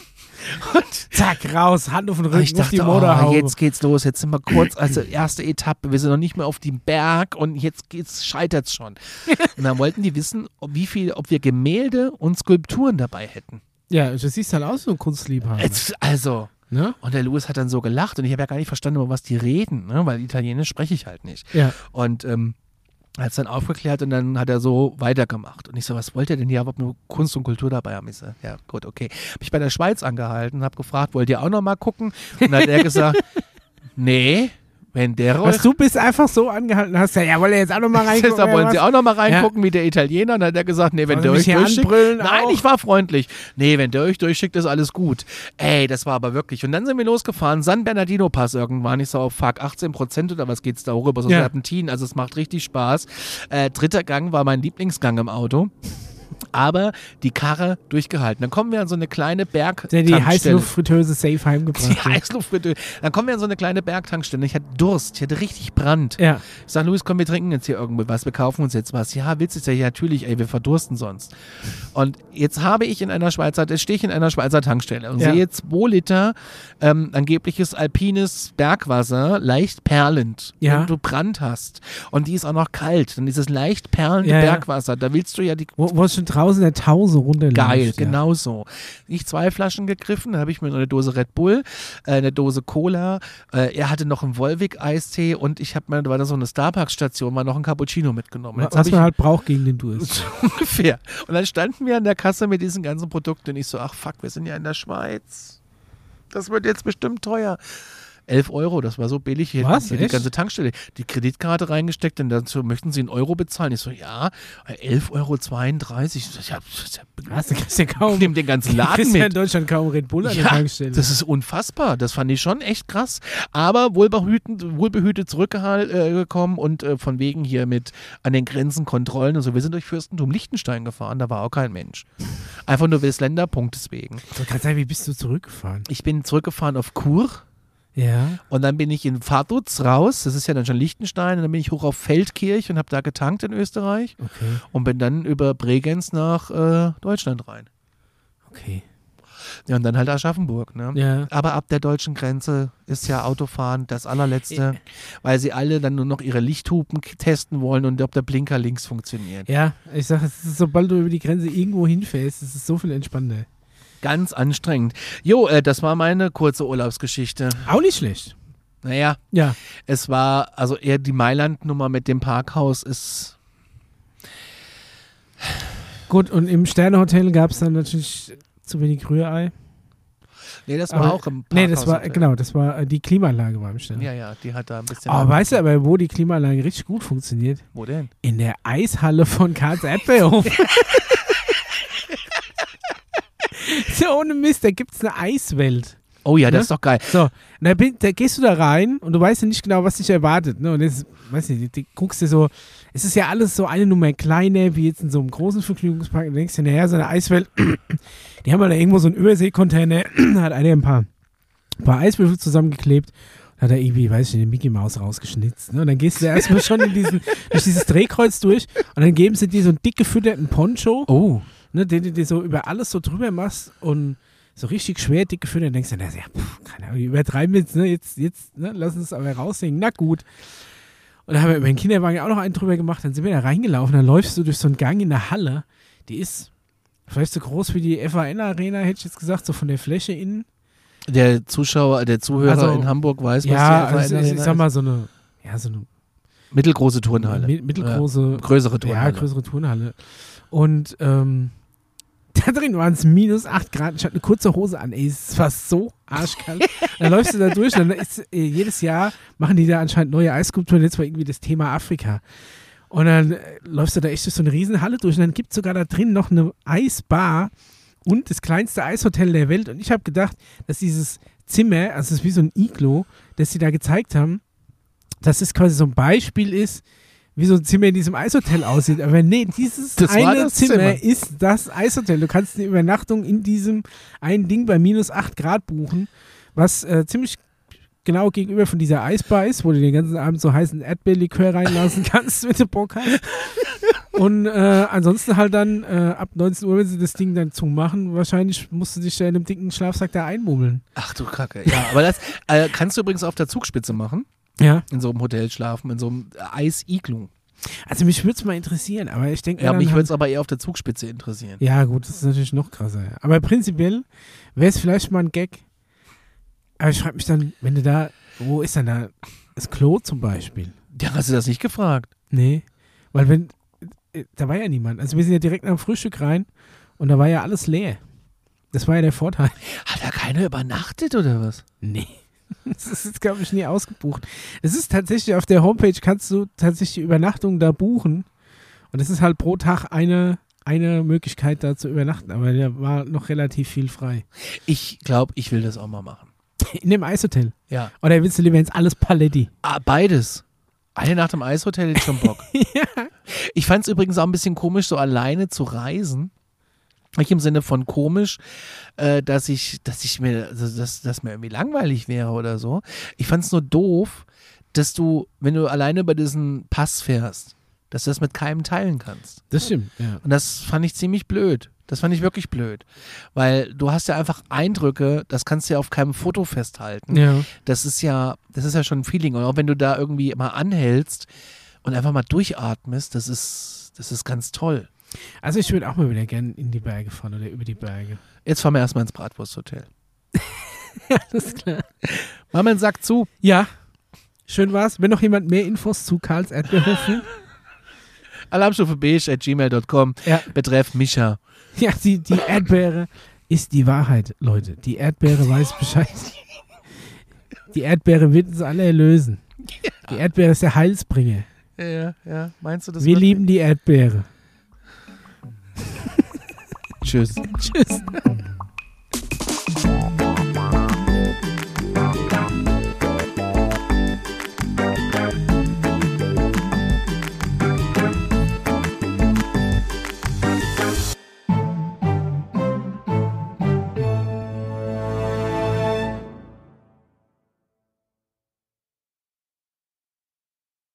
und Zack, raus, Hand auf den Rücken, ich auf die dachte, oh, Motorhaube. jetzt geht's los. Jetzt sind wir kurz, also erste Etappe. Wir sind noch nicht mehr auf dem Berg und jetzt geht's, scheitert's schon. Und dann wollten die wissen, ob, wie viel, ob wir Gemälde und Skulpturen dabei hätten. ja, du siehst halt aus wie ein Kunstliebhaber. Jetzt, also. ne? Und der Louis hat dann so gelacht und ich habe ja gar nicht verstanden, über was die reden, ne? weil Italienisch spreche ich halt nicht. Ja. Und ähm, hat es dann aufgeklärt und dann hat er so weitergemacht. Und ich so, was wollt ihr denn hier? Ob nur Kunst und Kultur dabei haben? Ich so, ja, gut, okay. Habe ich bei der Schweiz angehalten, habe gefragt, wollt ihr auch noch mal gucken? Und dann hat er gesagt, nee, wenn der Was du bist einfach so angehalten hast, ja, ja, wollt ihr jetzt auch noch mal reingucken? da wollen Sie auch noch mal reingucken, wie der Italiener. Und dann hat er gesagt, nee, wenn Wollen der euch durchschickt. Nein, auch? ich war freundlich. Nee, wenn der euch durchschickt, ist alles gut. Ey, das war aber wirklich. Und dann sind wir losgefahren, San Bernardino Pass irgendwann. Ich so, oh, fuck, 18 Prozent oder was geht's da hoch über so Ja. Serpentinen. Also es macht richtig Spaß. Äh, dritter Gang war mein Lieblingsgang im Auto. Aber die Karre durchgehalten. Dann kommen wir an so eine kleine Berg. Der die Heißluftfritteuse safe Die heimgebracht. hat. Heißluftfritteuse. Dann kommen wir an so eine kleine Bergtankstelle. Ich hatte Durst, ich hatte richtig Brand. Ja. Ich sag, Luis, komm, wir trinken jetzt hier irgendwo was, wir kaufen uns jetzt was. Ja, willst du ja, ja, natürlich, ey, wir verdursten sonst. Und jetzt habe ich in einer Schweizer, jetzt stehe ich in einer Schweizer Tankstelle und Ja. sehe 2 Liter ähm, angebliches alpines Bergwasser, leicht perlend. Ja. Wenn du Brand hast und die ist auch noch kalt, dann dieses leicht perlende Ja. Bergwasser, da willst du ja die Wo, wo schon draußen der Tause runterläuft. Geil, ja. genau so. Ich zwei Flaschen gegriffen, dann habe ich mir noch eine Dose Red Bull, äh, eine Dose Cola. Äh, er hatte noch einen Volvic-Eistee und ich habe mir, da war da so eine Starbucks-Station, mal noch einen Cappuccino mitgenommen. Jetzt Was man halt braucht gegen den Durst. ungefähr. Und dann standen wir an der Kasse mit diesen ganzen Produkten und ich so, ach fuck, wir sind ja in der Schweiz. Das wird jetzt bestimmt teuer. 11 Euro, das war so billig hier. Was? Die Echt? ganze Tankstelle. Die Kreditkarte reingesteckt und dazu möchten sie einen Euro bezahlen. Ich so, ja, 11,32 Euro. Ich ja, Was, du kriegst ja kaum. nimm den ganzen Laden kriegst ja in mit. Deutschland kaum Red Bull an der Ja, Tankstelle. das ist unfassbar. Das fand ich schon echt krass. Aber wohlbehütet, wohlbehütet zurückgekommen und äh, von wegen hier mit an den Grenzen Kontrollen und so. Wir sind durch Fürstentum Liechtenstein gefahren, da war auch kein Mensch. Einfach nur Westländer, Punkt deswegen. ich wollte gerade sagen, wie bist du zurückgefahren? Ich bin zurückgefahren auf Chur Ja. und dann bin ich in Vaduz raus, das ist ja dann schon Liechtenstein, und dann bin ich hoch auf Feldkirch und habe da getankt in Österreich Okay. und bin dann über Bregenz nach äh, Deutschland rein. Okay. Ja, und dann halt Aschaffenburg, ne? Ja. Aber ab der deutschen Grenze ist ja Autofahren das allerletzte, weil sie alle dann nur noch ihre Lichthupen testen wollen und ob der Blinker links funktioniert. Ja, ich sag, es ist, sobald du über die Grenze irgendwo hinfährst, ist es so viel entspannter. Ganz anstrengend. Jo, äh, das war meine kurze Urlaubsgeschichte. Auch nicht schlecht. Naja, Ja. es war, also eher die Mailand-Nummer mit dem Parkhaus ist, Gut, und im Sternehotel gab es dann natürlich zu wenig Rührei. nee, das war Aber- auch im Parkhaus. Nee, das war, genau, das war äh, die Klimaanlage war im. Ja, ja, die hat da ein bisschen. Aber weißt du aber, wo die Klimaanlage richtig gut funktioniert? Wo denn? In der Eishalle von Karls Erdbeerhof. so ohne Mist, da gibt es eine Eiswelt. Oh ja, das Ne? ist doch geil. So, da, bin, da gehst du da rein und du weißt ja nicht genau, was dich erwartet. Ne? Und jetzt, weiß nicht, du guckst dir so, es ist ja alles so eine Nummer kleiner, wie jetzt in so einem großen Vergnügungspark. Und denkst dir, naja, so eine Eiswelt, die haben wir da irgendwo so einen Überseekontainer, da hat einer ein paar, ein paar Eiswürfel zusammengeklebt. und Hat er irgendwie, weiß ich nicht, den Mickey Maus rausgeschnitzt. Ne? Und dann gehst du erstmal schon in diesen, durch dieses Drehkreuz durch und dann geben sie dir so einen dick gefütterten Poncho Oh. Ne, den du dir so über alles so drüber machst und so richtig schwer dick gefühlt, dann denkst du, na, ja, pff, keine Ahnung, übertreiben wir jetzt, ne, jetzt, jetzt, ne, lass uns aber raushängen, na gut. Und dann haben wir über den Kinderwagen auch noch einen drüber gemacht, dann sind wir da reingelaufen, dann läufst du durch so einen Gang in der Halle, die ist vielleicht so groß wie die FAN-Arena, hätte ich jetzt gesagt, so von der Fläche innen. Der Zuschauer, der Zuhörer Also, in Hamburg weiß, was ja, die also, ich, ich sag mal so eine, ja, so eine Mittelgroße Turnhalle. mi- mittelgroße, Ja, größere Ja, Turnhalle. größere Turnhalle. Und ähm, da drin waren es minus 8 Grad. Ich hatte eine kurze Hose an. Ey, es war so arschkalt. dann läufst du da durch. Dann ist, äh, jedes Jahr machen die da anscheinend neue Eisskulpturen. Jetzt war irgendwie das Thema Afrika. Und dann äh, läufst du da echt durch so eine Riesenhalle durch. Und dann gibt es sogar da drin noch eine Eisbar und das kleinste Eishotel der Welt. Und ich habe gedacht, dass dieses Zimmer, also es ist wie so ein Iglo, das sie da gezeigt haben, dass es quasi so ein Beispiel ist, wie so ein Zimmer in diesem Eishotel aussieht. Aber nee, dieses Das eine das Zimmer, Zimmer. ist das Eishotel. Du kannst eine Übernachtung in diesem einen Ding bei minus 8 Grad buchen, was äh, ziemlich genau gegenüber von dieser Eisbar ist, wo du den ganzen Abend so heißen Erdbeerlikör reinlassen kannst, wenn du Bock hast. Und äh, ansonsten halt dann äh, ab 19 Uhr, wenn sie das Ding dann zumachen, wahrscheinlich musst du dich da in einem dicken Schlafsack da einmummeln. Ach du Kacke. Ja, aber das äh, kannst du übrigens auf der Zugspitze machen. Ja. In so einem Hotel schlafen, in so einem Eis-Iglu. Also mich würde es mal interessieren, aber ich denke Ja, mich würde es aber eher auf der Zugspitze interessieren. Ja, gut, das ist natürlich noch krasser. Aber prinzipiell wäre es vielleicht mal ein Gag. Aber ich frage mich dann, wenn du da, wo ist denn da das Klo zum Beispiel? Ja, hast du das nicht gefragt? Nee, weil wenn, äh, da war ja niemand. Also wir sind ja direkt nach dem Frühstück rein und da war ja alles leer. Das war ja der Vorteil. Hat da keiner übernachtet oder was? Nee. Das ist jetzt, glaube ich, nie ausgebucht. Es ist tatsächlich auf der Homepage, kannst du tatsächlich die Übernachtung da buchen. Und es ist halt pro Tag eine, eine Möglichkeit, da zu übernachten. Aber da war noch relativ viel frei. Ich glaube, ich will das auch mal machen. In dem Eishotel. Ja. Oder willst du lieber ins Alles Paletti? Ah, beides. Eine Nacht im Eishotel hätte ich schon Bock. ja. Ich fand es übrigens auch ein bisschen komisch, so alleine zu reisen. Nicht im Sinne von komisch, äh, dass ich, dass ich mir, also dass, dass mir irgendwie langweilig wäre oder so. Ich fand es nur doof, dass du, wenn du alleine über diesen Pass fährst, dass du das mit keinem teilen kannst. Das stimmt, ja. Und das fand ich ziemlich blöd. Das fand ich wirklich blöd. Weil du hast ja einfach Eindrücke, das kannst du ja auf keinem Foto festhalten. Ja. Das ist ja, das ist ja schon ein Feeling. Und auch wenn du da irgendwie mal anhältst und einfach mal durchatmest, das ist, das ist ganz toll. Also ich würde auch mal wieder gerne in die Berge fahren oder über die Berge. Jetzt fahren wir erstmal ins Bratwursthotel. ja, das ist klar. Mamen sagt zu. Ja, schön war's. Wenn noch jemand mehr Infos zu Karls Erdbeerhof will. Alarmstufe beige at gmail.com. Ja. Betreff Micha. Ja, die, die Erdbeere ist die Wahrheit, Leute. Die Erdbeere weiß Bescheid. Die Erdbeere wird uns alle erlösen. Die Erdbeere ist der Heilsbringer. Ja, ja. Meinst du das? Wir lieben die Erdbeere. Tschüss. Tschüss.